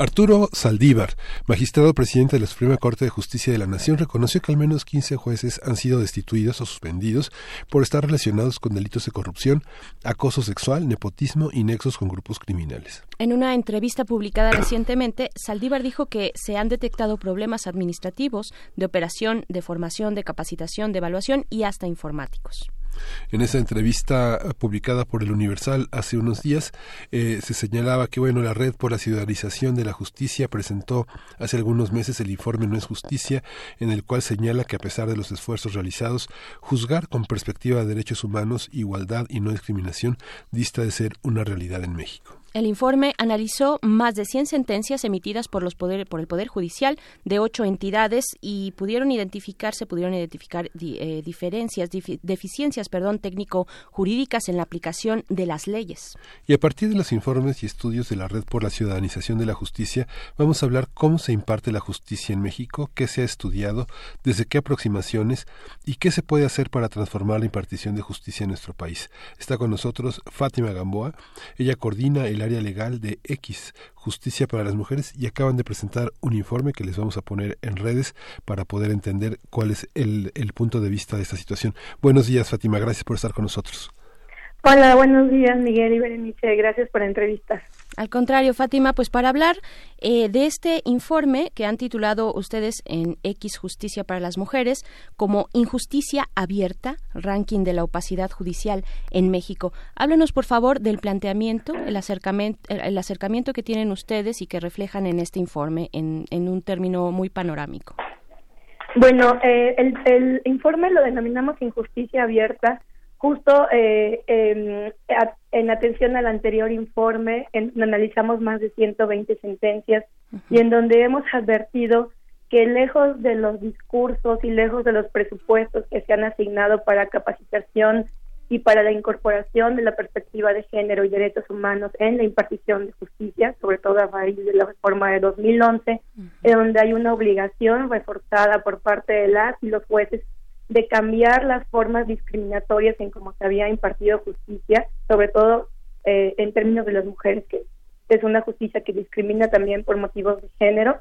Arturo Saldívar, magistrado presidente de la Suprema Corte de Justicia de la Nación, reconoció que al menos 15 jueces han sido destituidos o suspendidos por estar relacionados con delitos de corrupción, acoso sexual, nepotismo y nexos con grupos criminales. En una entrevista publicada recientemente, Saldívar dijo que se han detectado problemas administrativos, de operación, de formación, de capacitación, de evaluación y hasta informáticos. En esa entrevista publicada por el Universal hace unos días eh, se señalaba que bueno la red por la ciudadanización de la justicia presentó hace algunos meses el informe No es justicia en el cual señala que a pesar de los esfuerzos realizados juzgar con perspectiva de derechos humanos, igualdad y no discriminación dista de ser una realidad en México. El informe analizó más de 100 sentencias emitidas por, los poder, por el Poder Judicial de ocho entidades y pudieron identificarse, pudieron identificar eh, diferencias, deficiencias, perdón, técnico-jurídicas en la aplicación de las leyes. Y a partir de los informes y estudios de la Red por la Ciudadanización de la Justicia, vamos a hablar cómo se imparte la justicia en México, qué se ha estudiado, desde qué aproximaciones y qué se puede hacer para transformar la impartición de justicia en nuestro país. Está con nosotros Fátima Gamboa. Ella coordina el área legal de X, Justicia para las Mujeres, y acaban de presentar un informe que les vamos a poner en redes para poder entender cuál es el, el punto de vista de esta situación. Buenos días, Fátima. Gracias por estar con nosotros. Hola, buenos días, Miguel y Berenice. Gracias por la entrevista. Al contrario, Fátima, pues para hablar eh, de este informe que han titulado ustedes en X Justicia para las Mujeres como Injusticia Abierta, ranking de la opacidad judicial en México. Háblenos, por favor, del planteamiento, el acercamiento, el acercamiento que tienen ustedes y que reflejan en este informe en, en un término muy panorámico. Bueno, eh, el, el informe lo denominamos injusticia abierta, justo eh, en, atención al anterior informe, en, analizamos más de 120 sentencias y en donde hemos advertido que lejos de los discursos y lejos de los presupuestos que se han asignado para capacitación y para la incorporación de la perspectiva de género y derechos humanos en la impartición de justicia, sobre todo a raíz de la reforma de 2011, en donde hay una obligación reforzada por parte de las y los jueces de cambiar las formas discriminatorias en cómo se había impartido justicia, sobre todo eh, en términos de las mujeres, que es una justicia que discrimina también por motivos de género,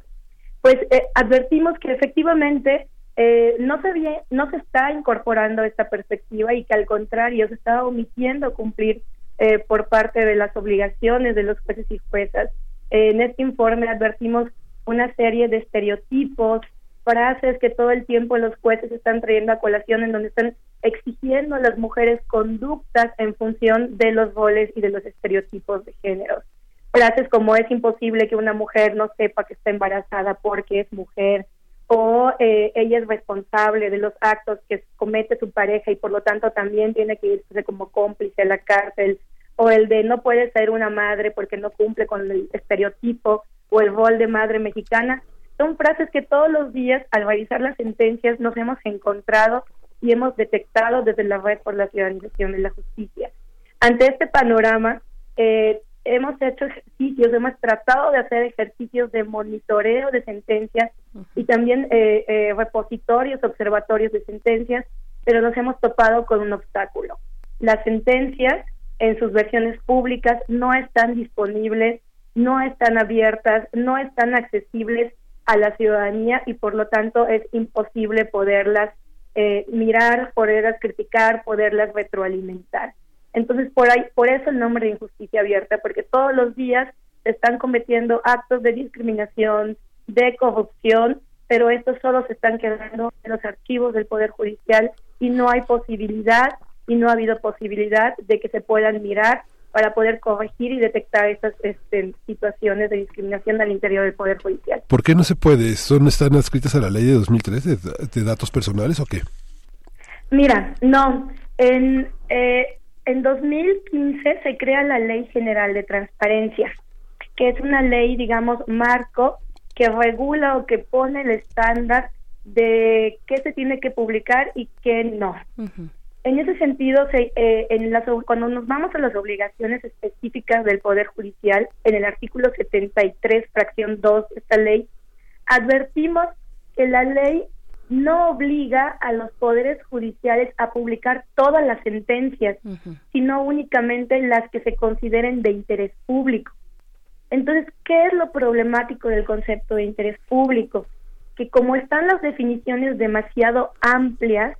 pues eh, advertimos que efectivamente eh, no se vie- no se está incorporando esta perspectiva y que al contrario se está omitiendo cumplir eh, por parte de las obligaciones de los jueces y juezas. En este informe advertimos una serie de estereotipos, frases que todo el tiempo los jueces están trayendo a colación en donde están exigiendo a las mujeres conductas en función de los roles y de los estereotipos de género. Frases como es imposible que una mujer no sepa que está embarazada porque es mujer o eh, ella es responsable de los actos que comete su pareja y por lo tanto también tiene que irse como cómplice a la cárcel o el de no puede ser una madre porque no cumple con el estereotipo o el rol de madre mexicana son frases que todos los días al realizar las sentencias nos hemos encontrado y hemos detectado desde la red por la ciudadanización de la justicia. Ante este panorama, eh, hemos hecho ejercicios, hemos tratado de hacer ejercicios de monitoreo de sentencias y también eh, eh, repositorios, observatorios de sentencias, pero nos hemos topado con un obstáculo. Las sentencias en sus versiones públicas no están disponibles, no están abiertas, no están accesibles a la ciudadanía y por lo tanto es imposible poderlas eh, mirar, poderlas criticar, poderlas retroalimentar. Entonces, por ahí, por eso el nombre de injusticia abierta, porque todos los días se están cometiendo actos de discriminación, de corrupción, pero estos solo se están quedando en los archivos del Poder Judicial y no hay posibilidad y no ha habido posibilidad de que se puedan mirar para poder corregir y detectar estas este, situaciones de discriminación al interior del Poder Judicial. ¿Por qué no se puede? ¿Son, ¿Están adscritas a la ley de 2003 de, de datos personales o qué? Mira, no, en, eh, en 2015 se crea la Ley General de Transparencia, que es una ley, digamos, marco que regula o que pone el estándar de qué se tiene que publicar y qué no. En ese sentido, se, eh, en las, cuando nos vamos a las obligaciones específicas del Poder Judicial, en el artículo 73, fracción 2 de esta ley, advertimos que la ley no obliga a los poderes judiciales a publicar todas las sentencias, sino únicamente las que se consideren de interés público. Entonces, ¿qué es lo problemático del concepto de interés público? Que como están las definiciones demasiado amplias,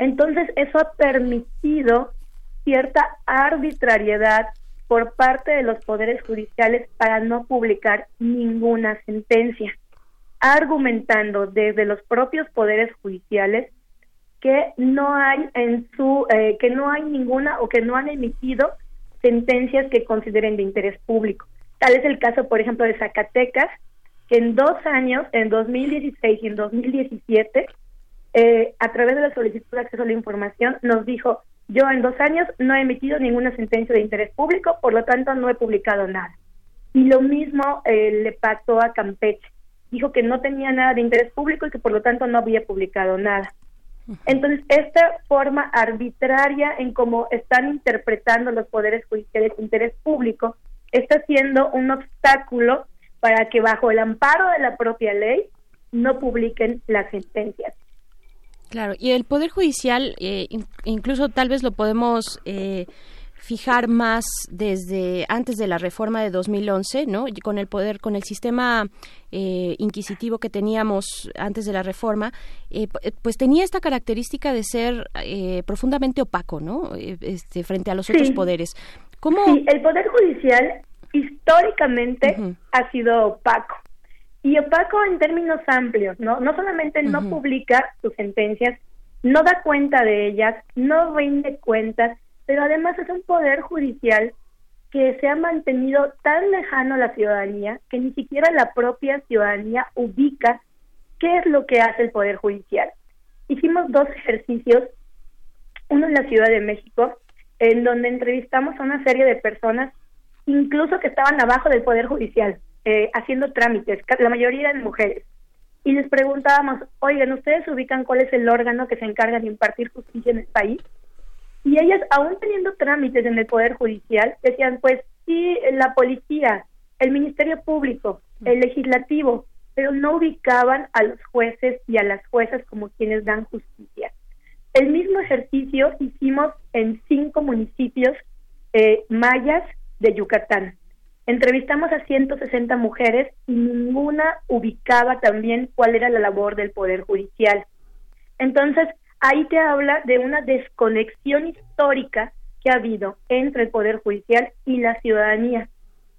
entonces eso ha permitido cierta arbitrariedad por parte de los poderes judiciales para no publicar ninguna sentencia, argumentando desde los propios poderes judiciales que no hay en su eh, que no hay ninguna o que no han emitido sentencias que consideren de interés público. Tal es el caso, por ejemplo, de Zacatecas, que en dos años, en 2016 y en 2017, eh, a través de la solicitud de acceso a la información, nos dijo, Yo en dos años no he emitido ninguna sentencia de interés público, por lo tanto no he publicado nada. Y lo mismo eh, le pasó a Campeche. Dijo que no tenía nada de interés público y que por lo tanto no había publicado nada. Entonces, esta forma arbitraria en cómo están interpretando los poderes judiciales de interés público está siendo un obstáculo para que bajo el amparo de la propia ley no publiquen las sentencias. Claro, y el Poder Judicial, eh, in- incluso tal vez lo podemos eh, fijar más desde antes de la reforma de 2011, ¿no? Y Con el poder, con el sistema eh, inquisitivo que teníamos antes de la reforma, eh, eh, pues tenía esta característica de ser eh, profundamente opaco, ¿no? Eh, Este, frente a los otros poderes. ¿Cómo? Sí, el Poder Judicial históricamente ha sido opaco. Y opaco en términos amplios, ¿no? No solamente no publica sus sentencias, no da cuenta de ellas, no rinde cuentas, pero además es un poder judicial que se ha mantenido tan lejano a la ciudadanía que ni siquiera la propia ciudadanía ubica qué es lo que hace el Poder Judicial. Hicimos dos ejercicios, uno en la Ciudad de México, en donde entrevistamos a una serie de personas, incluso que estaban abajo del Poder Judicial, eh, haciendo trámites, la mayoría eran mujeres. Y les preguntábamos, oigan, ¿ustedes ubican cuál es el órgano que se encarga de impartir justicia en el país? Y ellas, aún teniendo trámites en el Poder Judicial, decían, pues sí, la policía, el Ministerio Público, el legislativo, pero no ubicaban a los jueces y a las juezas como quienes dan justicia. El mismo ejercicio hicimos en cinco municipios eh, mayas de Yucatán. Entrevistamos a 160 mujeres y ninguna ubicaba también cuál era la labor del Poder Judicial. Entonces, ahí te habla de una desconexión histórica que ha habido entre el Poder Judicial y la ciudadanía.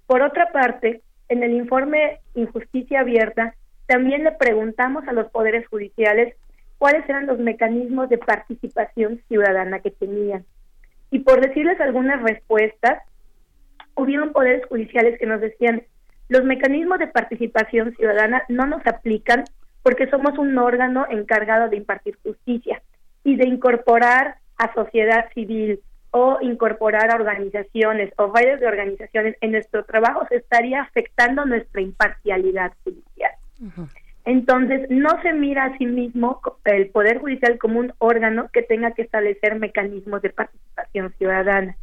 Por otra parte, en el informe Injusticia Abierta, también le preguntamos a los poderes judiciales cuáles eran los mecanismos de participación ciudadana que tenían. Y por decirles algunas respuestas, hubieron poderes judiciales que nos decían, los mecanismos de participación ciudadana no nos aplican porque somos un órgano encargado de impartir justicia y de incorporar a sociedad civil o incorporar a organizaciones o redes de organizaciones en nuestro trabajo se estaría afectando nuestra imparcialidad judicial. Entonces, no se mira a sí mismo el Poder Judicial como un órgano que tenga que establecer mecanismos de participación ciudadana.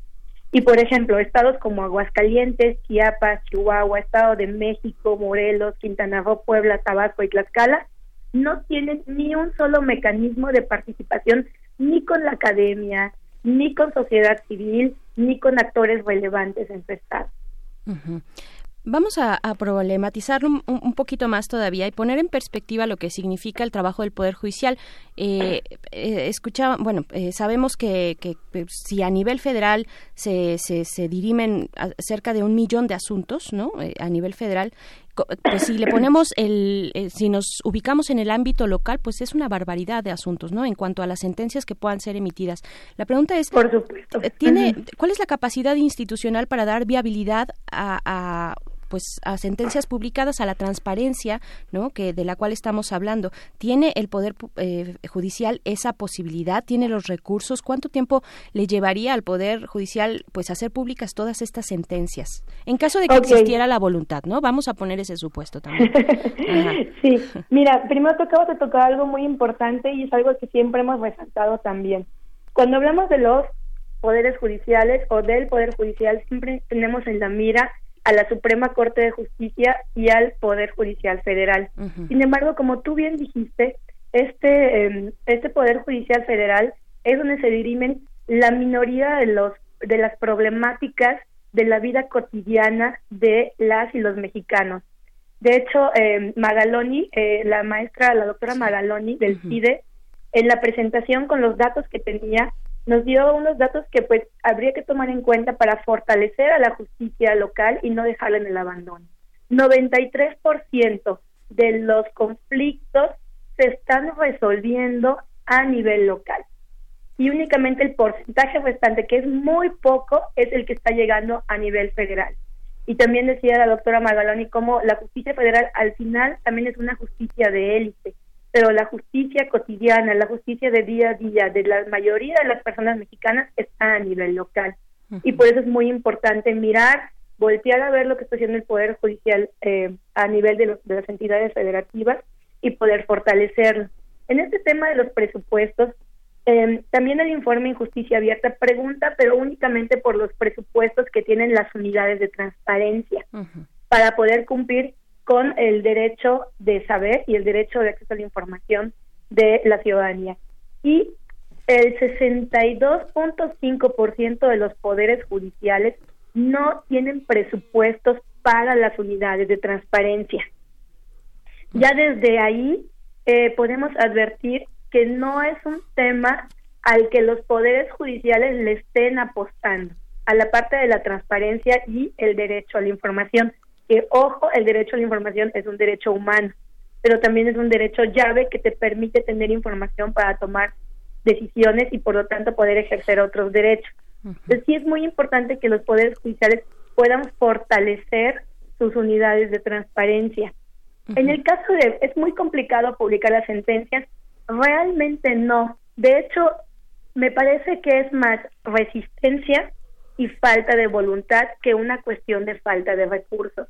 Y, por ejemplo, estados como Aguascalientes, Chiapas, Chihuahua, Estado de México, Morelos, Quintana Roo, Puebla, Tabasco y Tlaxcala no tienen ni un solo mecanismo de participación ni con la academia, ni con sociedad civil, ni con actores relevantes en su estado. Vamos a, a problematizarlo un, poquito más todavía y poner en perspectiva lo que significa el trabajo del Poder Judicial. Eh, eh, escuchaba, bueno, eh, sabemos que, que, si a nivel federal se, se, se dirimen cerca de un millón de asuntos, ¿no? Eh, a nivel federal, pues si le <coughs> ponemos el, eh, si nos ubicamos en el ámbito local, pues es una barbaridad de asuntos, ¿no? En cuanto a las sentencias que puedan ser emitidas. La pregunta es, Por supuesto. ¿tiene. ¿cuál es la capacidad institucional para dar viabilidad a, a, pues a sentencias publicadas a la transparencia no que de la cual estamos hablando. Tiene el poder eh, judicial esa posibilidad tiene los recursos cuánto tiempo le llevaría al poder judicial pues hacer públicas todas estas sentencias en caso de que existiera la voluntad no vamos a poner ese supuesto también. Ajá. <laughs> Sí, mira, primero tú acabas de tocar algo muy importante y es algo que siempre hemos resaltado también. Cuando hablamos de los poderes judiciales o del poder judicial, siempre tenemos en la mira a la Suprema Corte de Justicia y al Poder Judicial Federal. Sin embargo, como tú bien dijiste, este eh, este Poder Judicial Federal es donde se dirimen la minoría de los de las problemáticas de la vida cotidiana de las y los mexicanos. De hecho, eh, Magaloni, eh, la maestra, la doctora Magaloni del CIDE, en la presentación con los datos que tenía, nos dio unos datos que pues habría que tomar en cuenta para fortalecer a la justicia local y no dejarla en el abandono. 93% de los conflictos se están resolviendo a nivel local y únicamente el porcentaje restante, que es muy poco, es el que está llegando a nivel federal. Y también decía la doctora Magaloni cómo la justicia federal al final también es una justicia de élite, pero la justicia cotidiana, la justicia de día a día de la mayoría de las personas mexicanas está a nivel local. Y por eso es muy importante mirar, voltear a ver lo que está haciendo el Poder Judicial eh, a nivel de, los- de las entidades federativas y poder fortalecerlo. En este tema de los presupuestos, eh, también el informe Injusticia Abierta pregunta, pero únicamente por los presupuestos que tienen las unidades de transparencia para poder cumplir con el derecho de saber y el derecho de acceso a la información de la ciudadanía. Y el 62.5% de los poderes judiciales no tienen presupuestos para las unidades de transparencia. Ya desde ahí eh, podemos advertir que no es un tema al que los poderes judiciales le estén apostando, a la parte de la transparencia y el derecho a la información. Que, ojo, el derecho a la información es un derecho humano, pero también es un derecho llave que te permite tener información para tomar decisiones y por lo tanto poder ejercer otros derechos. Entonces sí es muy importante que los poderes judiciales puedan fortalecer sus unidades de transparencia. En el caso de, es muy complicado publicar las sentencias, realmente no. De hecho, me parece que es más resistencia y falta de voluntad que una cuestión de falta de recursos.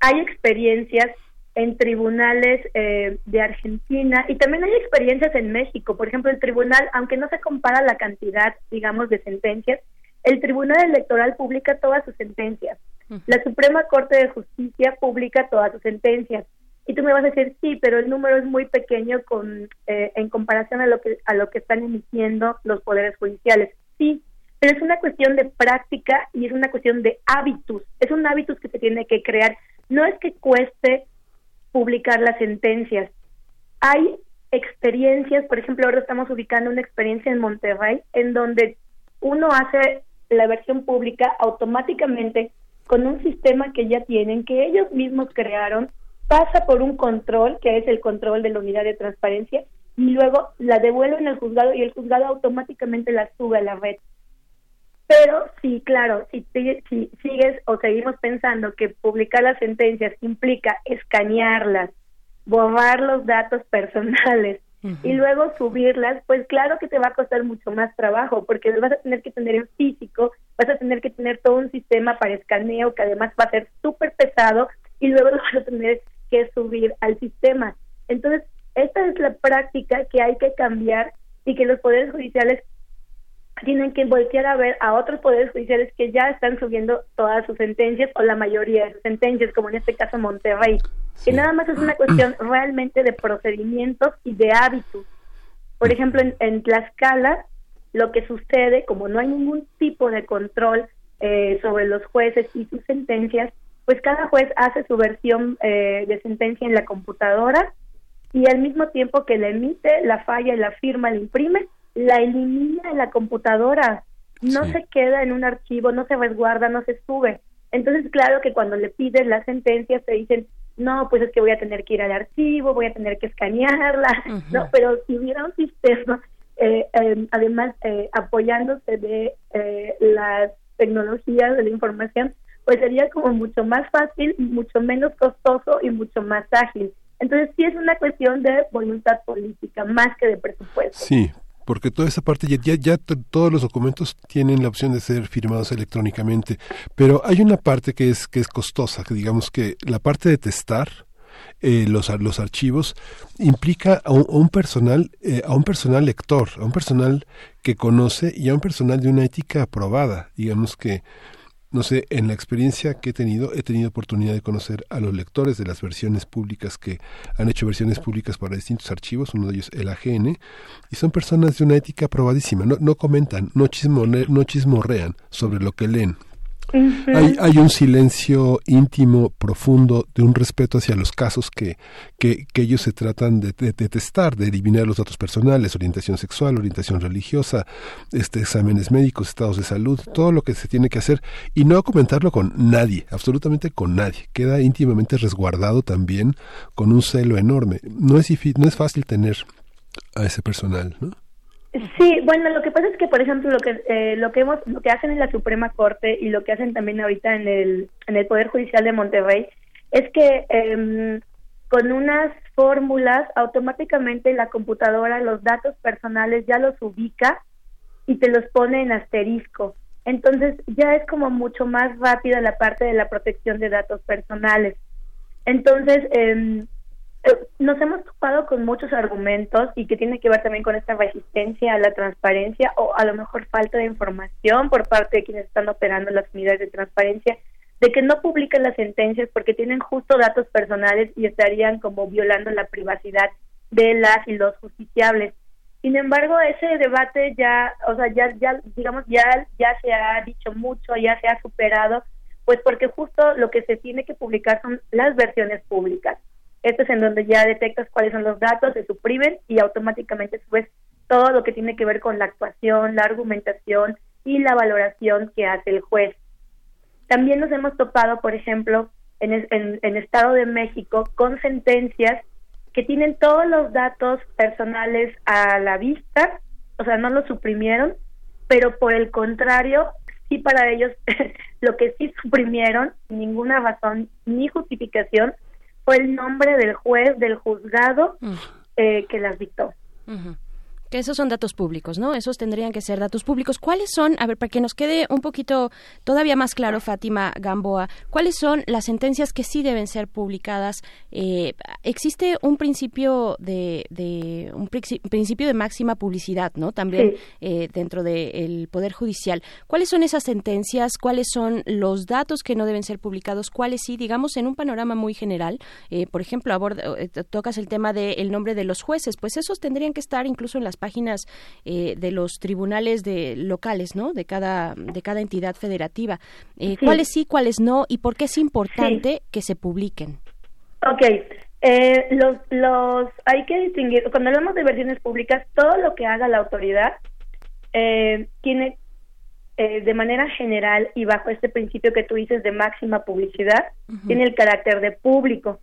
Hay experiencias en tribunales eh, de Argentina y también hay experiencias en México. Por ejemplo, el tribunal, aunque no se compara la cantidad, digamos, de sentencias, el tribunal electoral publica todas sus sentencias. La Suprema Corte de Justicia publica todas sus sentencias. Y tú me vas a decir, sí, pero el número es muy pequeño con eh, en comparación a lo que a lo que están emitiendo los poderes judiciales. Sí, pero es una cuestión de práctica y es una cuestión de hábitos. Es un hábitus que se tiene que crear. No es que cueste publicar las sentencias. Hay experiencias, por ejemplo, ahora estamos ubicando una experiencia en Monterrey en donde uno hace la versión pública automáticamente con un sistema que ya tienen, que ellos mismos crearon, pasa por un control, que es el control de la unidad de transparencia, y luego la devuelven al juzgado y el juzgado automáticamente la sube a la red. Pero sí, claro, si, si sigues o seguimos pensando que publicar las sentencias implica escanearlas, borrar los datos <laughs> personales y luego subirlas, pues claro que te va a costar mucho más trabajo porque vas a tener que tener en físico, vas a tener que tener todo un sistema para escaneo que además va a ser súper pesado y luego <laughs> lo vas a tener que subir al sistema. Entonces, esta es la práctica que hay que cambiar y que los poderes judiciales tienen que voltear a ver a otros poderes judiciales que ya están subiendo todas sus sentencias o la mayoría de sus sentencias, como en este caso Monterrey, que nada más es una cuestión <clears throat> realmente de procedimientos y de hábitos. Por ejemplo, en, en Tlaxcala, lo que sucede, como no hay ningún tipo de control eh, sobre los jueces y sus sentencias, pues cada juez hace su versión eh, de sentencia en la computadora y al mismo tiempo que la emite, la falla, la firma, la imprime, la elimina en la computadora. No se queda en un archivo, no se resguarda, no se sube. Entonces, claro que cuando le piden la sentencia te dicen, no, pues es que voy a tener que ir al archivo, voy a tener que escanearla, <laughs> no, pero si hubiera un sistema, eh, eh, además eh, apoyándose de eh, las tecnologías de la información, pues sería como mucho más fácil, mucho menos costoso y mucho más ágil. Entonces sí es una cuestión de voluntad política más que de presupuesto. Sí, porque toda esa parte ya, ya, ya todos los documentos tienen la opción de ser firmados electrónicamente, pero hay una parte que es que es costosa, que digamos que la parte de testar eh, los los archivos implica a un, a un personal eh, a un personal lector, a un personal que conoce y a un personal de una ética aprobada, digamos que no sé, en la experiencia que he tenido, he tenido oportunidad de conocer a los lectores de las versiones públicas que han hecho versiones públicas para distintos archivos, uno de ellos el AGN, y son personas de una ética aprobadísima, no, no comentan, no, chismone- no chismorrean sobre lo que leen. Hay, hay un silencio íntimo, profundo, de un respeto hacia los casos que, que, ellos se tratan de, de- de testar, de eliminar los datos personales, orientación sexual, orientación religiosa, este, exámenes médicos, estados de salud, todo lo que se tiene que hacer y no comentarlo con nadie, absolutamente con nadie. Queda íntimamente resguardado también con un celo enorme. No es, no es fácil tener a ese personal, ¿no? Sí, bueno, lo que pasa es que, por ejemplo, lo que eh, lo que hemos, lo que hacen en la Suprema Corte y lo que hacen también ahorita en el en el Poder Judicial de Monterrey es que em, con unas fórmulas, automáticamente la computadora los datos personales ya los ubica y te los pone en asterisco. Entonces ya es como mucho más rápida la parte de la protección de datos personales. Entonces, em, nos hemos topado con muchos argumentos y que tiene que ver también con esta resistencia a la transparencia o a lo mejor falta de información por parte de quienes están operando las unidades de transparencia de que no publican las sentencias porque tienen justo datos personales y estarían como violando la privacidad de las y los justiciables. Sin embargo, ese debate ya, o sea, ya, ya, digamos, ya, ya se ha dicho mucho, ya se ha superado, pues porque justo lo que se tiene que publicar son las versiones públicas. Esto es en donde ya detectas cuáles son los datos, se suprimen y automáticamente subes todo lo que tiene que ver con la actuación, la argumentación y la valoración que hace el juez. También nos hemos topado, por ejemplo, en, en, en Estado de México con sentencias que tienen todos los datos personales a la vista, o sea, no los suprimieron, pero por el contrario, sí para ellos <laughs> lo que sí suprimieron, ninguna razón ni justificación, fue el nombre del juez del juzgado eh, que las dictó. Que esos son datos públicos, ¿no? Esos tendrían que ser datos públicos. ¿Cuáles son, a ver, para que nos quede un poquito todavía más claro, Fátima Gamboa, cuáles son las sentencias que sí deben ser publicadas? Eh, existe un principio de, de un princi- principio de máxima publicidad, ¿no? También Sí. eh, dentro del Poder Judicial. ¿Cuáles son esas sentencias? ¿Cuáles son los datos que no deben ser publicados? ¿Cuáles sí? Digamos, en un panorama muy general, eh, por ejemplo, aborda- eh, to- tocas el tema del nombre de los jueces, pues esos tendrían que estar incluso en las páginas eh, de los tribunales de locales, ¿no? De cada de cada entidad federativa. Eh, Sí. ¿Cuáles sí, cuáles no? ¿Y por qué es importante que se publiquen? Ok, eh, los, los, hay que distinguir, cuando hablamos de versiones públicas, todo lo que haga la autoridad eh, tiene eh, de manera general y bajo este principio que tú dices de máxima publicidad, tiene el carácter de público,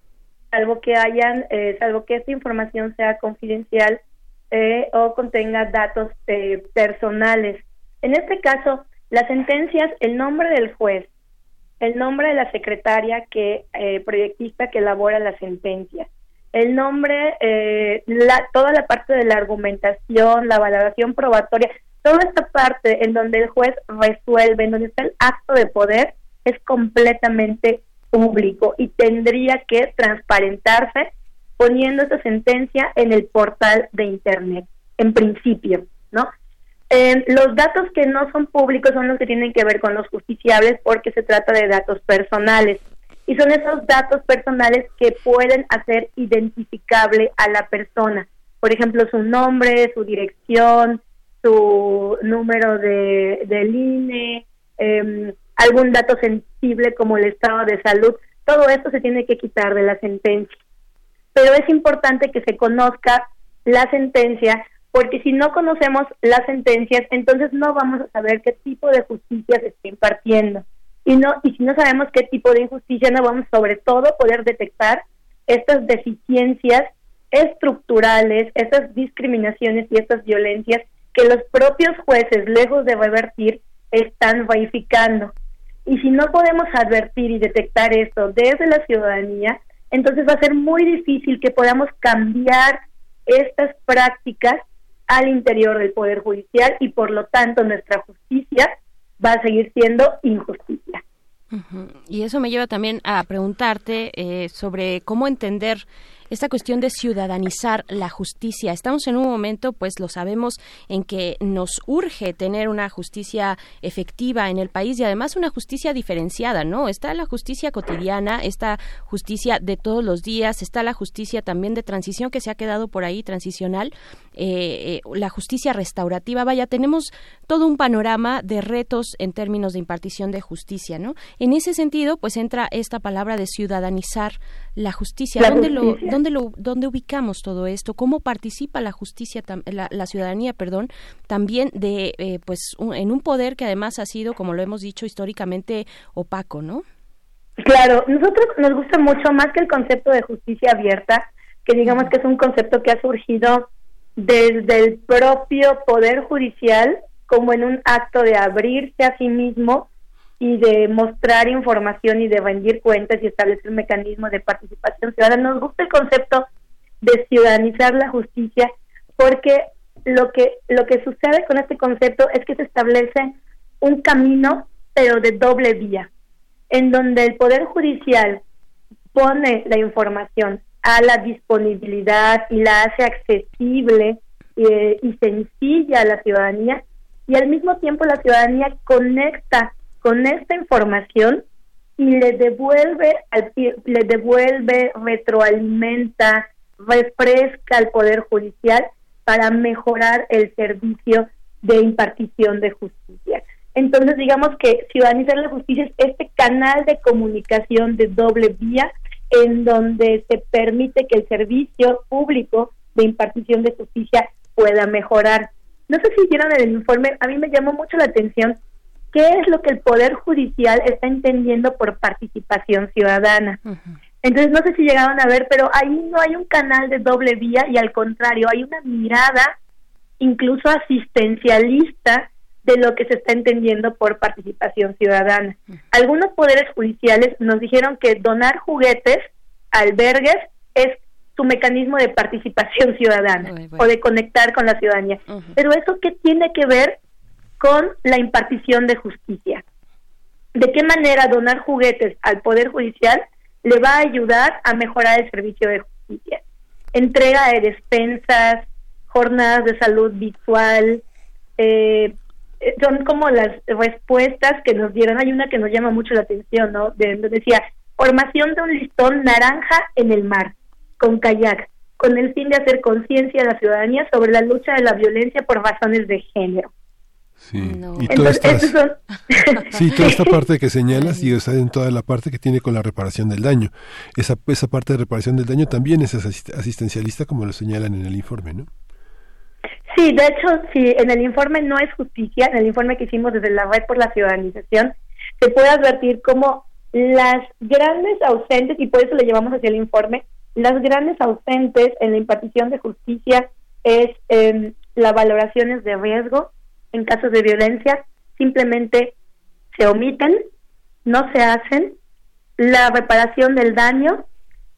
salvo que hayan, eh, salvo que esta información sea confidencial eh, o contenga datos eh, personales. En este caso, las sentencias, el nombre del juez, el nombre de la secretaria que eh, proyectista que elabora la sentencia, el nombre, eh, la, toda la parte de la argumentación, la valoración probatoria, toda esta parte en donde el juez resuelve, en donde está el acto de poder, es completamente público y tendría que transparentarse poniendo esa sentencia en el portal de Internet, en principio, ¿no? Eh, los datos que no son públicos son los que tienen que ver con los justiciables porque se trata de datos personales y son esos datos personales que pueden hacer identificable a la persona. Por ejemplo, su nombre, su dirección, su número de, del INE, em, algún dato sensible como el estado de salud. Todo esto se tiene que quitar de la sentencia. Pero es importante que se conozca la sentencia porque si no conocemos las sentencias, entonces no vamos a saber qué tipo de justicia se está impartiendo. Y no y si no sabemos qué tipo de injusticia, no vamos sobre todo poder detectar estas deficiencias estructurales, estas discriminaciones y estas violencias que los propios jueces, lejos de revertir, están verificando. Y si no podemos advertir y detectar esto desde la ciudadanía, entonces va a ser muy difícil que podamos cambiar estas prácticas al interior del Poder Judicial y por lo tanto nuestra justicia va a seguir siendo injusticia. Y eso me lleva también a preguntarte eh, sobre cómo entender esta cuestión de ciudadanizar la justicia. Estamos en un momento, pues lo sabemos, en que nos urge tener una justicia efectiva en el país y además una justicia diferenciada, ¿no? Está la justicia cotidiana, esta justicia de todos los días, está la justicia también de transición que se ha quedado por ahí, transicional, eh, eh, la justicia restaurativa. Vaya, tenemos todo un panorama de retos en términos de impartición de justicia, ¿no? En ese sentido, pues entra esta palabra de ciudadanizar la justicia. La ¿Dónde, Lo, justicia. ¿Dónde lo dónde ubicamos todo esto? ¿Cómo participa la justicia, tam- la, la ciudadanía, perdón, también de eh, pues un- en un poder que además ha sido, como lo hemos dicho históricamente, opaco, ¿no? Claro, nosotros nos gusta mucho más que el concepto de justicia abierta, que digamos que es un concepto que ha surgido desde el propio Poder Judicial como en un acto de abrirse a sí mismo y de mostrar información y de rendir cuentas y establecer mecanismos de participación ciudadana. Nos gusta el concepto de ciudadanizar la justicia, porque lo que, lo que sucede con este concepto es que se establece un camino, pero de doble vía, en donde el Poder Judicial pone la información a la disponibilidad y la hace accesible eh, y sencilla a la ciudadanía, y al mismo tiempo la ciudadanía conecta con esta información y le devuelve, al, le devuelve, retroalimenta, refresca al Poder Judicial para mejorar el servicio de impartición de justicia. Entonces, digamos que Ciudadanizar la Justicia es este canal de comunicación de doble vía en donde se permite que el servicio público de impartición de justicia pueda mejorar. No sé si vieron el informe, a mí me llamó mucho la atención qué es lo que el Poder Judicial está entendiendo por participación ciudadana. Entonces, no sé si llegaron a ver, pero ahí no hay un canal de doble vía y al contrario, hay una mirada incluso asistencialista de lo que se está entendiendo por participación ciudadana. Algunos poderes judiciales nos dijeron que donar juguetes, albergues, es su mecanismo de participación <laughs> ciudadana o de conectar con la ciudadanía. Pero eso qué tiene que ver con la impartición de justicia. ¿De qué manera donar juguetes al Poder Judicial le va a ayudar a mejorar el servicio de justicia? Entrega de despensas, jornadas de salud visual, eh, son como las respuestas que nos dieron. Hay una que nos llama mucho la atención, ¿no? De, decía, formación de un listón naranja en el mar, con kayak, con el fin de hacer conciencia a la ciudadanía sobre la lucha de la violencia por razones de género. Sí, y toda esta, sí, toda esta <laughs> parte que señalas y está en toda la parte que tiene con la reparación del daño. Esa, esa parte de reparación del daño también es asistencialista como lo señalan en el informe, ¿no? Sí, de hecho, sí, en el informe no es justicia, en el informe que hicimos desde la red por la ciudadanización, se puede advertir como las grandes ausentes, y por eso le llevamos hacia el informe, las grandes ausentes en la impartición de justicia es eh, las valoraciones de riesgo en casos de violencia, simplemente se omiten, no se hacen, la reparación del daño,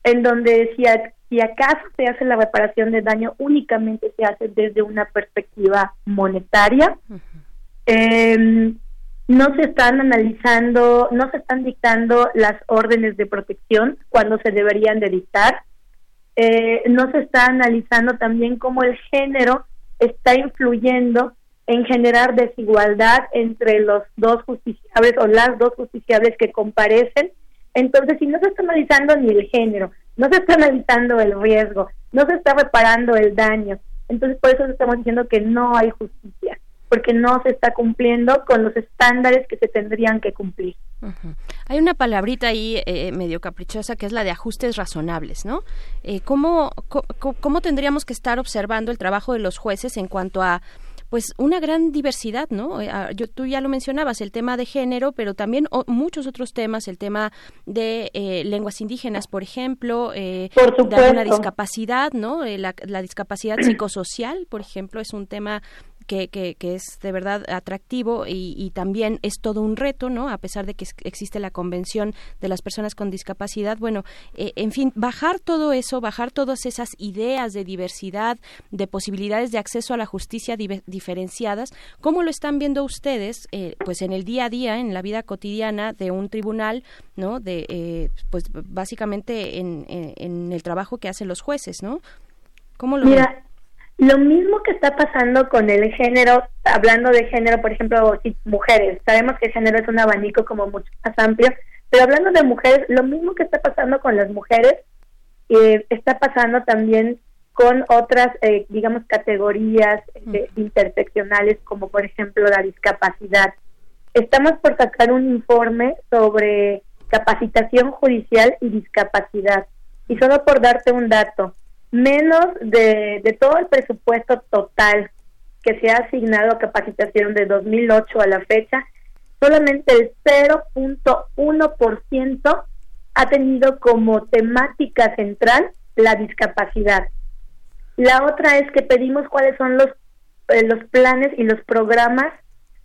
en donde si si acaso se hace la reparación de daño, únicamente se hace desde una perspectiva monetaria. Em, no se están analizando, no se están dictando las órdenes de protección cuando se deberían de dictar. Eh, no se está analizando también cómo el género está influyendo en generar desigualdad entre los dos justiciables o las dos justiciables que comparecen. Entonces, si no se está analizando ni el género, no se está analizando el riesgo, no se está reparando el daño. Entonces, por eso estamos diciendo que no hay justicia, porque no se está cumpliendo con los estándares que se tendrían que cumplir. Hay una palabrita ahí eh, medio caprichosa que es la de ajustes razonables, ¿no? Eh, ¿cómo, cómo, tendríamos que estar observando el trabajo de los jueces en cuanto a pues una gran diversidad, ¿no? Eh, ah, yo, tú ya lo mencionabas, el tema de género, pero también muchos otros temas, el tema de eh, lenguas indígenas, por ejemplo, eh, de alguna discapacidad, ¿no? Eh, la, la discapacidad psicosocial, por ejemplo, es un tema que, que, que, es de verdad atractivo y, y, también es todo un reto, ¿no? A pesar de que existe la Convención de las Personas con Discapacidad. Bueno, eh, en fin, bajar todo eso, bajar todas esas ideas de diversidad, de posibilidades de acceso a la justicia diferenciadas, ¿cómo lo están viendo ustedes, eh, pues en el día a día, en la vida cotidiana de un tribunal, ¿no? De, eh, pues básicamente en, en, en, el trabajo que hacen los jueces, ¿no? ¿Cómo lo Mira, lo mismo que está pasando con el género, hablando de género, por ejemplo, si mujeres, sabemos que el género es un abanico como mucho más amplio, pero hablando de mujeres, lo mismo que está pasando con las mujeres, eh, está pasando también con otras, eh, digamos, categorías eh, interseccionales, como por ejemplo la discapacidad. Estamos por sacar un informe sobre capacitación judicial y discapacidad. Y solo por darte un dato, menos de, de todo el presupuesto total que se ha asignado a capacitación de 2008 a la fecha, solamente el 0.1% ha tenido como temática central la discapacidad. La otra es que pedimos cuáles son los, eh, los planes y los programas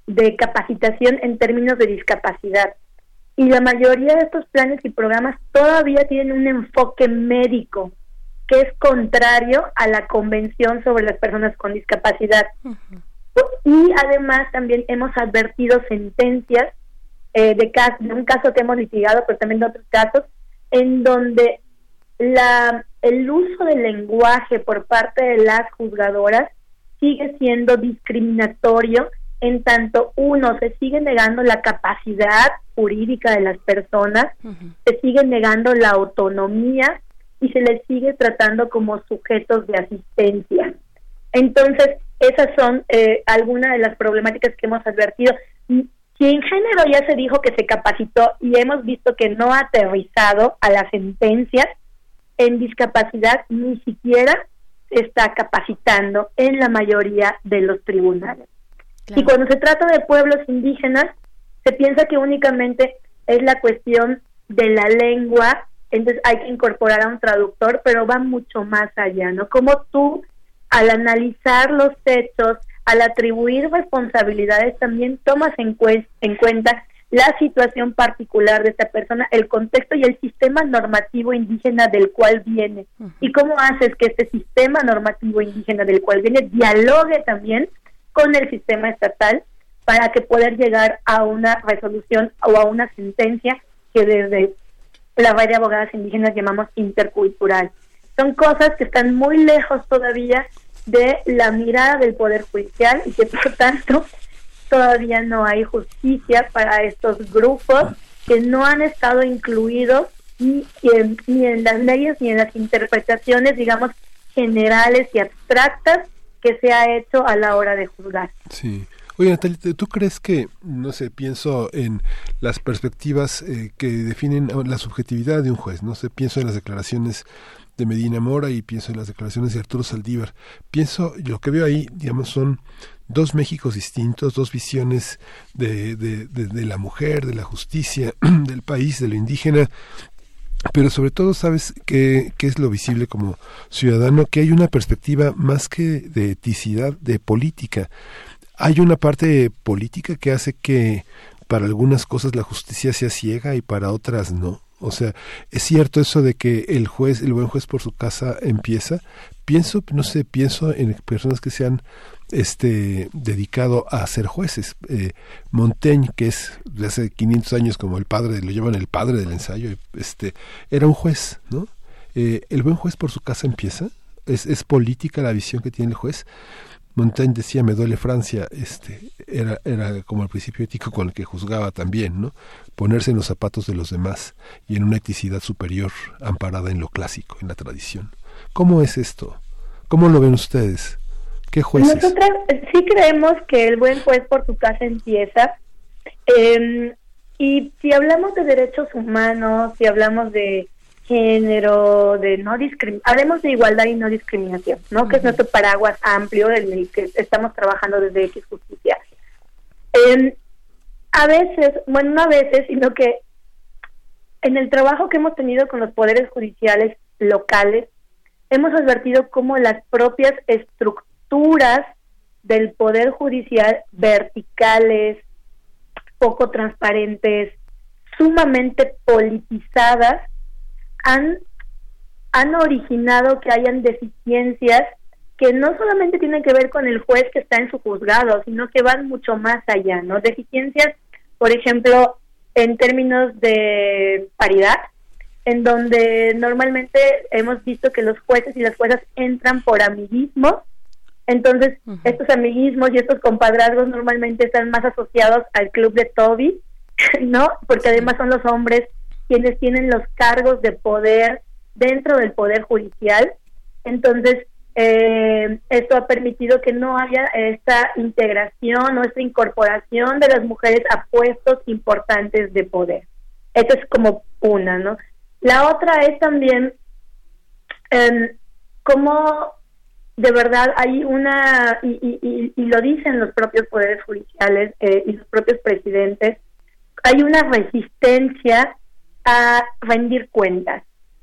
de capacitación en términos de discapacidad. Y la mayoría de estos planes y programas todavía tienen un enfoque médico que es contrario a la Convención sobre las Personas con Discapacidad. Y además también hemos advertido sentencias eh, de, cas- de un caso que hemos litigado, pero también de otros casos, en donde la, el uso del lenguaje por parte de las juzgadoras sigue siendo discriminatorio en tanto uno se sigue negando la capacidad jurídica de las personas, se sigue negando la autonomía y se les sigue tratando como sujetos de asistencia. Entonces, esas son eh, algunas de las problemáticas que hemos advertido. Si en género ya se dijo que se capacitó y hemos visto que no ha aterrizado a las sentencias, en discapacidad ni siquiera se está capacitando en la mayoría de los tribunales. Y cuando se trata de pueblos indígenas, se piensa que únicamente es la cuestión de la lengua, entonces hay que incorporar a un traductor, pero va mucho más allá, ¿no? Como tú, al analizar los hechos, al atribuir responsabilidades, también tomas en, en cuenta la situación particular de esta persona, el contexto y el sistema normativo indígena del cual viene. Y cómo haces que este sistema normativo indígena del cual viene dialogue también con el sistema estatal para que poder llegar a una resolución o a una sentencia que desde la red de abogadas indígenas llamamos intercultural. Son cosas que están muy lejos todavía de la mirada del Poder Judicial y que por tanto todavía no hay justicia para estos grupos que no han estado incluidos ni en, ni en las leyes ni en las interpretaciones, digamos, generales y abstractas que se ha hecho a la hora de juzgar. Sí. Oye, Natalia, ¿tú crees que, no sé, pienso en las perspectivas eh, que definen la subjetividad de un juez, no sé, pienso en las declaraciones de Medina Mora y pienso en las declaraciones de Arturo Saldívar. Pienso, lo que veo ahí, digamos, son dos Méxicos distintos, dos visiones de, de, de, de la mujer, de la justicia, <clears throat> del país, de lo indígena, pero sobre todo sabes que, que es lo visible como ciudadano, que hay una perspectiva más que de eticidad, de política. Hay una parte política que hace que para algunas cosas la justicia sea ciega y para otras no. O sea, es cierto eso de que el juez, el buen juez por su casa empieza. Pienso, no sé, pienso en personas que se han este, dedicado a ser jueces. Eh, Montaigne, que es de hace 500 años como el padre, lo llaman el padre del ensayo, este, era un juez, ¿no? Eh, el buen juez por su casa empieza. Es, es política la visión que tiene el juez. Montaigne decía, me duele Francia, este, era, era como el principio ético con el que juzgaba también, ¿no? Ponerse en los zapatos de los demás y en una eticidad superior amparada en lo clásico, en la tradición. ¿Cómo es esto? ¿Cómo lo ven ustedes? ¿Qué jueces? Nosotras eh, sí creemos que el buen juez por su casa empieza. eh, y si hablamos de derechos humanos, si hablamos de género, de no discriminación, hablemos de igualdad y no discriminación, ¿no? Que es nuestro paraguas amplio en el que estamos trabajando desde X Justicia. Eh, a veces, bueno, no a veces, sino que en el trabajo que hemos tenido con los poderes judiciales locales, hemos advertido cómo las propias estructuras del poder judicial verticales, poco transparentes, sumamente politizadas, han, han originado que hayan deficiencias que no solamente tienen que ver con el juez que está en su juzgado, sino que van mucho más allá, ¿no? Deficiencias, por ejemplo, en términos de paridad, en donde normalmente hemos visto que los jueces y las juezas entran por amiguismos, entonces estos amiguismos y estos compadrazgos normalmente están más asociados al club de Toby, <laughs> ¿no? Porque además son los hombres quienes tienen los cargos de poder dentro del poder judicial. Entonces, eh, esto ha permitido que no haya esta integración o esta incorporación de las mujeres a puestos importantes de poder. Esa es como una, ¿no? La otra es también eh, cómo de verdad hay una, y, y, y, y lo dicen los propios poderes judiciales eh, y los propios presidentes, hay una resistencia a rendir cuentas.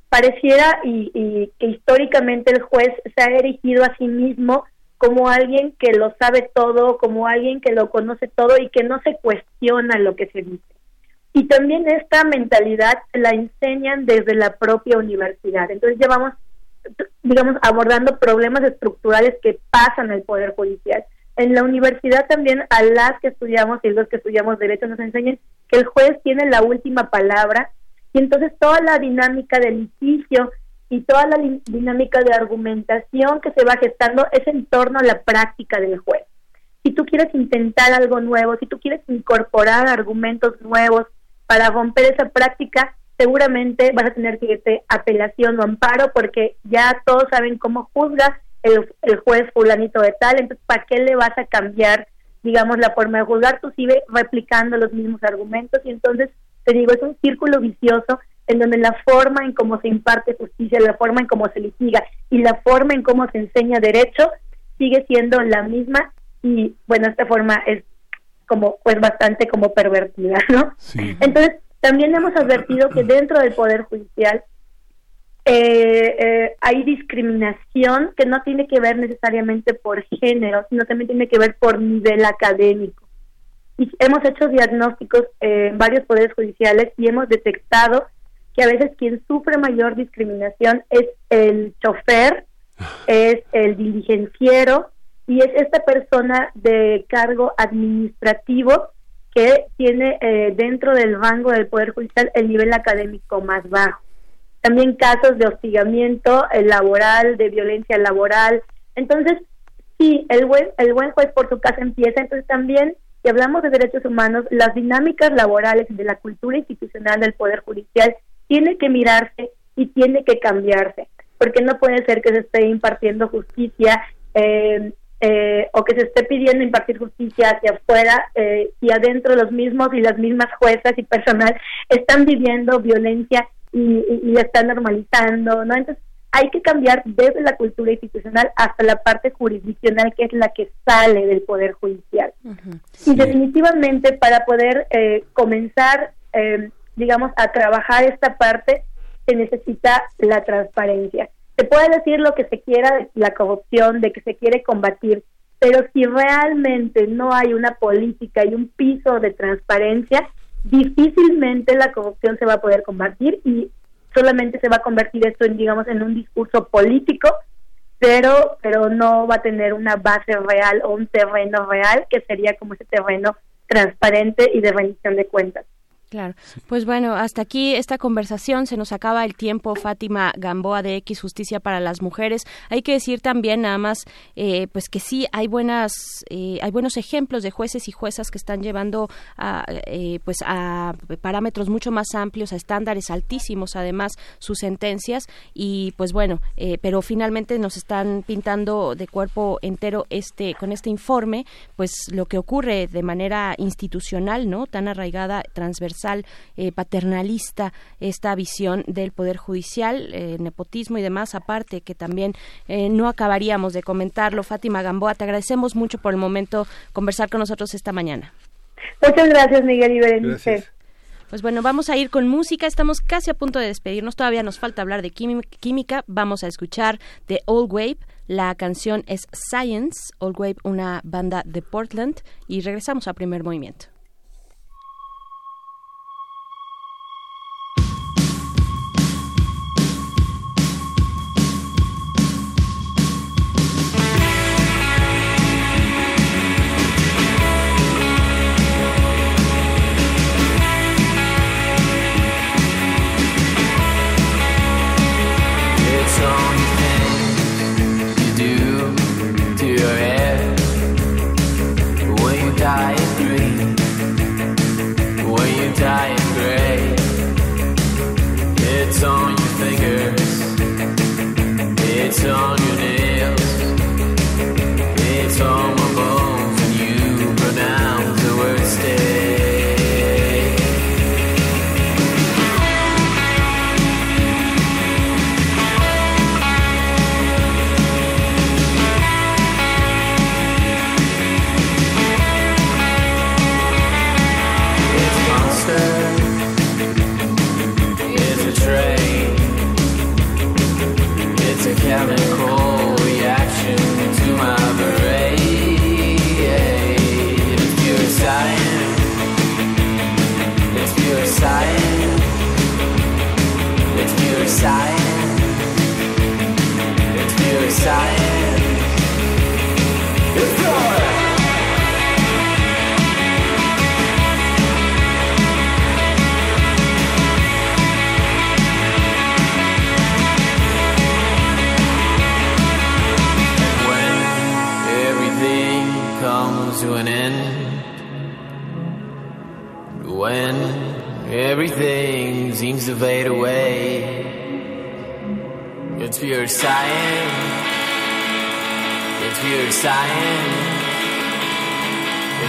Pareciera y, que históricamente el juez se ha erigido a sí mismo como alguien que lo sabe todo, como alguien que lo conoce todo y que no se cuestiona lo que se dice. Y también esta mentalidad la enseñan desde la propia universidad. Entonces llevamos digamos, abordando problemas estructurales que pasan el Poder Judicial. En la universidad también a las que estudiamos y los que estudiamos derecho nos enseñan que el juez tiene la última palabra y entonces toda la dinámica del litigio y toda la dinámica de argumentación que se va gestando es en torno a la práctica del juez. Si tú quieres intentar algo nuevo, si tú quieres incorporar argumentos nuevos para romper esa práctica, seguramente vas a tener que irte apelación o amparo porque ya todos saben cómo juzga el, el juez fulanito de tal, entonces ¿para qué le vas a cambiar, digamos, la forma de juzgar? Tú sigue replicando los mismos argumentos y entonces, te digo, es un círculo vicioso en donde la forma en cómo se imparte justicia, la forma en cómo se litiga y la forma en cómo se enseña derecho sigue siendo la misma y bueno, esta forma es como pues bastante como pervertida, <laughs> ¿no? Entonces, también hemos advertido que dentro del Poder Judicial eh, eh, hay discriminación que no tiene que ver necesariamente por género, sino también tiene que ver por nivel académico. Y hemos hecho diagnósticos en varios poderes judiciales y hemos detectado que a veces quien sufre mayor discriminación es el chofer, es el diligenciero y es esta persona de cargo administrativo que tiene eh, dentro del rango del Poder Judicial el nivel académico más bajo. También casos de hostigamiento eh, laboral, de violencia laboral. Entonces, sí, el buen, el buen juez por su casa empieza. Entonces, también, si hablamos de derechos humanos, las dinámicas laborales y de la cultura institucional del Poder Judicial tiene que mirarse y tiene que cambiarse, porque no puede ser que se esté impartiendo justicia eh, eh, o que se esté pidiendo impartir justicia hacia afuera eh, y adentro los mismos y las mismas juezas y personal están viviendo violencia y, la están normalizando, ¿no? Entonces hay que cambiar desde la cultura institucional hasta la parte jurisdiccional que es la que sale del poder judicial. Y definitivamente para poder eh, comenzar, eh, digamos, a trabajar esta parte, se necesita la transparencia. Se puede decir lo que se quiera de la corrupción, de que se quiere combatir, pero si realmente no hay una política y un piso de transparencia, difícilmente la corrupción se va a poder combatir y solamente se va a convertir esto en, digamos, en un discurso político, pero, pero no va a tener una base real o un terreno real que sería como ese terreno transparente y de rendición de cuentas. Claro. Pues bueno, hasta aquí esta conversación. Se nos acaba el tiempo. Fátima Gamboa de X Justicia para las Mujeres. Hay que decir también nada más, eh, pues que sí hay buenas, eh, hay buenos ejemplos de jueces y juezas que están llevando a, eh, pues a parámetros mucho más amplios, a estándares altísimos, además sus sentencias y pues bueno, eh, pero finalmente nos están pintando de cuerpo entero este con este informe, pues lo que ocurre de manera institucional, no, tan arraigada, transversal eh, paternalista esta visión del poder judicial, eh, nepotismo y demás, aparte que también eh, no acabaríamos de comentarlo. Fátima Gamboa, te agradecemos mucho por el momento conversar con nosotros esta mañana. Muchas gracias, Miguel y Berenice. Pues bueno, vamos a ir con música. Estamos casi a punto de despedirnos. Todavía nos falta hablar de química. Vamos a escuchar de Old Wave. La canción es Science. Old Wave, una banda de Portland. Y regresamos a primer movimiento.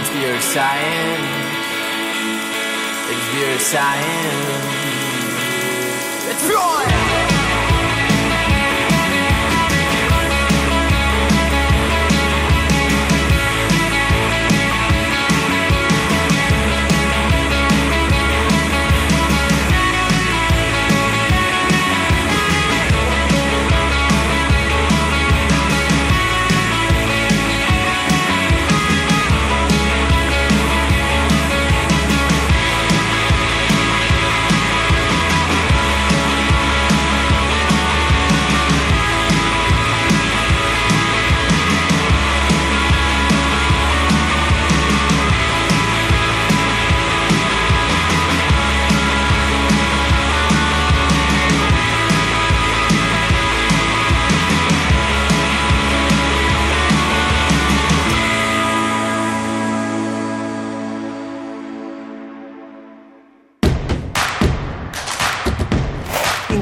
It's pure science. It's pure science. It's pure.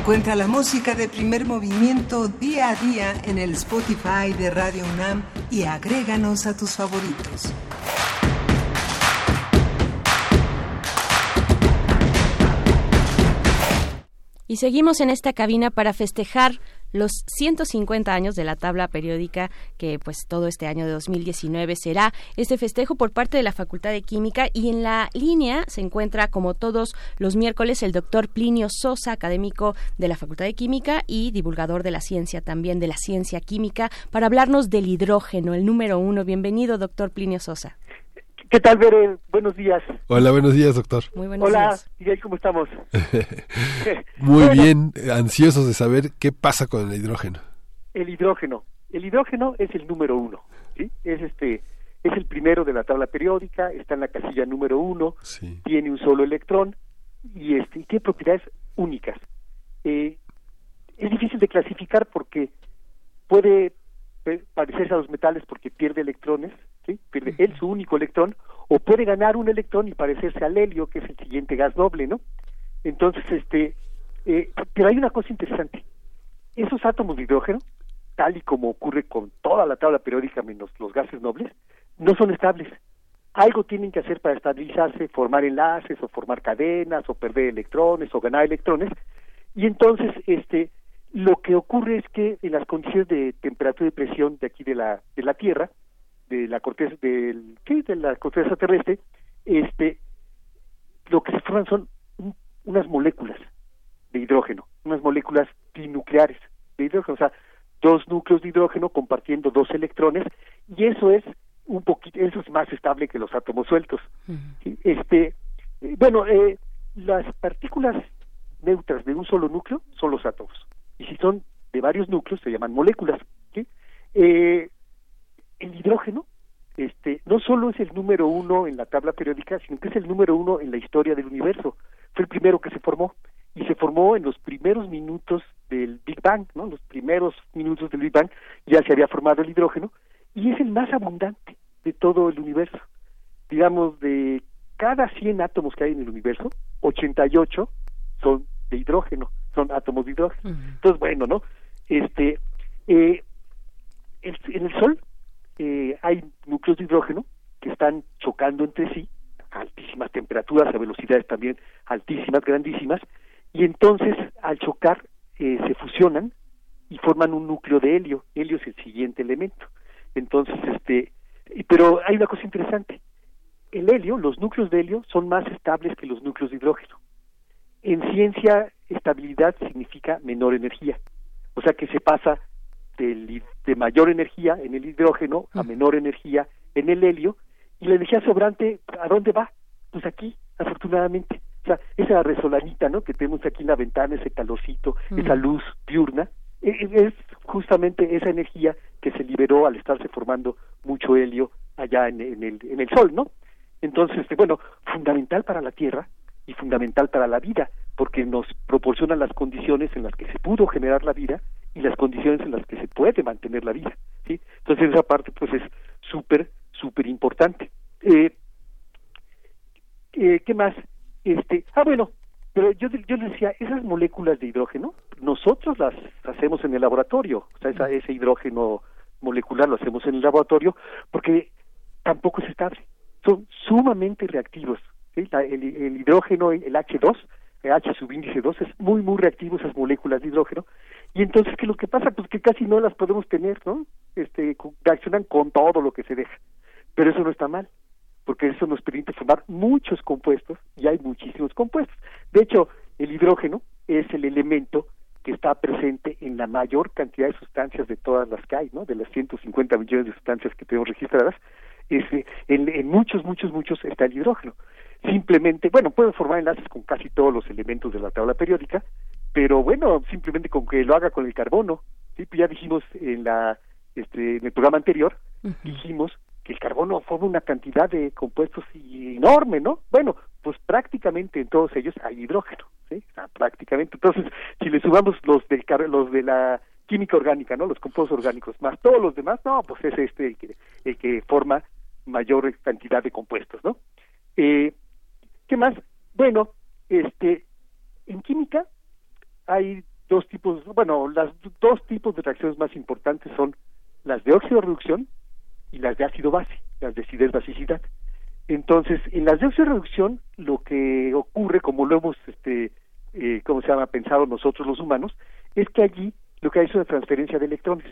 Encuentra la música de primer movimiento día a día en el Spotify de Radio UNAM y agréganos a tus favoritos. Y seguimos en esta cabina para festejar los 150 años de la tabla periódica que pues todo este año de 2019 será este festejo por parte de la Facultad de Química y en la línea se encuentra como todos los miércoles el doctor Plinio Sosa, académico de la Facultad de Química y divulgador de la ciencia también de la ciencia química para hablarnos del hidrógeno, el número uno. Bienvenido doctor Plinio Sosa. ¿Qué tal, Bere? Buenos días. Hola, buenos días, doctor. Muy buenos Hola, días. Miguel, ¿cómo estamos? <laughs> Muy Bueno, bien, ansiosos de saber qué pasa con el hidrógeno. El hidrógeno. El hidrógeno es el número uno, ¿sí? Es este, es el primero de la tabla periódica, está en la casilla número uno, tiene un solo electrón y este, y tiene propiedades únicas. Eh, es difícil de clasificar porque puede parecerse a los metales porque pierde electrones, ¿sí? pierde él su único electrón, o puede ganar un electrón y parecerse al helio, que es el siguiente gas noble, ¿no? Entonces, este, eh, pero hay una cosa interesante. Esos átomos de hidrógeno, tal y como ocurre con toda la tabla periódica menos los gases nobles, no son estables. Algo tienen que hacer para estabilizarse, formar enlaces o formar cadenas o perder electrones o ganar electrones. Y entonces, este, lo que ocurre es que en las condiciones de temperatura y presión de aquí de la, de la Tierra, de la corteza, del, ¿qué? de la corteza terrestre, este, lo que se forman son un- unas moléculas de hidrógeno, unas moléculas dinucleares de hidrógeno, o sea, dos núcleos de hidrógeno compartiendo dos electrones, y eso es un poquito, eso es más estable que los átomos sueltos. ¿sí? Este, eh, bueno, eh, las partículas neutras de un solo núcleo son los átomos, y si son de varios núcleos se llaman moléculas. Eh, el hidrógeno este, no solo es el número uno en la tabla periódica, sino que es el número uno en la historia del universo. Fue el primero que se formó y se formó en los primeros minutos del Big Bang, ¿no? Los primeros minutos del Big Bang ya se había formado el hidrógeno y es el más abundante de todo el universo. Digamos, de cada 100 átomos que hay en el universo, 88 son de hidrógeno, son átomos de hidrógeno. Entonces, bueno, ¿no? Este, eh, el- en el Sol eh, hay núcleos de hidrógeno que están chocando entre sí a altísimas temperaturas, a velocidades también altísimas, grandísimas, y entonces al chocar eh, se fusionan y forman un núcleo de helio. Helio es el siguiente elemento. Entonces, este, pero hay una cosa interesante. El helio, los núcleos de helio son más estables que los núcleos de hidrógeno. En ciencia, estabilidad significa menor energía. O sea que se pasa hi- de mayor energía en el hidrógeno a menor energía en el helio y la energía sobrante ¿a dónde va? Pues aquí, afortunadamente. O sea, esa resolanita, ¿no? Que tenemos aquí en la ventana, ese calorcito, Mm. esa luz diurna, e- e- es justamente esa energía que se liberó al estarse formando mucho helio allá en, en el, en el Sol, ¿no? Entonces, bueno, fundamental para la Tierra y fundamental para la vida, porque nos proporciona las condiciones en las que se pudo generar la vida y las condiciones en las que se puede mantener la vida, ¿sí? Entonces esa parte pues es súper, súper importante. Eh, eh, ¿Qué más? Este, ah, bueno, pero yo, yo les decía, esas moléculas de hidrógeno, nosotros las hacemos en el laboratorio, o sea, esa- ese hidrógeno molecular lo hacemos en el laboratorio, porque tampoco es estable, son sumamente reactivos. El, hidrógeno, el H2, el H subíndice 2, es muy, muy reactivo esas moléculas de hidrógeno, y entonces, ¿qué es lo que pasa? Pues que casi no las podemos tener, ¿no? Este, reaccionan con todo lo que se deja, pero eso no está mal porque eso nos permite formar muchos compuestos y hay muchísimos compuestos. De hecho, el hidrógeno es el elemento que está presente en la mayor cantidad de sustancias de todas las que hay, ¿no? De las 150 millones de sustancias que tenemos registradas, en, en muchos, muchos, muchos está el hidrógeno. Simplemente, bueno, puede formar enlaces con casi todos los elementos de la tabla periódica, pero bueno, simplemente con que lo haga con el carbono, ¿sí? Pues ya dijimos en la, este, en el programa anterior, dijimos que el carbono forma una cantidad de compuestos enorme, ¿no? Bueno, pues prácticamente en todos ellos hay hidrógeno, ¿sí? O sea, prácticamente. Entonces, si le sumamos los del car- los de la química orgánica, ¿no? Los compuestos orgánicos, más todos los demás, no, pues es este el que, el que forma mayor cantidad de compuestos, ¿no? Eh, ¿Qué más? Bueno, este, en química hay dos tipos, bueno, las dos tipos de reacciones más importantes son las de óxido reducción y las de ácido base, las de acidez basicidad. Entonces, en las de óxido reducción, lo que ocurre, como lo hemos, este, eh, ¿cómo se llama?, pensado nosotros los humanos, es que allí lo que hay es una transferencia de electrones.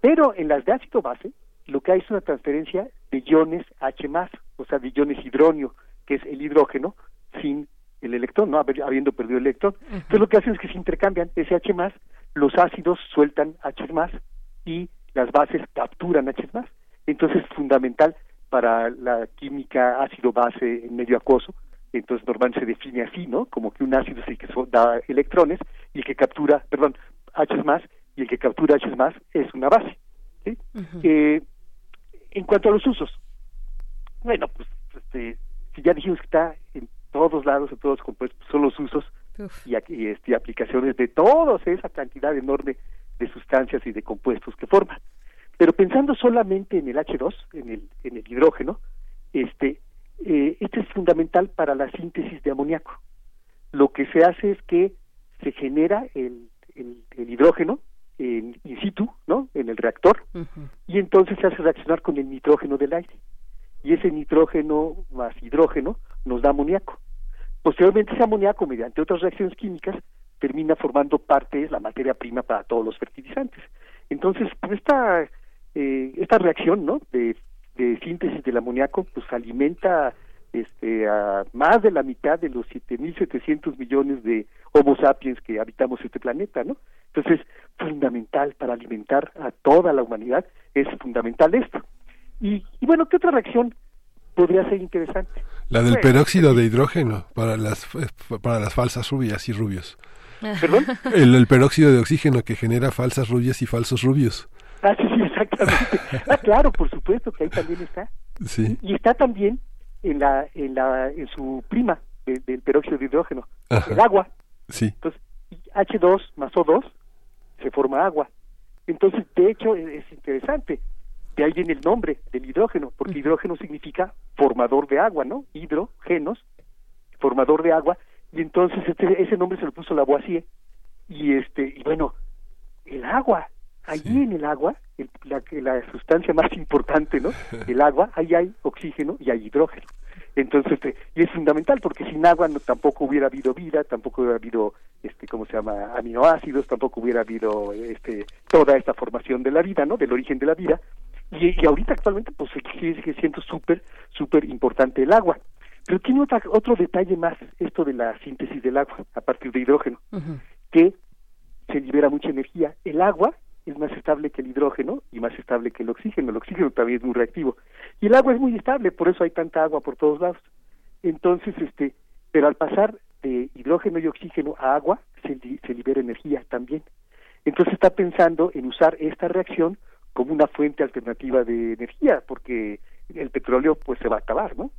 Pero en las de ácido base, lo que hay es una transferencia de iones H+, o sea, de iones hidronio, que es el hidrógeno sin el electrón, ¿no? Habiendo perdido el electrón. Entonces lo que hacen es que se intercambian ese H+, los ácidos sueltan H+, y las bases capturan H+. Entonces es fundamental para la química ácido-base en medio acuoso. Entonces normalmente se define así, ¿no? Como que un ácido es el que da electrones y el que captura, perdón, H y el que captura H es una base. ¿sí? Eh, en cuanto a los usos, bueno, pues este, ya dijimos que está en todos lados, en todos los compuestos, son los usos y, aquí, y, este, aplicaciones de toda esa cantidad enorme de sustancias y de compuestos que forman. Pero pensando solamente en el H2, en el, en el hidrógeno, este, eh, este es fundamental para la síntesis de amoníaco. Lo que se hace es que se genera el, el, el hidrógeno en in situ, ¿no? En el reactor, y entonces se hace reaccionar con el nitrógeno del aire. Y ese nitrógeno más hidrógeno nos da amoníaco. Posteriormente ese amoníaco, mediante otras reacciones químicas, termina formando parte, es la materia prima para todos los fertilizantes. Entonces, pues esta, eh, esta reacción, ¿no? De, de síntesis del amoníaco, pues alimenta este, a más de la mitad de los 7.700 millones de Homo sapiens que habitamos este planeta, ¿no? Entonces, fundamental para alimentar a toda la humanidad, es fundamental esto. Y, y bueno, ¿qué otra reacción podría ser interesante? La del peróxido de hidrógeno para las eh, para las falsas rubias y rubios. ¿Perdón? El, el peróxido de oxígeno que genera falsas rubias y falsos rubios. Ah, sí, sí, exactamente. <laughs> Ah, claro, por supuesto que ahí también está. Sí. Y está también en la en la en su prima de- del peróxido de hidrógeno, Ajá. el agua. Sí. Entonces, H2 más O2 se forma agua. Entonces, de hecho, es, es interesante. De ahí viene el nombre del hidrógeno, porque hidrógeno significa formador de agua, ¿no? Hidrogenos, formador de agua, y entonces este, ese nombre se lo puso Lavoisier. Y este, y bueno, el agua, allí en el agua, el- la, que- la sustancia más importante, ¿no? <laughs> El agua, ahí hay oxígeno y hay hidrógeno. Entonces, este, y es fundamental porque sin agua no, tampoco hubiera habido vida, tampoco hubiera habido, este, ¿cómo se llama? Aminoácidos, tampoco hubiera habido, este, toda esta formación de la vida, ¿no? Del origen de la vida. Y, y ahorita actualmente, pues sigue, sigue siendo súper, súper importante el agua. Pero tiene otra, otro detalle más, esto de la síntesis del agua a partir de hidrógeno, que se libera mucha energía. El agua es más estable que el hidrógeno y más estable que el oxígeno. El oxígeno también es muy reactivo. Y el agua es muy estable, por eso hay tanta agua por todos lados. Entonces, este, pero al pasar de hidrógeno y oxígeno a agua, se, li- se libera energía también. Entonces está pensando en usar esta reacción como una fuente alternativa de energía, porque el petróleo pues se va a acabar, ¿no?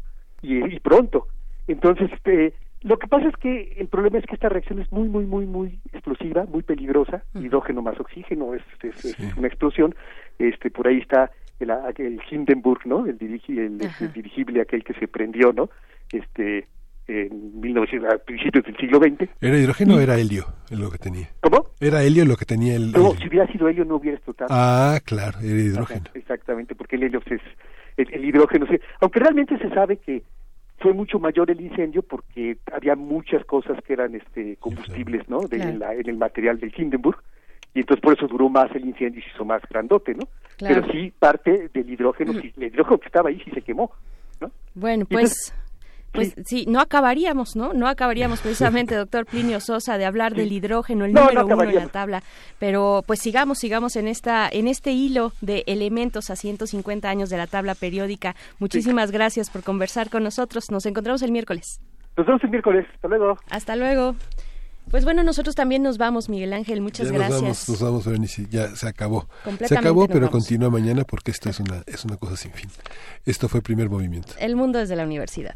Y, y pronto. Entonces, este, lo que pasa es que el problema es que esta reacción es muy, muy, muy, muy explosiva, muy peligrosa, hidrógeno más oxígeno, es, es, es una explosión. Este, por ahí está el, el Hindenburg, ¿no? El, dirigi, el, el dirigible aquel que se prendió, ¿no? Este, en 1900, a principios del siglo XX. ¿Era hidrógeno o era helio lo que tenía? ¿Cómo? Era helio lo que tenía el... No, el- si hubiera sido helio no hubiera explotado. Ah, claro, era hidrógeno. Ajá, exactamente, porque el helio es el, el hidrógeno, sí. aunque realmente se sabe que fue mucho mayor el incendio porque había muchas cosas que eran este combustibles, ¿no? De, Claro. en, la- en el material del Hindenburg y entonces por eso duró más el incendio y se hizo más grandote, ¿no? Claro. Pero sí parte del hidrógeno, sí, el hidrógeno que estaba ahí sí se quemó. Bueno, Y pues, pues sí, no acabaríamos, ¿no? No acabaríamos precisamente, <laughs> doctor Plinio Sosa, de hablar del hidrógeno, el No, no número uno en la tabla. Pero pues sigamos, sigamos en esta, en este hilo de elementos a 150 años de la tabla periódica. Muchísimas gracias por conversar con nosotros. Nos encontramos el miércoles. Nos vemos el miércoles. Hasta luego. Hasta luego. Pues bueno, nosotros también nos vamos, Miguel Ángel. Muchas ya nos gracias. vamos, nos vamos, Berenice, ya se acabó. Se acabó, pero vamos. continúa mañana porque esto es una, es una cosa sin fin. Esto fue Primer Movimiento. El mundo desde la universidad.